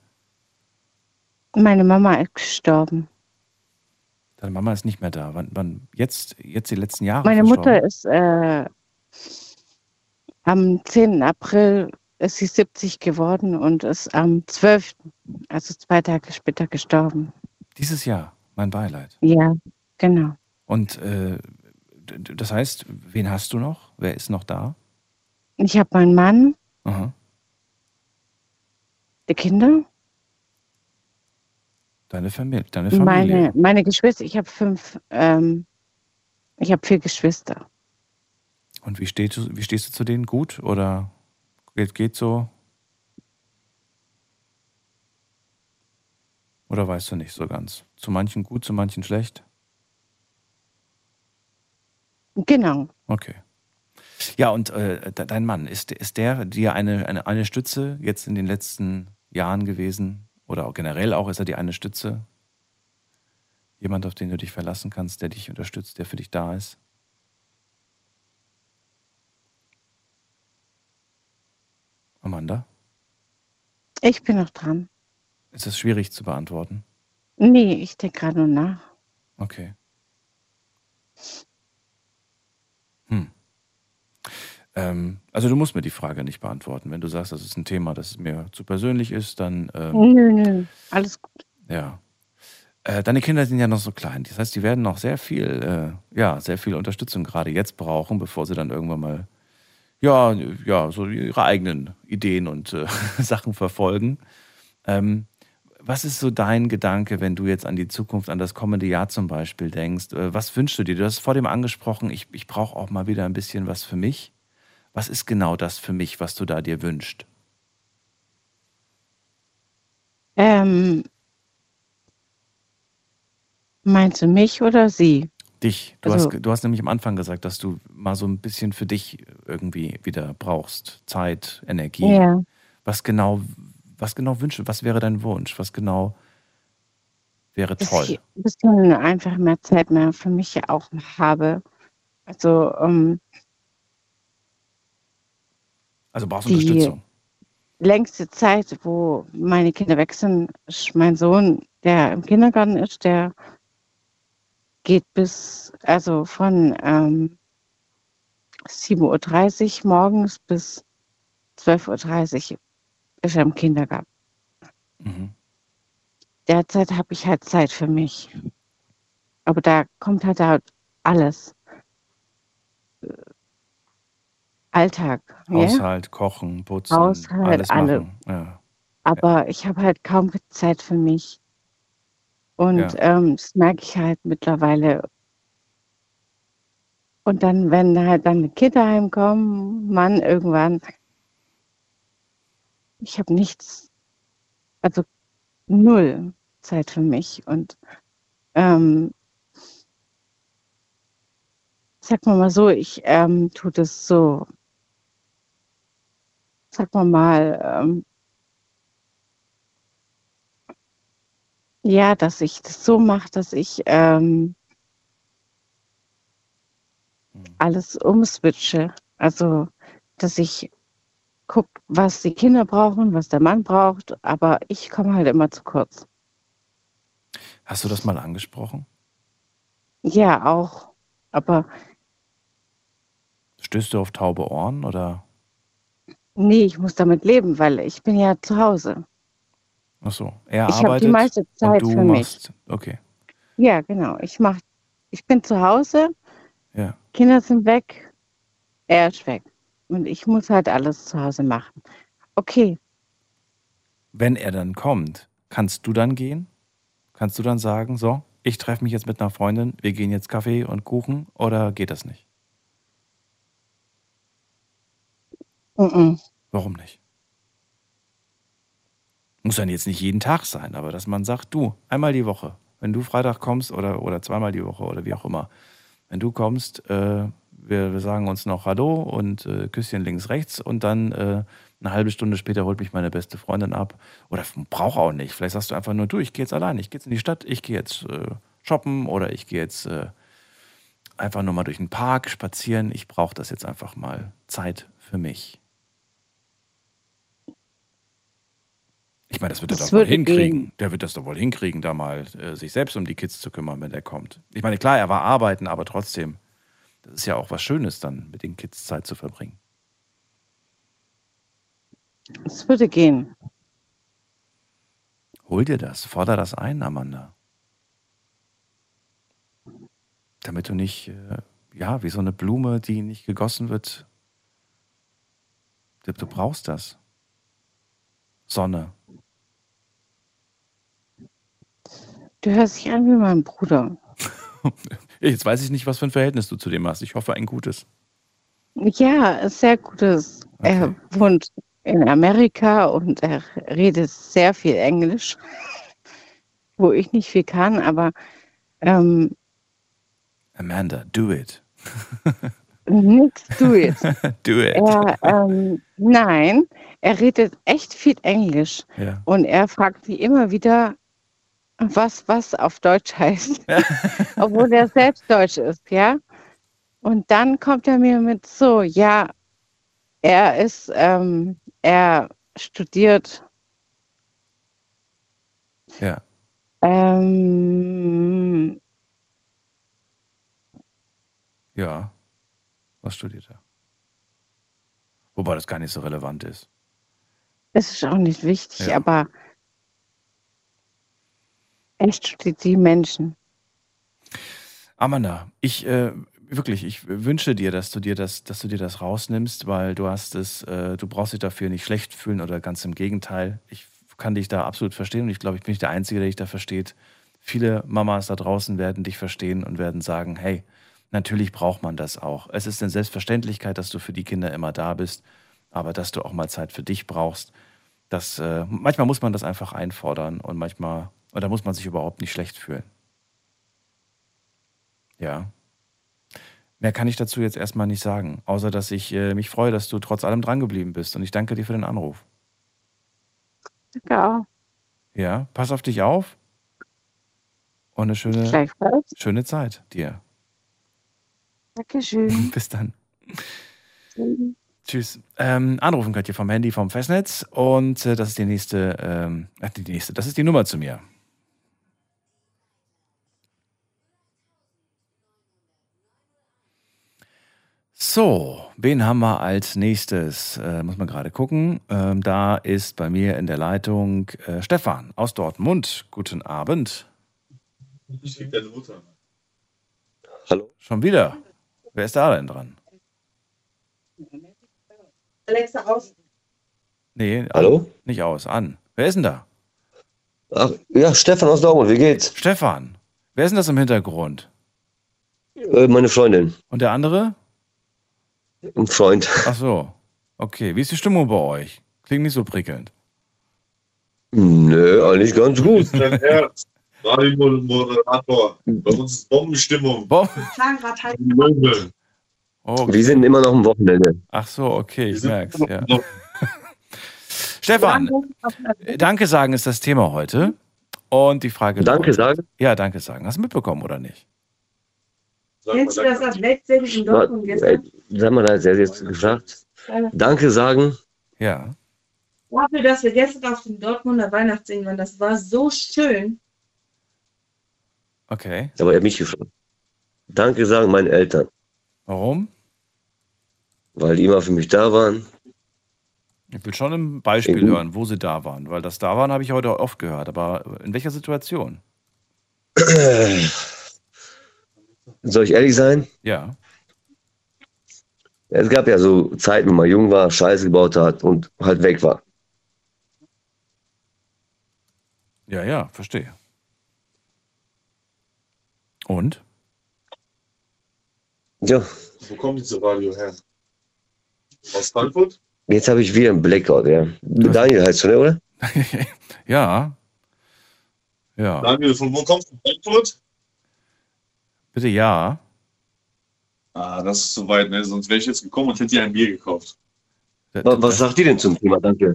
Speaker 15: Meine Mama ist gestorben.
Speaker 3: Deine Mama ist nicht mehr da. Wann, wann jetzt, jetzt die letzten Jahre?
Speaker 15: Meine? Mutter ist äh, am 10. April ist sie 70 geworden und ist am 12., also zwei Tage später gestorben.
Speaker 3: Dieses Jahr, mein Beileid.
Speaker 15: Ja, genau.
Speaker 3: Und äh, das heißt, wen hast du noch? Wer ist noch da?
Speaker 15: Ich habe meinen Mann,
Speaker 3: Aha.
Speaker 15: die Kinder,
Speaker 3: Deine Familie. Deine Familie.
Speaker 15: meine, meine Geschwister. Ich habe fünf, ähm, ich habe vier Geschwister.
Speaker 3: Und wie, steht, du- wie stehst du zu denen? Gut oder geht, geht so? Oder weißt du nicht so ganz? Zu manchen gut, zu manchen schlecht?
Speaker 15: Genau.
Speaker 3: Okay. Ja, und äh, de- dein Mann, ist, ist der dir eine, eine, eine Stütze jetzt in den letzten Jahren gewesen? Oder auch generell auch, ist er dir eine Stütze? Jemand, auf den du dich verlassen kannst, der dich unterstützt, der für dich da ist? Amanda,
Speaker 15: Ich bin noch dran.
Speaker 3: ist das schwierig zu beantworten?
Speaker 15: Nee, ich denke gerade nur nach.
Speaker 3: Okay. Hm. Ähm, also du musst mir die Frage nicht beantworten. Wenn du sagst, das ist ein Thema, das mir zu persönlich ist, dann ähm,
Speaker 15: Nö, nö, alles gut.
Speaker 3: ja. Äh, deine Kinder sind ja noch so klein. Das heißt, die werden noch sehr viel, äh, ja, sehr viel Unterstützung gerade jetzt brauchen, bevor sie dann irgendwann mal, ja, ja, so ihre eigenen Ideen und äh, Sachen verfolgen. Ähm, was ist so dein Gedanke, wenn du jetzt an die Zukunft, an das kommende Jahr zum Beispiel denkst? Äh, Was wünschst du dir? Du hast vor dem angesprochen, ich, ich brauche auch mal wieder ein bisschen was für mich. Was ist genau das für mich, was du da dir wünschst?
Speaker 15: Ähm, meinst du mich oder sie?
Speaker 3: Dich. Du,
Speaker 15: Also-
Speaker 3: hast, du hast nämlich am Anfang gesagt, dass du mal so ein bisschen für dich irgendwie wieder brauchst. Zeit, Energie.
Speaker 15: Ja.
Speaker 3: Was genau, was genau wünschst du? Was wäre dein Wunsch? Was genau wäre
Speaker 15: Dass
Speaker 3: toll?
Speaker 15: ich ein bisschen einfach mehr Zeit mehr für mich auch habe. Also ähm,
Speaker 3: Also brauchst
Speaker 15: die
Speaker 3: Unterstützung.
Speaker 15: längste Zeit, wo meine Kinder weg sind, ist mein Sohn, der im Kindergarten ist, der geht bis, also von ähm, 7.30 Uhr morgens bis 12.30 Uhr ist er im Kindergarten.
Speaker 3: Mhm.
Speaker 15: Derzeit habe ich halt Zeit für mich. Aber da kommt halt alles. Äh, Alltag. ja?
Speaker 3: Haushalt, Kochen, Putzen,
Speaker 15: Haushalt,
Speaker 3: alles
Speaker 15: alle.
Speaker 3: machen. Ja.
Speaker 15: Aber ich habe halt kaum Zeit für mich. Und
Speaker 3: Ja.
Speaker 15: ähm, das merke ich halt mittlerweile. Und dann, wenn halt dann die Kinder heimkommen, Mann, irgendwann, ich habe nichts, also null Zeit für mich. Und ähm, sag mal mal so, ich ähm, tue das so, sag mal mal, ähm, ja, dass ich das so mache, dass ich ähm, alles umswitche. Also, dass ich gucke, was die Kinder brauchen, was der Mann braucht, aber ich komme halt immer zu kurz.
Speaker 3: Hast du das mal angesprochen?
Speaker 15: Ja, auch. Aber
Speaker 3: Stößt du auf taube Ohren oder?
Speaker 15: Nee, ich muss damit leben, weil ich bin ja zu Hause.
Speaker 3: Ach so. Er
Speaker 15: Ich habe die meiste Zeit für mich.
Speaker 3: machst. Okay.
Speaker 15: Ja, genau. Ich mach, ich bin zu Hause,
Speaker 3: Ja.
Speaker 15: Kinder sind weg, er ist weg. Und ich muss halt alles zu Hause machen. Okay,
Speaker 3: Wenn er dann kommt, kannst du dann gehen? Kannst du dann sagen, so, ich treffe mich jetzt mit einer Freundin, wir gehen jetzt Kaffee und Kuchen oder geht das nicht?
Speaker 15: Mhm.
Speaker 3: Warum nicht? Muss dann jetzt nicht jeden Tag sein, aber dass man sagt, du, einmal die Woche, wenn du Freitag kommst oder, oder zweimal die Woche oder wie auch immer, wenn du kommst, äh, Wir, wir sagen uns noch Hallo und äh, Küsschen links, rechts und dann äh, eine halbe Stunde später holt mich meine beste Freundin ab. Oder brauch auch nicht. Vielleicht sagst du einfach nur, du, ich gehe jetzt allein, ich gehe jetzt in die Stadt, ich gehe jetzt äh, shoppen oder ich gehe jetzt äh, einfach nur mal durch den Park spazieren. Ich brauche das jetzt einfach mal Zeit für mich. Ich meine, das wird er
Speaker 15: Das
Speaker 3: doch wohl hinkriegen.
Speaker 15: gehen.
Speaker 3: Der wird das doch wohl hinkriegen, da mal äh, sich selbst um die Kids zu kümmern, wenn der kommt. Ich meine, klar, er war arbeiten, aber trotzdem, das ist ja auch was Schönes, dann mit den Kids Zeit zu verbringen.
Speaker 15: Es würde gehen.
Speaker 3: Hol dir das, forder das ein, Amanda. Damit du nicht, äh, ja, wie so eine Blume, die nicht gegossen wird. Du brauchst das. Sonne.
Speaker 15: Du hörst dich an wie mein Bruder.
Speaker 3: Jetzt weiß ich nicht, was für ein Verhältnis du zu dem hast. Ich hoffe, ein gutes.
Speaker 15: Ja, sehr gutes. Er wohnt in Amerika und er redet sehr viel Englisch, wo ich nicht viel kann, aber ähm,
Speaker 3: Amanda, do it.
Speaker 15: nix do it.
Speaker 3: do it.
Speaker 15: Er, ähm, nein, er redet echt viel Englisch
Speaker 3: Ja.
Speaker 15: und er fragt mich immer wieder, was was auf Deutsch heißt, obwohl er selbst Deutsch ist, ja. Und dann kommt er mir mit so, ja, er ist, ähm, er studiert
Speaker 3: Ja.
Speaker 15: ähm,
Speaker 3: Ja. Was studiert er? Wobei das gar nicht so relevant ist.
Speaker 15: es ist auch nicht wichtig,
Speaker 3: Ja.
Speaker 15: aber studiert die Menschen.
Speaker 3: Amanda, ich äh, wirklich, ich wünsche dir, dass du dir das, dass du dir das rausnimmst, weil du hast es, äh, du brauchst dich dafür nicht schlecht fühlen oder ganz im Gegenteil. Ich kann dich da absolut verstehen und ich glaube, ich bin nicht der Einzige, der dich da versteht. Viele Mamas da draußen werden dich verstehen und werden sagen, hey, natürlich braucht man das auch. Es ist eine Selbstverständlichkeit, dass du für die Kinder immer da bist, aber dass du auch mal Zeit für dich brauchst. Das, äh, manchmal muss man das einfach einfordern und manchmal, oder muss man sich überhaupt nicht schlecht fühlen. Ja. Mehr kann ich dazu jetzt erstmal nicht sagen, außer dass ich äh, mich freue, dass du trotz allem drangeblieben bist und ich danke dir für den Anruf.
Speaker 15: Danke auch.
Speaker 3: Ja, pass auf dich auf und eine schöne, schöne Zeit dir.
Speaker 15: Dankeschön.
Speaker 3: Bis dann. Tschüss. Ähm, anrufen könnt ihr vom Handy, vom Festnetz und äh, das ist die nächste, ähm, die nächste, das ist die Nummer zu mir. So, wen haben wir als nächstes? Äh, muss man gerade gucken. Ähm, da ist bei mir in der Leitung äh, Stefan aus Dortmund. Guten Abend.
Speaker 17: Ich krieg deine Mutter.
Speaker 3: Hallo. Schon wieder. Wer ist da denn dran?
Speaker 18: Alexa aus.
Speaker 3: Nee, an,
Speaker 19: Hallo?
Speaker 3: Nicht aus, an. Wer ist denn da?
Speaker 19: Ach, ja, Stefan aus Dortmund, wie geht's?
Speaker 3: Stefan. Wer ist denn das im Hintergrund?
Speaker 19: Äh, meine Freundin.
Speaker 3: Und der andere?
Speaker 19: Ein Freund.
Speaker 3: Ach so. Okay. Wie ist die Stimmung bei euch? Klingt nicht so prickelnd.
Speaker 19: Nö, eigentlich ganz gut.
Speaker 17: Dein Herz. Radio-Moderator. Bei uns ist Bombenstimmung.
Speaker 18: Gerade halt.
Speaker 3: Oh,
Speaker 19: Wir sind immer noch am Wochenende.
Speaker 3: Ach so, okay, ich merk's. Ja. Stefan, danke sagen ist das Thema heute. Und die Frage.
Speaker 19: Danke sagen?
Speaker 3: Ja, danke sagen. Hast du mitbekommen oder nicht?
Speaker 18: Kennst du das als letztendlich in Dortmund gestern?
Speaker 19: sag mal, da hat er jetzt gefragt. Danke sagen.
Speaker 3: Ja.
Speaker 18: Dafür, dass wir gestern auf dem Dortmunder Weihnachtssingen waren, das war so schön.
Speaker 3: Okay.
Speaker 19: Aber er hat mich gefragt. Danke sagen meinen Eltern,
Speaker 3: Warum?
Speaker 19: weil die immer für mich da waren.
Speaker 3: Ich will schon ein Beispiel
Speaker 19: Mhm.
Speaker 3: hören, wo sie da waren. Weil das da waren, habe ich heute oft gehört. Aber in welcher Situation?
Speaker 19: Soll ich ehrlich sein?
Speaker 3: Ja.
Speaker 19: Es gab ja so Zeiten, wo man jung war, Scheiße gebaut hat und halt weg war.
Speaker 3: Ja, ja, verstehe. Und?
Speaker 19: Ja,
Speaker 17: Wo kommt diese Radio her? Aus Frankfurt?
Speaker 19: jetzt habe ich wieder einen Blackout, ja. Daniel heißt du, ne, oder?
Speaker 3: Ja. Ja.
Speaker 17: Daniel, von wo kommst du? Frankfurt?
Speaker 3: Bitte ja.
Speaker 17: Ah, das ist zu weit, ne? Sonst wäre ich jetzt gekommen und hätte dir ein Bier gekauft.
Speaker 19: Was, was sagt ihr denn zum Thema? Danke.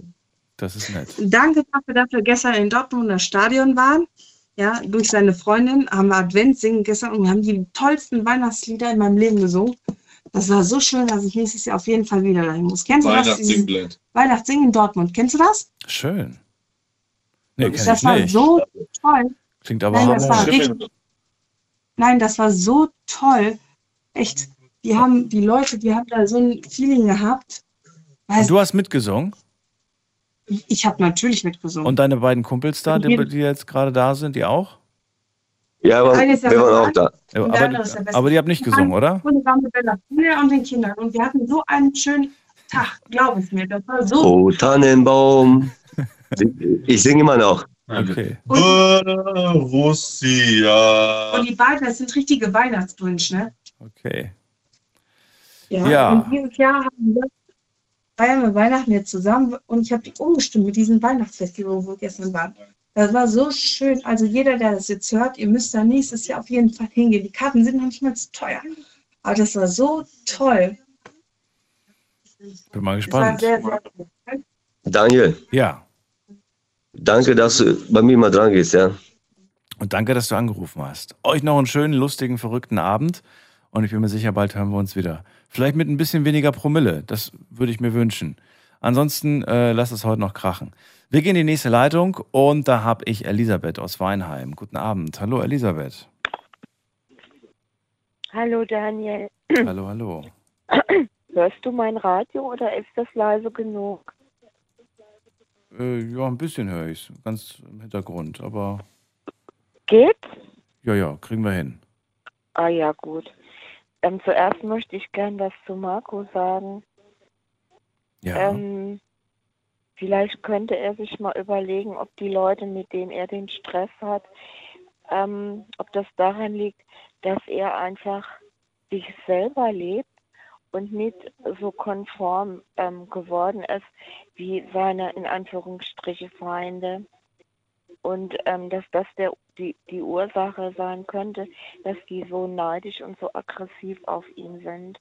Speaker 3: Das ist nett.
Speaker 18: Danke dafür, dass wir gestern in Dortmund das Stadion waren. Ja, durch seine Freundin haben wir Advent singen gestern und wir haben die tollsten Weihnachtslieder in meinem Leben gesungen. Das war so schön, dass ich nächstes Jahr auf jeden Fall wieder dahin muss. Kennst du das? Weihnachtssingen in Dortmund. Kennst du das?
Speaker 3: Schön. Nee, kenn
Speaker 18: das
Speaker 3: ich
Speaker 18: war
Speaker 3: nicht.
Speaker 18: so toll.
Speaker 3: Klingt aber
Speaker 18: Nein, das war richtig. Nein, das war so toll. Echt. Die haben, die Leute, die haben da so ein Feeling gehabt.
Speaker 3: Und du hast mitgesungen?
Speaker 18: Ich habe natürlich mitgesungen.
Speaker 3: Und deine beiden Kumpels da, die, die jetzt gerade da sind, die auch?
Speaker 19: Ja, aber wir waren auch da.
Speaker 3: Ja,
Speaker 18: der
Speaker 3: aber,
Speaker 18: der
Speaker 3: aber die haben nicht gesungen, oder?
Speaker 18: Und wir waren mit Bella Kinder und den Kindern. Und wir hatten so einen schönen Tag, glaub es mir. Das war so.
Speaker 19: Oh, Tannenbaum. Ich singe immer noch.
Speaker 3: Okay.
Speaker 17: Borussia.
Speaker 18: Und die beiden, das sind richtige Weihnachtswünsche, ne?
Speaker 3: Okay.
Speaker 18: Ja.
Speaker 3: Ja.
Speaker 18: Und dieses Jahr haben wir, feiern wir Weihnachten jetzt zusammen und ich habe die umgestimmt mit diesem Weihnachtsfestival, wo wir gestern waren. Das war so schön. Also jeder, der das jetzt hört, ihr müsst da nächstes Jahr auf jeden Fall hingehen. Die Karten sind noch nicht mal zu teuer. Aber das war so toll.
Speaker 3: Bin mal
Speaker 18: Das war
Speaker 3: gespannt.
Speaker 18: sehr, sehr cool.
Speaker 19: Daniel.
Speaker 3: Ja.
Speaker 19: Danke, dass du bei mir mal dran gehst, ja.
Speaker 3: Und danke, dass du angerufen hast. Euch noch einen schönen, lustigen, verrückten Abend. Und ich bin mir sicher, bald hören wir uns wieder. Vielleicht mit ein bisschen weniger Promille. Das würde ich mir wünschen. Ansonsten äh, lasst es heute noch krachen. Wir gehen in die nächste Leitung und da habe ich Elisabeth aus Weinheim. Guten Abend. Hallo, Elisabeth.
Speaker 20: Hallo Daniel.
Speaker 3: Hallo, hallo.
Speaker 20: Hörst du mein Radio oder ist das leise genug?
Speaker 3: Äh, ja, ein bisschen höre ich es. Ganz im Hintergrund. Aber
Speaker 20: Geht?
Speaker 3: ja, ja, kriegen wir hin.
Speaker 20: Ah ja, gut. Ähm, zuerst möchte ich gern was zu Marco sagen.
Speaker 3: Ja.
Speaker 20: Ähm, vielleicht könnte er sich mal überlegen, ob die Leute, mit denen er den Stress hat, ähm, ob das daran liegt, dass er einfach sich selber lebt und nicht so konform ähm, geworden ist wie seine in Anführungsstriche Feinde. Und ähm, dass das der, die, die Ursache sein könnte, dass die so neidisch und so aggressiv auf ihn sind.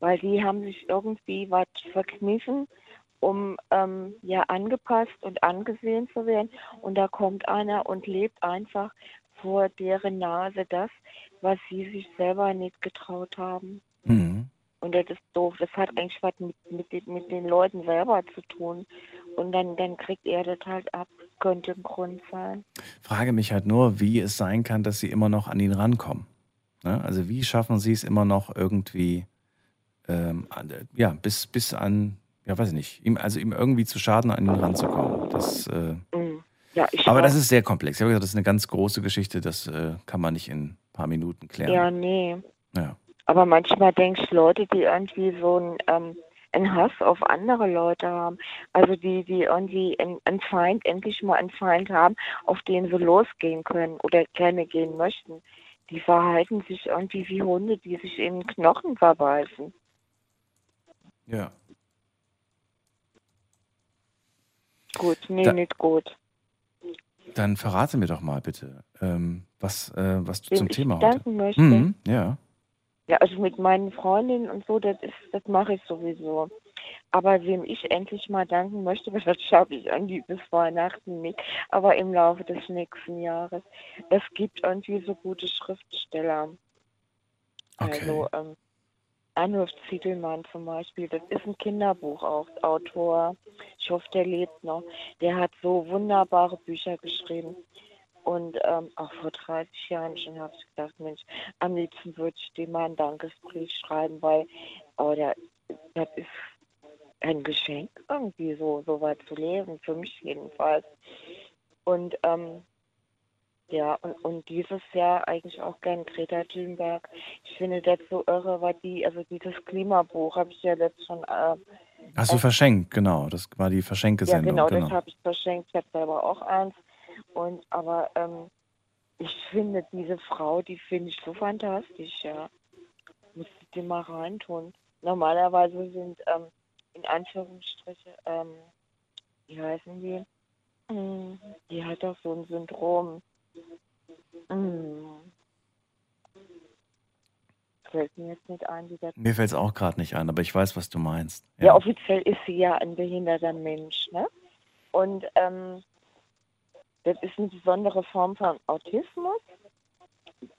Speaker 20: Weil die haben sich irgendwie was verkniffen, um ähm, ja angepasst und angesehen zu werden. Und da kommt einer und lebt einfach vor deren Nase das, was sie sich selber nicht getraut haben.
Speaker 3: Mhm.
Speaker 20: Und das ist doof. Das hat eigentlich was mit, mit, den- mit den Leuten selber zu tun. Und dann, dann kriegt er das halt ab. Könnte ein Grund sein.
Speaker 3: Frage mich halt nur, wie es sein kann, dass sie immer noch an ihn rankommen. Ne? Also wie schaffen sie es immer noch irgendwie, ähm, an, ja, bis, bis an, ja, weiß ich nicht, ihm, also ihm irgendwie zu schaden, an ihn ranzukommen. Das, äh,
Speaker 20: Mhm. Ja,
Speaker 3: aber
Speaker 20: auch.
Speaker 3: das ist sehr komplex. Ich habe gesagt, das ist eine ganz große Geschichte, das äh, kann man nicht in ein paar Minuten klären.
Speaker 20: Ja, nee.
Speaker 3: Ja.
Speaker 20: Aber manchmal denke ich, Leute, die irgendwie so ein, ähm, einen Hass auf andere Leute haben, also die, die irgendwie einen, Feind, endlich mal einen Feind haben, auf den sie losgehen können oder gerne gehen möchten, die verhalten sich irgendwie wie Hunde, die sich in den Knochen verbeißen.
Speaker 3: Ja.
Speaker 20: Gut, nee,
Speaker 3: Da-
Speaker 20: nicht gut.
Speaker 3: Dann verrate mir doch mal bitte, ähm, was, äh, was du
Speaker 20: Wem
Speaker 3: zum
Speaker 20: ich
Speaker 3: Thema heute.
Speaker 20: möchte?
Speaker 3: Mhm, ja.
Speaker 20: Ja, also mit meinen Freundinnen und so, das ist, das mache ich sowieso. Aber wem ich endlich mal danken möchte, das schaffe ich irgendwie bis Weihnachten nicht, aber im Laufe des nächsten Jahres. Es gibt irgendwie so gute Schriftsteller. Also ähm, Arnulf Ziegelmann zum Beispiel, das ist ein Kinderbuchautor. Ich hoffe, der lebt noch. Der hat so wunderbare Bücher geschrieben. Und ähm, auch vor 30 Jahren schon habe ich gedacht, Mensch, am liebsten würde ich dem mal einen Dankesbrief schreiben, weil oh, der, das ist ein Geschenk, irgendwie so, so weit zu leben, für mich jedenfalls. Und ähm, ja, und, und dieses Jahr eigentlich auch gern Greta Thunberg. Ich finde das so irre, weil die, also dieses Klimabuch habe ich ja letztes schon äh,
Speaker 3: Hast du verschenkt, genau. Das war die
Speaker 20: ja,
Speaker 3: Verschenke-Sendung.
Speaker 20: genau, das habe ich verschenkt. Ich habe selber auch eins. Und aber ähm, ich finde diese Frau, die finde ich so fantastisch, ja. Muss ich dir mal reintun. Normalerweise sind ähm, in Anführungsstriche, ähm, wie heißen die? Hm, Die hat doch so ein Syndrom. Hm. fällt mir jetzt nicht ein, wie das.
Speaker 3: Mir fällt es auch gerade nicht ein, aber ich weiß, was du meinst.
Speaker 20: Ja. offiziell ist sie ja ein behinderter Mensch, ne? Und ähm, das ist eine besondere Form von Autismus,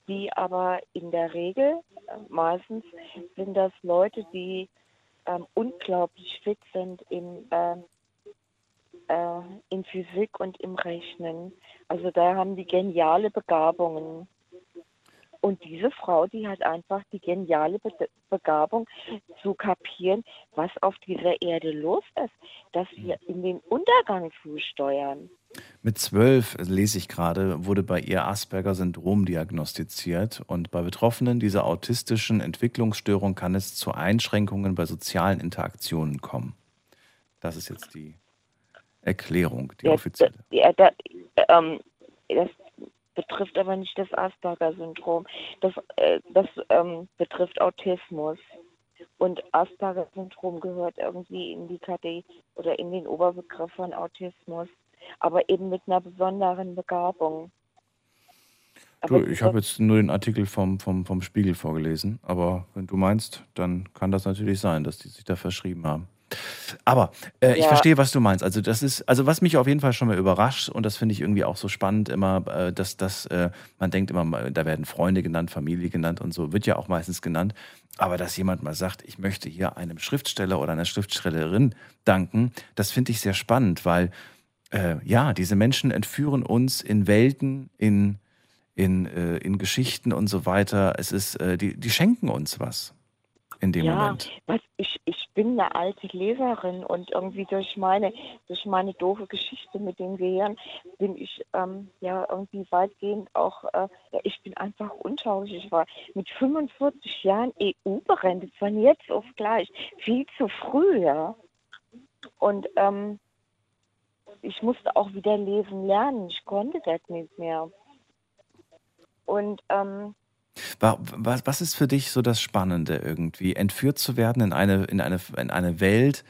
Speaker 20: die aber in der Regel, äh, meistens sind das Leute, die ähm, unglaublich fit sind in, ähm, äh, in Physik und im Rechnen. Also da haben die geniale Begabungen. Und diese Frau, die hat einfach die geniale Be Begabung zu kapieren, was auf dieser Erde los ist, dass wir in den Untergang zusteuern.
Speaker 3: Mit zwölf, äh, lese ich gerade, wurde bei ihr Asperger-Syndrom diagnostiziert. Und bei Betroffenen dieser autistischen Entwicklungsstörung kann es zu Einschränkungen bei sozialen Interaktionen kommen. Das ist jetzt die Erklärung, die
Speaker 20: Ja,
Speaker 3: offizielle.
Speaker 20: ja, da, ähm, das betrifft aber nicht das Asperger-Syndrom. Das, äh, das ähm, betrifft Autismus. Und Asperger-Syndrom gehört irgendwie in die KD oder in den Oberbegriff von Autismus, aber eben mit einer besonderen Begabung.
Speaker 3: Du, ich habe jetzt nur den Artikel vom, vom, vom Spiegel vorgelesen, aber wenn du meinst, dann kann das natürlich sein, dass die sich da verschrieben haben. Aber äh, ich
Speaker 20: Ja.
Speaker 3: verstehe, was du meinst. Also das ist, also was mich auf jeden Fall schon mal überrascht und das finde ich irgendwie auch so spannend immer, äh, dass, dass äh, man denkt immer, da werden Freunde genannt, Familie genannt und so, wird ja auch meistens genannt. Aber dass jemand mal sagt, ich möchte hier einem Schriftsteller oder einer Schriftstellerin danken, das finde ich sehr spannend, weil äh, ja, diese Menschen entführen uns in Welten, in, in, äh, in Geschichten und so weiter. Es ist, äh, die, die schenken uns was in dem
Speaker 20: ja,
Speaker 3: Moment.
Speaker 20: Was, ich, ich bin eine alte Leserin und irgendwie durch meine, durch meine doofe Geschichte mit dem Gehirn bin ich ähm, ja irgendwie weitgehend auch, äh, ja, ich bin einfach untauglich. Ich war mit 45 Jahren EU-berendet, von jetzt auf gleich, viel zu früh, ja. Und ähm, ich musste auch wieder lesen lernen, ich konnte das nicht mehr. Und ähm,
Speaker 3: Was, was ist für dich so das Spannende irgendwie? Entführt zu werden in eine, in eine, in eine Welt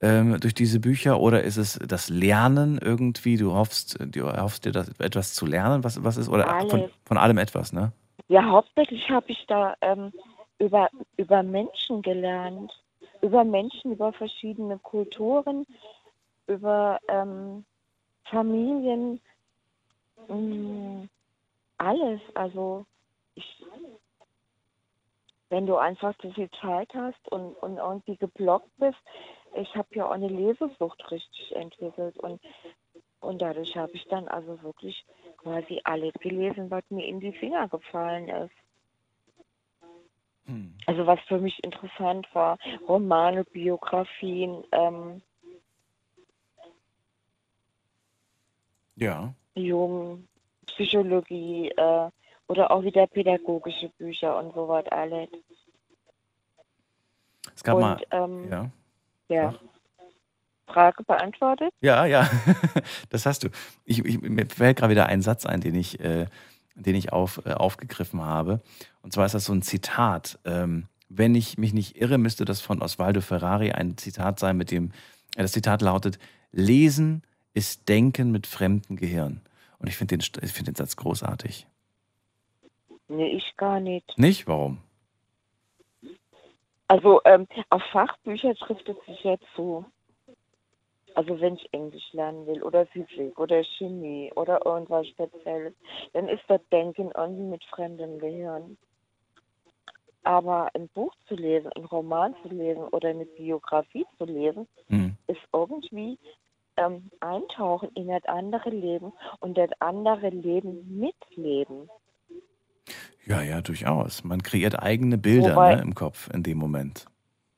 Speaker 3: ähm, durch diese Bücher oder ist es das Lernen irgendwie? Du hoffst, du hoffst dir das, etwas zu lernen? Was, was ist? Oder von, von allem etwas, ne?
Speaker 20: Ja, hauptsächlich habe ich da ähm, über, über Menschen gelernt. Über Menschen, über verschiedene Kulturen, über ähm, Familien, mh, alles. Also ich, wenn du einfach so viel Zeit hast und, und irgendwie geblockt bist, ich habe ja auch eine Lesesucht richtig entwickelt und, und dadurch habe ich dann also wirklich quasi alles gelesen, was mir in die Finger gefallen ist. Also was für mich interessant war, Romane, Biografien, ähm,
Speaker 3: Ja.
Speaker 20: Jung, Psychologie äh, oder auch wieder pädagogische Bücher und so was alles.
Speaker 3: Es gab
Speaker 20: und
Speaker 3: mal.
Speaker 20: ähm,
Speaker 3: Ja.
Speaker 20: ja. Frage beantwortet?
Speaker 3: Ja, ja, das hast du. Ich, ich, mir fällt gerade wieder ein Satz ein, den ich, äh, den ich auf, äh, aufgegriffen habe. Und zwar ist das so ein Zitat. Ähm, wenn ich mich nicht irre, müsste das von Osvaldo Ferrari ein Zitat sein, mit dem, äh, das Zitat lautet, Lesen ist Denken mit fremdem Gehirn. Und ich finde den, ich find den Satz großartig.
Speaker 20: Nee, ich gar nicht.
Speaker 3: Nicht? Warum?
Speaker 20: Also ähm, auf Fachbücher trifft es sich ja zu. Also wenn ich Englisch lernen will oder Physik oder Chemie oder irgendwas Spezielles, dann ist das Denken irgendwie mit fremdem Gehirn. Aber ein Buch zu lesen, ein Roman zu lesen oder eine Biografie zu lesen,
Speaker 3: Hm.
Speaker 20: ist irgendwie ähm, eintauchen in das andere Leben und das andere Leben mitleben.
Speaker 3: Ja, ja, durchaus. Man kreiert eigene Bilder
Speaker 20: Wobei-
Speaker 3: ne, im Kopf in dem Moment.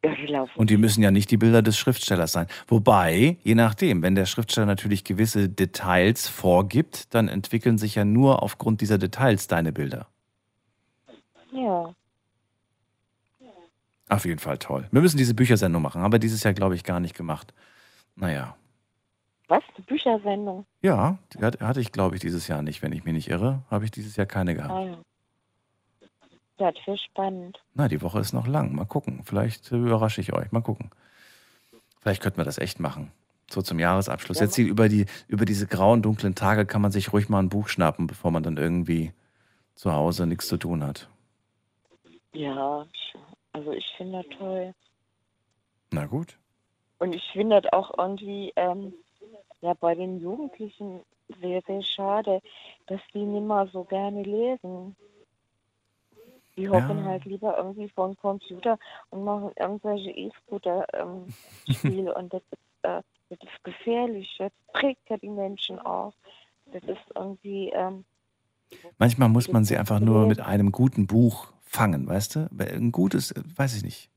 Speaker 20: Ja, die laufen.
Speaker 3: Und die müssen ja nicht die Bilder des Schriftstellers sein. Wobei, je nachdem, wenn der Schriftsteller natürlich gewisse Details vorgibt, dann entwickeln sich ja nur aufgrund dieser Details deine Bilder.
Speaker 20: Ja.
Speaker 3: Auf jeden Fall toll. Wir müssen diese Büchersendung machen, aber dieses Jahr, glaube ich, gar nicht gemacht. Naja.
Speaker 20: Was? Die Büchersendung?
Speaker 3: Ja, die hat- hatte ich, glaube ich, dieses Jahr nicht. Wenn ich mich nicht irre, habe ich dieses Jahr keine gehabt.
Speaker 20: Ah, ja. Das wäre spannend.
Speaker 3: Na, die Woche ist noch lang. Mal gucken. Vielleicht äh, überrasche ich euch. Mal gucken. Vielleicht könnten wir das echt machen. So zum Jahresabschluss.
Speaker 20: Ja,
Speaker 3: Jetzt über, die, über diese grauen, dunklen Tage kann man sich ruhig mal ein Buch schnappen, bevor man dann irgendwie zu Hause nichts zu tun hat.
Speaker 20: Ja, also ich finde das toll.
Speaker 3: Na gut.
Speaker 20: Und ich finde das auch irgendwie ähm, ja, bei den Jugendlichen sehr, sehr schade, dass die nicht mehr so gerne lesen. Die hocken
Speaker 3: Ja.
Speaker 20: halt lieber irgendwie vor dem Computer und machen irgendwelche E-Scooter-Spiele und das ist, äh, das ist gefährlich. Das prägt ja die Menschen auch. Das ist irgendwie, ähm,
Speaker 3: Manchmal muss man sie einfach nur mit einem guten Buch fangen, weißt du? Ein gutes, äh, weiß ich nicht.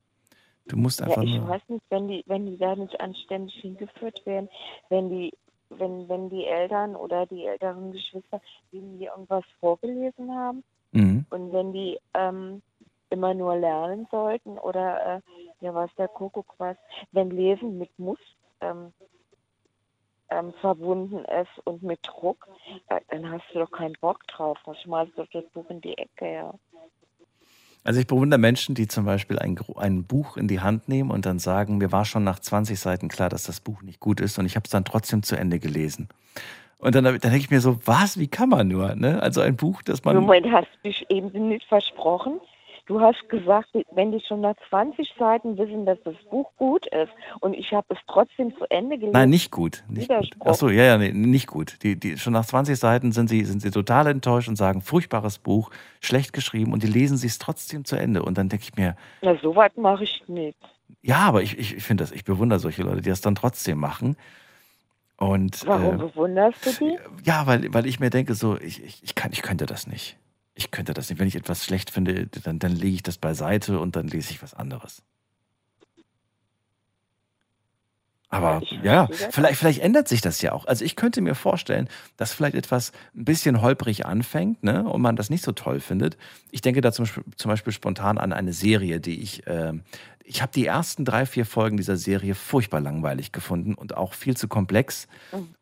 Speaker 3: Du musst
Speaker 20: Ja,
Speaker 3: einfach
Speaker 20: ich
Speaker 3: nur.
Speaker 20: weiß nicht, wenn die, wenn die da nicht anständig hingeführt werden, wenn die, wenn, wenn die Eltern oder die älteren Geschwister denen die irgendwas vorgelesen haben
Speaker 3: Mhm.
Speaker 20: und wenn die ähm, immer nur lernen sollten oder äh, ja was der Kuckuck was, wenn Lesen mit Muss ähm, ähm, verbunden ist und mit Druck, äh, dann hast du doch keinen Bock drauf. Dann schmeißt du das Buch in die Ecke, ja.
Speaker 3: Also ich bewundere Menschen, die zum Beispiel ein, ein Buch in die Hand nehmen und dann sagen, mir war schon nach 20 Seiten klar, dass das Buch nicht gut ist und ich habe es dann trotzdem zu Ende gelesen. Und dann, dann denke ich mir so, was, wie kann man nur? Ne? Also ein Buch, das man...
Speaker 20: Moment, hast du dich eben nicht versprochen? Du hast gesagt, wenn die schon nach 20 Seiten wissen, dass das Buch gut ist und ich habe es trotzdem zu Ende gelesen.
Speaker 3: Nein, nicht gut. Nicht gut. Ach so, ja, ja, nee, nicht gut. Die, die, schon nach 20 Seiten sind sie, sind sie total enttäuscht und sagen, furchtbares Buch, schlecht geschrieben und die lesen sie es trotzdem zu Ende. Und dann denke ich mir,
Speaker 20: Na, so weit mache ich nicht.
Speaker 3: ja, aber ich, ich, ich finde das, ich bewundere solche Leute, die das dann trotzdem machen. Und
Speaker 20: Warum
Speaker 3: äh,
Speaker 20: bewunderst du die?
Speaker 3: ja, weil, weil ich mir denke, so, ich, ich, ich, kann, ich könnte das nicht. Ich könnte das nicht. Wenn ich etwas schlecht finde, dann, dann lege ich das beiseite und dann lese ich was anderes. Aber ja, vielleicht, vielleicht ändert sich das ja auch. Also ich könnte mir vorstellen, dass vielleicht etwas ein bisschen holprig anfängt ne, und man das nicht so toll findet. Ich denke da zum, zum Beispiel spontan an eine Serie, die ich, ähm, ich habe die ersten drei, vier Folgen dieser Serie furchtbar langweilig gefunden und auch viel zu komplex.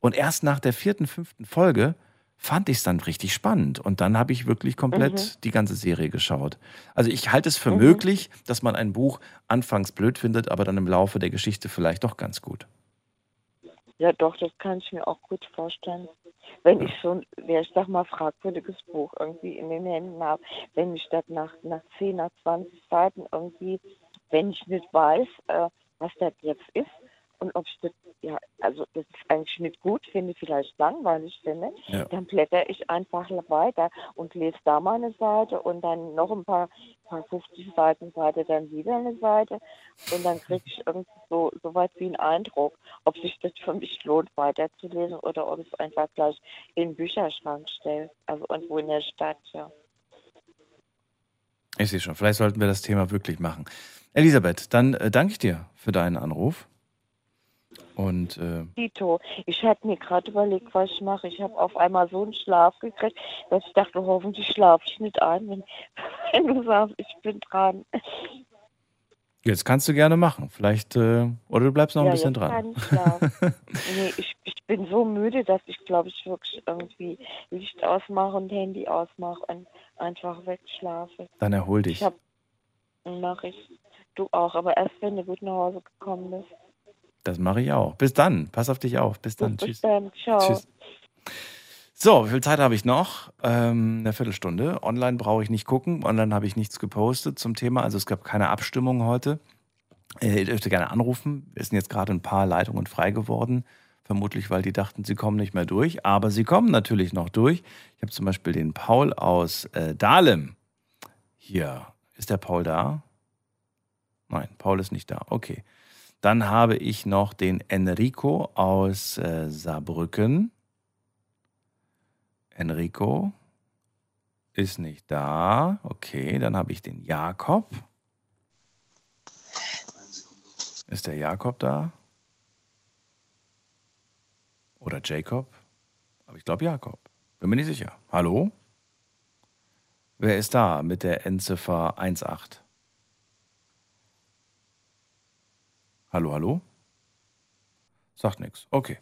Speaker 3: Und erst nach der vierten, fünften Folge fand ich es dann richtig spannend. Und dann habe ich wirklich komplett
Speaker 20: Mhm.
Speaker 3: die ganze Serie geschaut. Also ich halte es für
Speaker 20: Mhm.
Speaker 3: möglich, dass man ein Buch anfangs blöd findet, aber dann im Laufe der Geschichte vielleicht doch ganz gut.
Speaker 20: Ja, doch, das kann ich mir auch gut vorstellen. Wenn ich so ein, ja, ich sag mal, fragwürdiges Buch irgendwie in den Händen habe, wenn ich das nach, nach 10, nach 20 Seiten irgendwie, wenn ich nicht weiß, äh, was das jetzt ist und ob ich das, ja, also das ist eigentlich nicht gut finde, vielleicht langweilig finde,
Speaker 3: Ja.
Speaker 20: dann blätter ich einfach weiter und lese da mal eine Seite und dann noch ein paar, paar 50 Seiten weiter dann wieder eine Seite und dann kriege ich irgendwie so, so weit wie einen Eindruck, ob sich das für mich lohnt, weiterzulesen oder ob ich es einfach gleich in den Bücherschrank stelle, also irgendwo in der Stadt, ja.
Speaker 3: Ich sehe schon, vielleicht sollten wir das Thema wirklich machen. Elisabeth, dann äh, danke ich dir für deinen Anruf. Und äh,
Speaker 20: Tito, ich hatte mir gerade überlegt, was ich mache. Ich habe auf einmal so einen Schlaf gekriegt, dass ich dachte, hoffentlich schlafe ich nicht ein, wenn, wenn du sagst, ich bin dran.
Speaker 3: jetzt kannst du gerne machen. Vielleicht, äh, oder du bleibst noch ein
Speaker 20: ja,
Speaker 3: bisschen
Speaker 20: jetzt
Speaker 3: dran.
Speaker 20: ich nee, ich, ich bin so müde, dass ich, glaube ich, wirklich irgendwie Licht ausmache und Handy ausmache und einfach wegschlafe.
Speaker 3: Dann erhol dich.
Speaker 20: Ich habe Nachricht. Du auch, aber erst wenn du gut nach Hause gekommen bist.
Speaker 3: Das mache ich auch. Bis dann. Pass auf dich auf. Bis dann.
Speaker 20: Bis
Speaker 3: Tschüss.
Speaker 20: dann. Ciao.
Speaker 3: Tschüss. So, wie viel Zeit habe ich noch? Ähm, eine Viertelstunde. Online brauche ich nicht gucken. Online habe ich nichts gepostet zum Thema. Also es gab keine Abstimmung heute. Äh, Ihr dürft gerne anrufen. Es sind jetzt gerade ein paar Leitungen frei geworden. Vermutlich, weil die dachten, sie kommen nicht mehr durch. Aber sie kommen natürlich noch durch. Ich habe zum Beispiel den Paul aus äh, Dahlem. Hier. Ist der Paul da? Nein, Paul ist nicht da. Okay. Dann habe ich noch den Enrico aus äh, Saarbrücken. Enrico ist nicht da. Okay, dann habe ich den Jakob. Ist der Jakob da? Oder Jacob? Aber ich glaube Jakob. Bin mir nicht sicher. Hallo? Wer ist da mit der Endziffer 18? Hallo, hallo? Sagt nichts. Okay.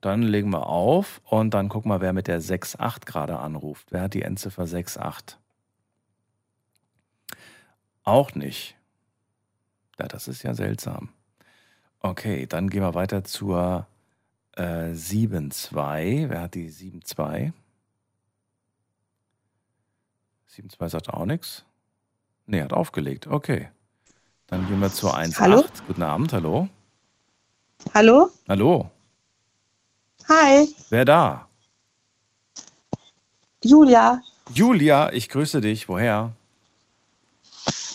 Speaker 3: Dann legen wir auf und dann gucken wir, wer mit der 6.8 gerade anruft. Wer hat die Endziffer 6.8? Auch nicht. Ja, das ist ja seltsam. Okay, dann gehen wir weiter zur äh, 7.2. Wer hat die 7.2? 7.2 sagt auch nichts. Nee, hat aufgelegt. Okay. Dann gehen wir zur 1.8.
Speaker 18: Hallo?
Speaker 3: Guten Abend, hallo.
Speaker 18: Hallo?
Speaker 3: Hallo.
Speaker 18: Hi,
Speaker 3: Wer da?
Speaker 18: Julia.
Speaker 3: Julia, ich grüße dich. Woher?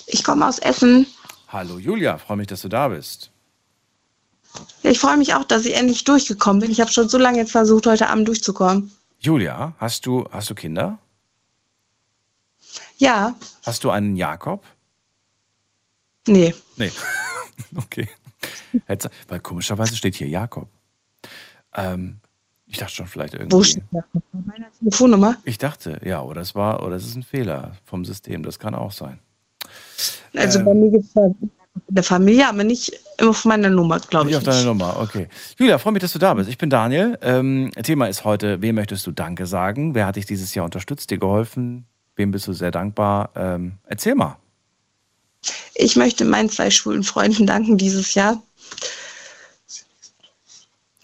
Speaker 18: Ich komme aus Essen.
Speaker 3: Hallo Julia, freue mich, dass du da bist.
Speaker 18: Ich freue mich auch, dass ich endlich durchgekommen bin. Ich habe schon so lange jetzt versucht, heute Abend durchzukommen.
Speaker 3: Julia, hast du, hast du Kinder?
Speaker 18: Ja,
Speaker 3: Hast du einen Jakob?
Speaker 18: Nee.
Speaker 3: Nee. okay. Weil komischerweise steht hier Jakob. Ähm, ich dachte schon vielleicht irgendwie.
Speaker 18: Wo steht das? Meine Telefonnummer?
Speaker 3: Ich dachte, ja, oder es war, oder es ist ein Fehler vom System. Das kann auch sein.
Speaker 18: Also
Speaker 3: Ähm.
Speaker 18: bei mir gibt es eine Familie, aber nicht immer auf meiner Nummer, glaube
Speaker 3: Nicht
Speaker 18: ich.
Speaker 3: auf deine
Speaker 18: Nicht.
Speaker 3: Nummer, okay. Julia, freue mich, dass du da bist. Ich bin Daniel. Ähm, Thema ist heute, wem möchtest du Danke sagen? Wer hat dich dieses Jahr unterstützt, dir geholfen? Wem bist du sehr dankbar? Ähm, erzähl mal.
Speaker 18: Ich möchte meinen zwei schwulen Freunden danken dieses Jahr.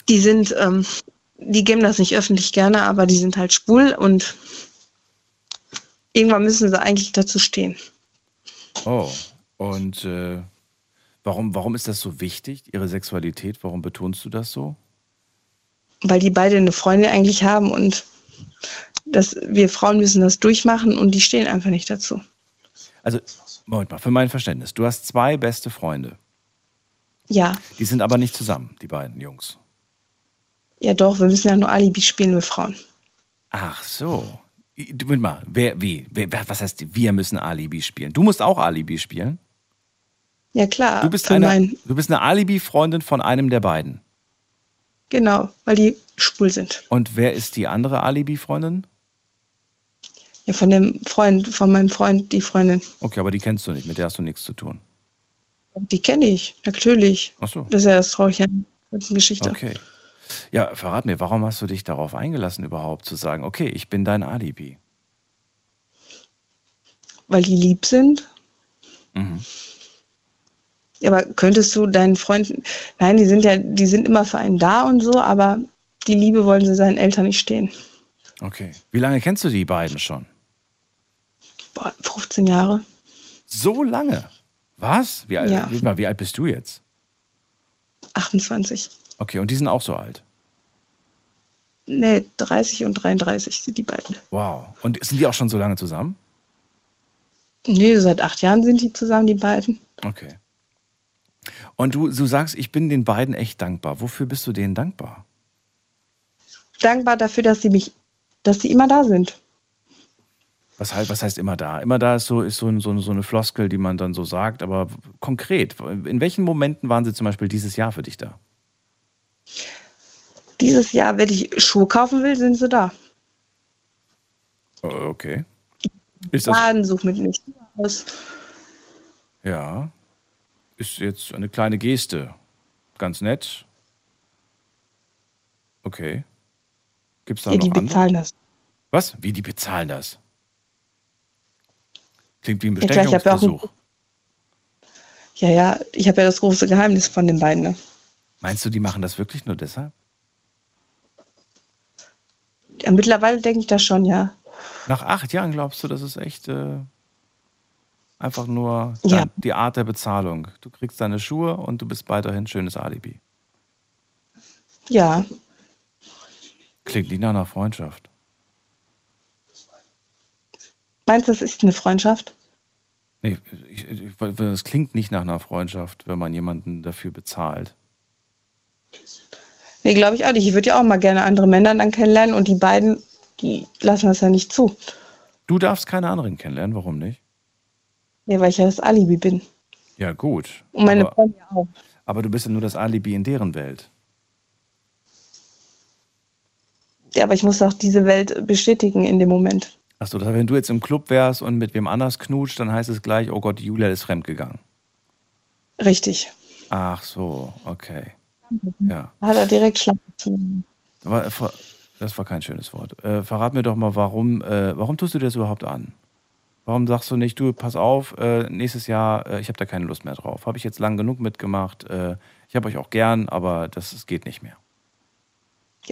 Speaker 18: Die sind, ähm, die geben das nicht öffentlich gerne, aber die sind halt schwul und irgendwann müssen sie eigentlich dazu stehen.
Speaker 3: Oh, und äh, warum, warum ist das so wichtig, ihre Sexualität? Warum betonst du das so?
Speaker 18: weil die beide eine Freundin eigentlich haben und das, wir Frauen müssen das durchmachen und die stehen einfach nicht dazu.
Speaker 3: Also, Moment mal, für mein Verständnis. Du hast zwei beste Freunde.
Speaker 18: Ja,
Speaker 3: Die sind aber nicht zusammen, die beiden Jungs.
Speaker 18: ja doch, wir müssen ja nur Alibi spielen, wir Frauen.
Speaker 3: Ach so. Moment mal, wer, wie? Wer, was heißt, wir müssen Alibi spielen? Du musst auch Alibi spielen?
Speaker 18: Ja klar,
Speaker 3: Du bist eine,
Speaker 18: mein,
Speaker 3: du bist eine Alibi-Freundin von einem der beiden.
Speaker 18: genau, weil die schwul sind.
Speaker 3: Und wer ist die andere Alibi-Freundin?
Speaker 18: Ja, von dem Freund, von meinem Freund, die Freundin.
Speaker 3: Okay, aber die kennst du nicht, mit der hast du nichts zu tun.
Speaker 18: Die kenne ich, natürlich.
Speaker 3: Ach so.
Speaker 18: Das ist ja das Traurige an der Geschichte.
Speaker 3: Okay. Ja, verrat mir, warum hast du dich darauf eingelassen, überhaupt zu sagen, okay, ich bin dein Alibi?
Speaker 18: Weil die lieb sind.
Speaker 3: Mhm.
Speaker 18: Ja, aber könntest du deinen Freunden, nein, die sind ja, die sind immer für einen da und so, aber die Liebe wollen sie seinen Eltern nicht stehen.
Speaker 3: Okay. Wie lange kennst du die beiden schon?
Speaker 18: Boah, 15 Jahre.
Speaker 3: So lange? Was? Wie alt,
Speaker 18: Ja.
Speaker 3: mal, wie alt bist du jetzt?
Speaker 18: 28.
Speaker 3: Okay, und die sind auch so alt.
Speaker 18: Nee, 30 und 33 sind die beiden.
Speaker 3: Wow. Und sind die auch schon so lange zusammen?
Speaker 18: Nee, seit acht Jahren sind die zusammen, die beiden.
Speaker 3: Okay. Und du, du sagst, ich bin den beiden echt dankbar. Wofür bist du denen dankbar?
Speaker 18: Dankbar dafür, dass sie mich, dass sie immer da sind.
Speaker 3: Was, heißt, was heißt immer da? Immer da ist so, ist so, so, eine- so eine Floskel, die man dann so sagt, aber konkret, in welchen Momenten waren sie zum Beispiel dieses Jahr für dich da?
Speaker 18: Dieses Jahr, wenn ich Schuhe kaufen will, sind sie da.
Speaker 3: Oh, Okay. Ist das,
Speaker 18: Laden, such mit nicht aus.
Speaker 3: ja, ist jetzt eine kleine Geste. Ganz nett. Okay. Gibt es da
Speaker 18: Ja,
Speaker 3: noch
Speaker 18: die
Speaker 3: andere?
Speaker 18: bezahlen das.
Speaker 3: Was? Wie, die bezahlen das? Klingt wie ein Bestechungsversuch.
Speaker 18: Ja, ja, ich habe ja das große Geheimnis von den beiden. Ne?
Speaker 3: Meinst du, die machen das wirklich nur deshalb?
Speaker 18: Ja, mittlerweile denke ich das schon, ja.
Speaker 3: Nach acht Jahren glaubst du, das ist echt äh, einfach nur
Speaker 18: Ja.
Speaker 3: die Art der Bezahlung. Du kriegst deine Schuhe und du bist weiterhin schönes Alibi.
Speaker 18: Ja,
Speaker 3: Klingt nicht nach einer Freundschaft.
Speaker 18: Meinst du, das ist eine Freundschaft?
Speaker 3: Nee, ich, ich, das klingt nicht nach einer Freundschaft, wenn man jemanden dafür bezahlt.
Speaker 18: Nee, glaube ich auch nicht. Ich würde ja auch mal gerne andere Männer dann kennenlernen und die beiden, die lassen das ja nicht zu.
Speaker 3: Du darfst keine anderen kennenlernen, warum nicht?
Speaker 18: Nee, weil ich ja das Alibi bin.
Speaker 3: Ja, gut.
Speaker 18: Und meine
Speaker 3: aber,
Speaker 18: Freunde auch.
Speaker 3: aber du bist ja nur das Alibi in deren Welt.
Speaker 18: Ja, aber ich muss auch diese Welt bestätigen in dem Moment.
Speaker 3: Achso, wenn du jetzt im Club wärst und mit wem anders knutscht, dann heißt es gleich, oh Gott, Julia ist fremdgegangen.
Speaker 18: Richtig.
Speaker 3: Ach so, okay. Ja.
Speaker 18: Hat er direkt.
Speaker 3: Aber, äh, das war kein schönes Wort. Äh, verrat mir doch mal, warum, äh, warum tust du dir das überhaupt an? Warum sagst du nicht, du, pass auf, äh, nächstes Jahr, äh, ich habe da keine Lust mehr drauf. Habe ich jetzt lang genug mitgemacht. Äh, ich habe euch auch gern, aber das, das geht nicht mehr.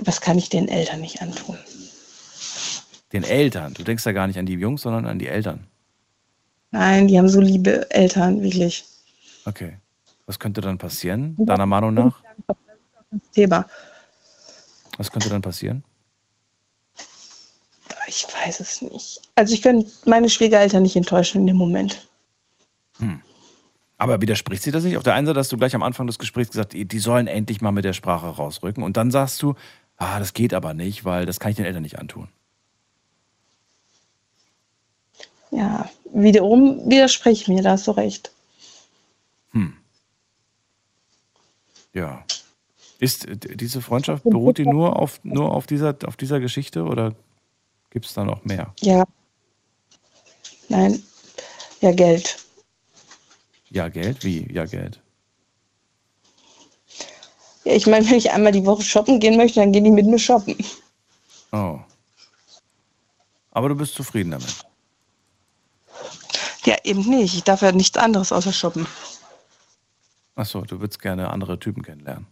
Speaker 18: Was kann ich den Eltern nicht antun?
Speaker 3: Den Eltern. Du denkst ja gar nicht an die Jungs, sondern an die Eltern.
Speaker 18: Nein, die haben so liebe Eltern, wirklich.
Speaker 3: Okay. Was könnte dann passieren, deiner Meinung nach?
Speaker 18: Thema.
Speaker 3: Was könnte dann passieren?
Speaker 18: Ich weiß es nicht. Also ich könnte meine Schwiegereltern nicht enttäuschen in dem Moment.
Speaker 3: Aber widerspricht sie das nicht? Auf der einen Seite hast du gleich am Anfang des Gesprächs gesagt, die die sollen endlich mal mit der Sprache rausrücken. Und dann sagst du, ah, das geht aber nicht, weil das kann ich den Eltern nicht antun.
Speaker 18: Ja, wiederum widerspreche ich mir, da du recht.
Speaker 3: Ja. Ist diese Freundschaft, beruht die nur auf, nur auf, dieser, auf dieser Geschichte oder gibt es da noch mehr?
Speaker 18: Ja. Nein. Ja, Geld.
Speaker 3: Ja, Geld? Wie? Ja, Geld.
Speaker 18: Ja, ich meine, wenn ich einmal die Woche shoppen gehen möchte, dann gehen die mit mir shoppen.
Speaker 3: Oh. Aber du bist zufrieden damit.
Speaker 18: Eben nicht. Ich darf ja nichts anderes außer shoppen.
Speaker 3: Achso, du würdest gerne andere Typen kennenlernen.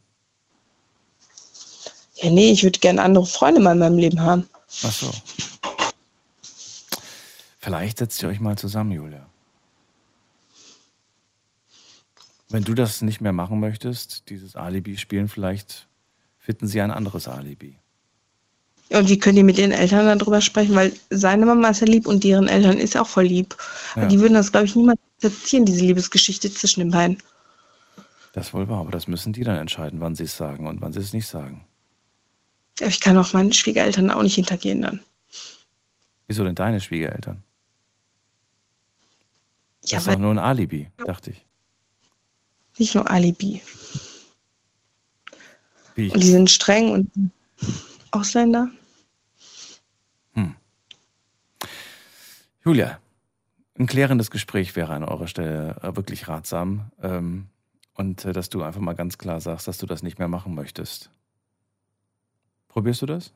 Speaker 18: Ja, nee, ich würde gerne andere Freunde mal in meinem Leben haben.
Speaker 3: Ach so. Vielleicht setzt ihr euch mal zusammen, Julia. Wenn du das nicht mehr machen möchtest, dieses Alibi spielen, vielleicht finden sie ein anderes Alibi.
Speaker 18: Und wie können die mit ihren Eltern darüber sprechen? Weil seine Mama ist ja lieb und deren Eltern ist auch voll lieb.
Speaker 3: Ja.
Speaker 18: Die würden das, glaube ich, niemals akzeptieren, diese Liebesgeschichte zwischen den beiden.
Speaker 3: Das wohl wahr, aber das müssen die dann entscheiden, wann sie es sagen und wann sie es nicht sagen.
Speaker 18: Aber ich kann auch meinen Schwiegereltern auch nicht hintergehen dann.
Speaker 3: Wieso denn deine Schwiegereltern? Das
Speaker 18: Ja,
Speaker 3: ist
Speaker 18: weil
Speaker 3: doch nur ein Alibi, dachte ich.
Speaker 18: nicht nur Alibi.
Speaker 3: Wie?
Speaker 18: Und die sind streng und Ausländer.
Speaker 3: Julia, ein klärendes Gespräch wäre an eurer Stelle äh, wirklich ratsam. Ähm, und äh, dass du einfach mal ganz klar sagst, dass du das nicht mehr machen möchtest. Probierst du das?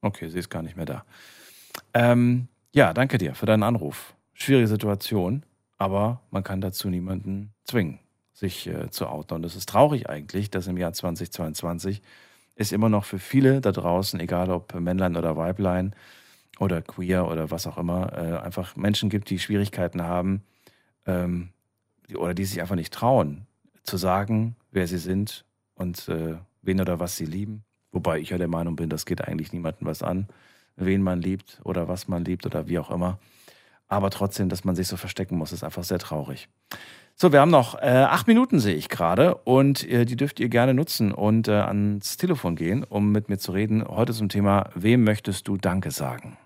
Speaker 3: Okay, sie ist gar nicht mehr da. Ähm, ja, danke dir für deinen Anruf. Schwierige Situation, aber man kann dazu niemanden zwingen, sich äh, zu outen. Und es ist traurig eigentlich, dass im Jahr 2022 es immer noch für viele da draußen, egal ob Männlein oder Weiblein oder queer oder was auch immer, äh, einfach Menschen gibt, die Schwierigkeiten haben ähm, die, oder die sich einfach nicht trauen, zu sagen, wer sie sind und äh, wen oder was sie lieben. Wobei ich ja der Meinung bin, das geht eigentlich niemandem was an, wen man liebt oder was man liebt oder wie auch immer. Aber trotzdem, dass man sich so verstecken muss, ist einfach sehr traurig. So, wir haben noch äh, acht Minuten, sehe ich gerade, und äh, die dürft ihr gerne nutzen und äh, ans Telefon gehen, um mit mir zu reden. Heute zum Thema, wem möchtest du Danke sagen?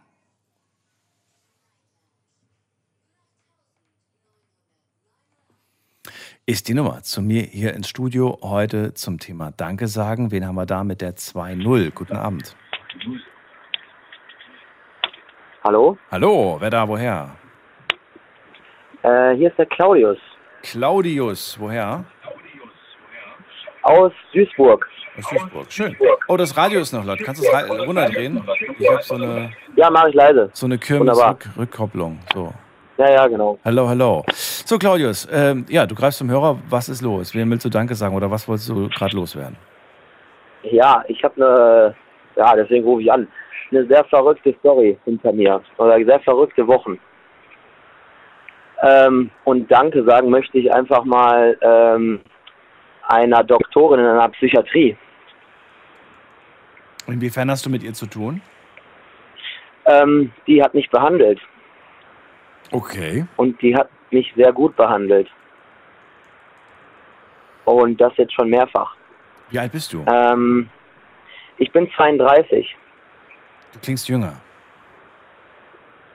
Speaker 3: Ist die Nummer zu mir hier ins Studio heute zum Thema Danke sagen. Wen haben wir da mit der 2.0? Guten Abend.
Speaker 21: Hallo?
Speaker 3: Hallo, wer da, woher?
Speaker 21: Äh, hier ist der Claudius
Speaker 3: Claudius, woher?
Speaker 21: aus Duisburg.
Speaker 3: Aus Duisburg, schön. Oh, das Radio ist noch laut. Kannst du es runterdrehen? Ich habe so eine,
Speaker 21: Ja, mache ich leise.
Speaker 3: so eine. Kirmes-Rückkopplung. So.
Speaker 21: Ja, ja, genau.
Speaker 3: Hallo, hallo. So, Claudius, ähm, ja, du greifst zum Hörer. Was ist los? Wem willst du Danke sagen oder was wolltest du gerade loswerden?
Speaker 21: Ja, ich habe eine, ja, deswegen rufe ich an, eine sehr verrückte Story hinter mir. Oder sehr verrückte Wochen. Ähm, und Danke sagen möchte ich einfach mal ähm, einer Doktorin in einer Psychiatrie.
Speaker 3: Inwiefern hast du mit ihr zu tun?
Speaker 21: Ähm, die hat mich behandelt.
Speaker 3: Okay.
Speaker 21: Und die hat mich sehr gut behandelt. Und das jetzt schon mehrfach.
Speaker 3: Wie alt bist du?
Speaker 21: Ähm, ich bin 32.
Speaker 3: Du klingst jünger.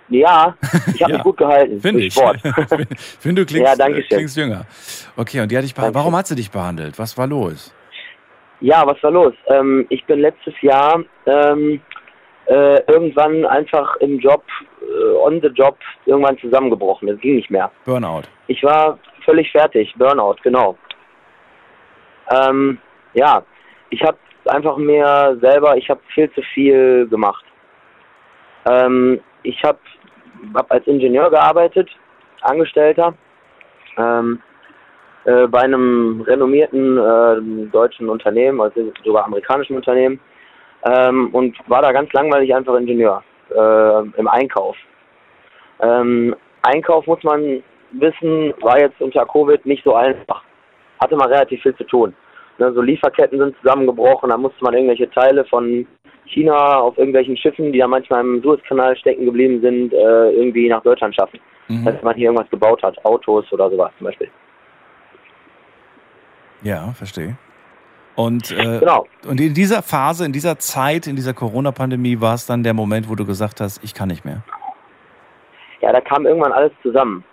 Speaker 21: Ja, ich habe
Speaker 3: Ja,
Speaker 21: mich gut gehalten.
Speaker 3: Finde ich. Finde du klingst,
Speaker 21: Ja, danke schön.
Speaker 3: klingst jünger. Okay, und die hat dich behandelt. Warum hat sie dich behandelt? Was war los?
Speaker 21: Ja, was war los? Ähm, ich bin letztes Jahr ähm, äh, irgendwann einfach im Job, äh, on the job, irgendwann zusammengebrochen. Das ging nicht mehr.
Speaker 3: Burnout.
Speaker 21: Ich war völlig fertig. Burnout, genau. Ähm, ja, ich habe einfach mir selber, ich habe viel zu viel gemacht. Ähm, ich habe hab als Ingenieur gearbeitet, Angestellter, ähm, äh, bei einem renommierten äh, deutschen Unternehmen, also sogar amerikanischen Unternehmen, ähm, und war da ganz langweilig einfach Ingenieur äh, im Einkauf. Ähm, Einkauf muss man wissen, war jetzt unter Covid nicht so einfach. Hatte man relativ viel zu tun. Ne, so Lieferketten sind zusammengebrochen, da musste man irgendwelche Teile von China auf irgendwelchen Schiffen, die da manchmal im Suezkanal stecken geblieben sind, äh, irgendwie nach Deutschland schaffen.
Speaker 3: Mhm.
Speaker 21: Dass man hier irgendwas gebaut hat, Autos oder sowas zum Beispiel.
Speaker 3: Ja, verstehe. Und, äh,
Speaker 21: Genau.
Speaker 3: und in dieser Phase, in dieser Zeit, in dieser Corona-Pandemie war es dann der Moment, wo du gesagt hast, ich kann nicht mehr.
Speaker 21: Ja, da kam irgendwann alles zusammen.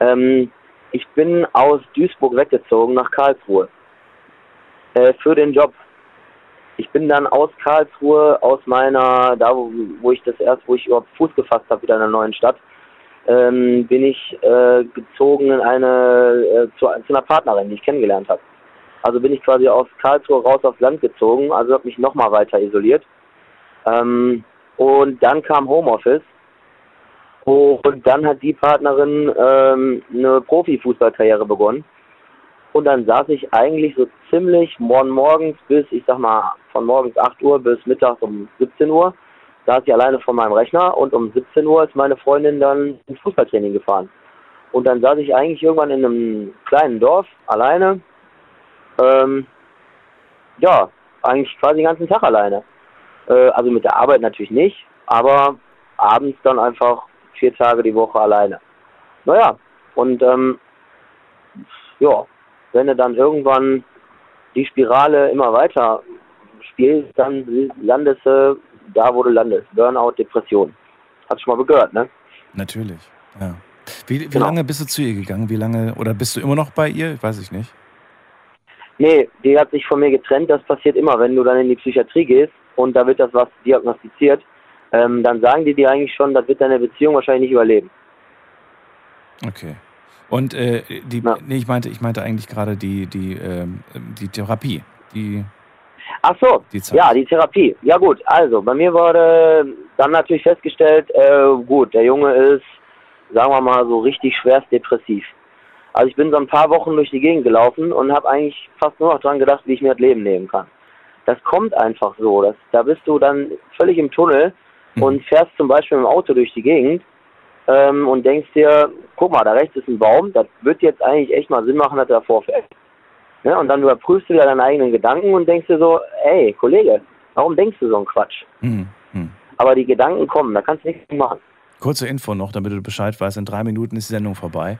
Speaker 21: Ähm, ich bin aus Duisburg weggezogen nach Karlsruhe äh, für den Job. Ich bin dann aus Karlsruhe, aus meiner, da wo, wo ich das erst, wo ich überhaupt Fuß gefasst habe, wieder in einer neuen Stadt, ähm, bin ich äh, gezogen in eine äh, zu, zu einer Partnerin, die ich kennengelernt habe. Also bin ich quasi aus Karlsruhe raus aufs Land gezogen, also habe mich nochmal weiter isoliert. Ähm, und dann kam Homeoffice und dann hat die Partnerin ähm, eine Profifußballkarriere begonnen. Und dann saß ich eigentlich so ziemlich von morgens bis, ich sag mal, von morgens 8 Uhr bis mittags um 17 Uhr, saß ich alleine vor meinem Rechner und um 17 Uhr ist meine Freundin dann ins Fußballtraining gefahren. Und dann saß ich eigentlich irgendwann in einem kleinen Dorf alleine. Ähm, ja, eigentlich quasi den ganzen Tag alleine. Äh, also mit der Arbeit natürlich nicht, aber abends dann einfach vier Tage die Woche alleine. Naja, und ähm, ja, wenn du dann irgendwann die Spirale immer weiter spielst, dann landest du da, wo du landest. Burnout, Depression. Hast du schon mal gehört, ne?
Speaker 3: Natürlich, ja. Wie, wie
Speaker 21: Genau.
Speaker 3: lange bist du zu ihr gegangen? Wie lange, oder bist du immer noch bei ihr? Weiß ich nicht.
Speaker 21: Nee, die hat sich von mir getrennt. Das passiert immer, wenn du dann in die Psychiatrie gehst und da wird das was diagnostiziert. Ähm, dann sagen die dir eigentlich schon, das wird deine Beziehung wahrscheinlich nicht überleben.
Speaker 3: Okay. Und äh, die, nee, ich meinte, ich meinte eigentlich gerade die, die, ähm, die Therapie. Die,
Speaker 21: Ach so,
Speaker 3: Die
Speaker 21: ja, die Therapie. Ja gut, also bei mir wurde dann natürlich festgestellt, äh, gut, der Junge ist, sagen wir mal, so richtig schwerst depressiv. Also ich bin so ein paar Wochen durch die Gegend gelaufen und habe eigentlich fast nur noch dran gedacht, wie ich mir das Leben nehmen kann. Das kommt einfach so. Das, da bist du dann völlig im Tunnel und fährst zum Beispiel im Auto durch die Gegend ähm, und denkst dir, guck mal, da rechts ist ein Baum, das wird jetzt eigentlich echt mal Sinn machen, dass er davor fährt. Ne? Und dann überprüfst du wieder deine eigenen Gedanken und denkst dir so, ey, Kollege, warum denkst du so einen Quatsch?
Speaker 3: Hm, hm.
Speaker 21: Aber die Gedanken kommen, da kannst du nichts machen.
Speaker 3: Kurze Info noch, damit du Bescheid weißt. In drei Minuten ist die Sendung vorbei.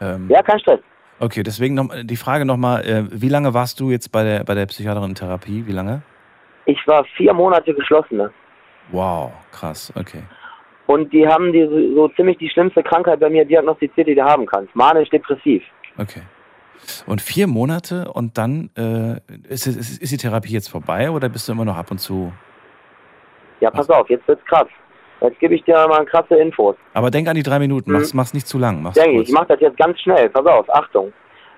Speaker 3: Ähm,
Speaker 21: Ja, kein Stress.
Speaker 3: Okay, deswegen noch, die Frage nochmal, äh, wie lange warst du jetzt bei der, bei der Psychiaterin in Therapie? Wie lange?
Speaker 21: Ich war vier Monate geschlossen. Ne?
Speaker 3: Wow, krass, okay.
Speaker 21: Und die haben die so, ziemlich die schlimmste Krankheit bei mir diagnostiziert, die du haben kannst. Manisch-depressiv.
Speaker 3: Okay. Und vier Monate und dann äh, ist, ist, ist die Therapie jetzt vorbei oder bist du immer noch ab und zu?
Speaker 21: Ja, pass auf, jetzt wird's krass. Jetzt gebe ich dir mal krasse Infos.
Speaker 3: Aber denk an die drei Minuten, mach's, mach's nicht zu lang. Mach's
Speaker 21: Denke ich, mache das jetzt ganz schnell. Pass auf, Achtung.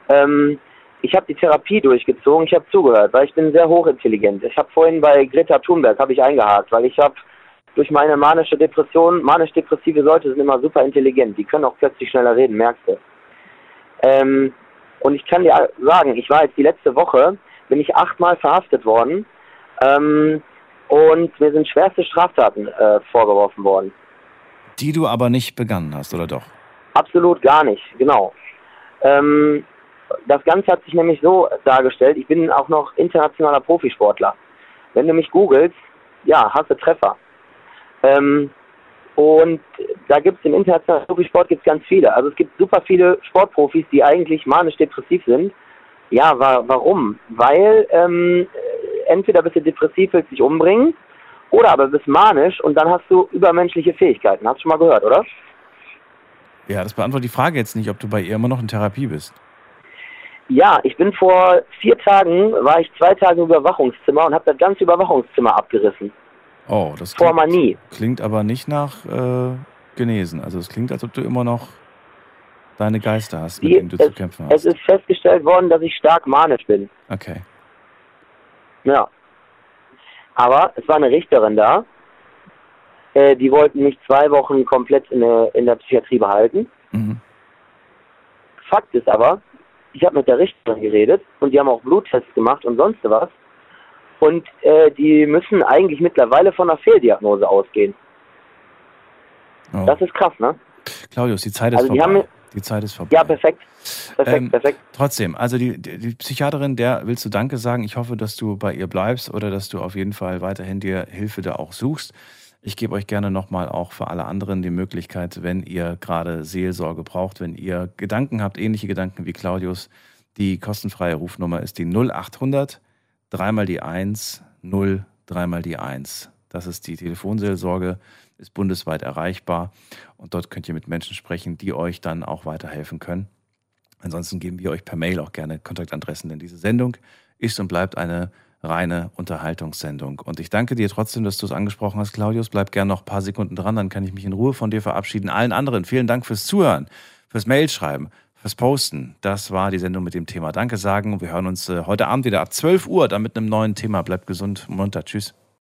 Speaker 21: Ähm, ich habe die Therapie durchgezogen, ich habe zugehört, weil ich bin sehr hochintelligent. Ich habe vorhin bei Greta Thunberg habe ich eingehakt, weil ich habe durch meine manische Depression, manisch-depressive Leute sind immer super intelligent, die können auch plötzlich schneller reden, merkst du. Ähm, und ich kann dir sagen, ich war jetzt die letzte Woche, bin ich achtmal verhaftet worden ähm, und mir sind schwerste Straftaten äh, vorgeworfen worden.
Speaker 3: Die du aber nicht begangen hast, oder doch?
Speaker 21: Absolut gar nicht, genau. Ähm, das Ganze hat sich nämlich so dargestellt, ich bin auch noch internationaler Profisportler. Wenn du mich googelst, ja, hast du Treffer. Ähm, und da gibt es im internationalen Profisport gibt's ganz viele. Also es gibt super viele Sportprofis, die eigentlich manisch-depressiv sind. Ja, wa warum? Weil ähm, entweder bist du depressiv, willst dich umbringen, oder aber bist manisch und dann hast du übermenschliche Fähigkeiten. Hast du schon mal gehört, oder?
Speaker 3: Ja, das beantwortet die Frage jetzt nicht, ob du bei ihr immer noch in Therapie bist.
Speaker 21: Ja, ich bin vor vier Tagen, war ich zwei Tage im Überwachungszimmer und habe das ganze Überwachungszimmer abgerissen.
Speaker 3: Oh, das klingt,
Speaker 21: Manie.
Speaker 3: klingt aber nicht nach äh, genesen. Also es klingt, als ob du immer noch deine Geister hast, mit
Speaker 21: Die,
Speaker 3: denen du zu
Speaker 21: es,
Speaker 3: kämpfen
Speaker 21: es
Speaker 3: hast.
Speaker 21: ist festgestellt worden, dass ich stark manisch bin.
Speaker 3: Okay.
Speaker 21: Ja. Aber es war eine Richterin da. Äh, die wollten mich zwei Wochen komplett in der, in der Psychiatrie behalten.
Speaker 3: Mhm.
Speaker 21: Fakt ist aber, ich habe mit der Richterin geredet und die haben auch Bluttests gemacht und sonst was. Und äh, die müssen eigentlich mittlerweile von einer Fehldiagnose ausgehen.
Speaker 3: Oh.
Speaker 21: Das ist krass, ne?
Speaker 3: Claudius, die Zeit ist
Speaker 21: Also die
Speaker 3: vorbei.
Speaker 21: haben-
Speaker 3: die Zeit ist vorbei.
Speaker 21: Ja, perfekt. Perfekt,
Speaker 3: Ähm,
Speaker 21: perfekt.
Speaker 3: Trotzdem, also die, die die Psychiaterin, der willst du Danke sagen. Ich hoffe, dass du bei ihr bleibst oder dass du auf jeden Fall weiterhin dir Hilfe da auch suchst. Ich gebe euch gerne nochmal auch für alle anderen die Möglichkeit, wenn ihr gerade Seelsorge braucht, wenn ihr Gedanken habt, ähnliche Gedanken wie Claudius, die kostenfreie Rufnummer ist die 0800 dreimal die 1 0 dreimal die 1. Das ist die Telefonseelsorge, ist bundesweit erreichbar und dort könnt ihr mit Menschen sprechen, die euch dann auch weiterhelfen können. Ansonsten geben wir euch per Mail auch gerne Kontaktadressen, denn diese Sendung ist und bleibt eine reine Unterhaltungssendung. Und ich danke dir trotzdem, dass du es angesprochen hast, Claudius. Bleib gerne noch ein paar Sekunden dran, dann kann ich mich in Ruhe von dir verabschieden. Allen anderen vielen Dank fürs Zuhören, fürs Mailschreiben, fürs Posten. Das war die Sendung mit dem Thema Danke sagen. Wir hören uns äh, heute Abend wieder ab 12 Uhr, dann mit einem neuen Thema. Bleibt gesund, munter. Tschüss.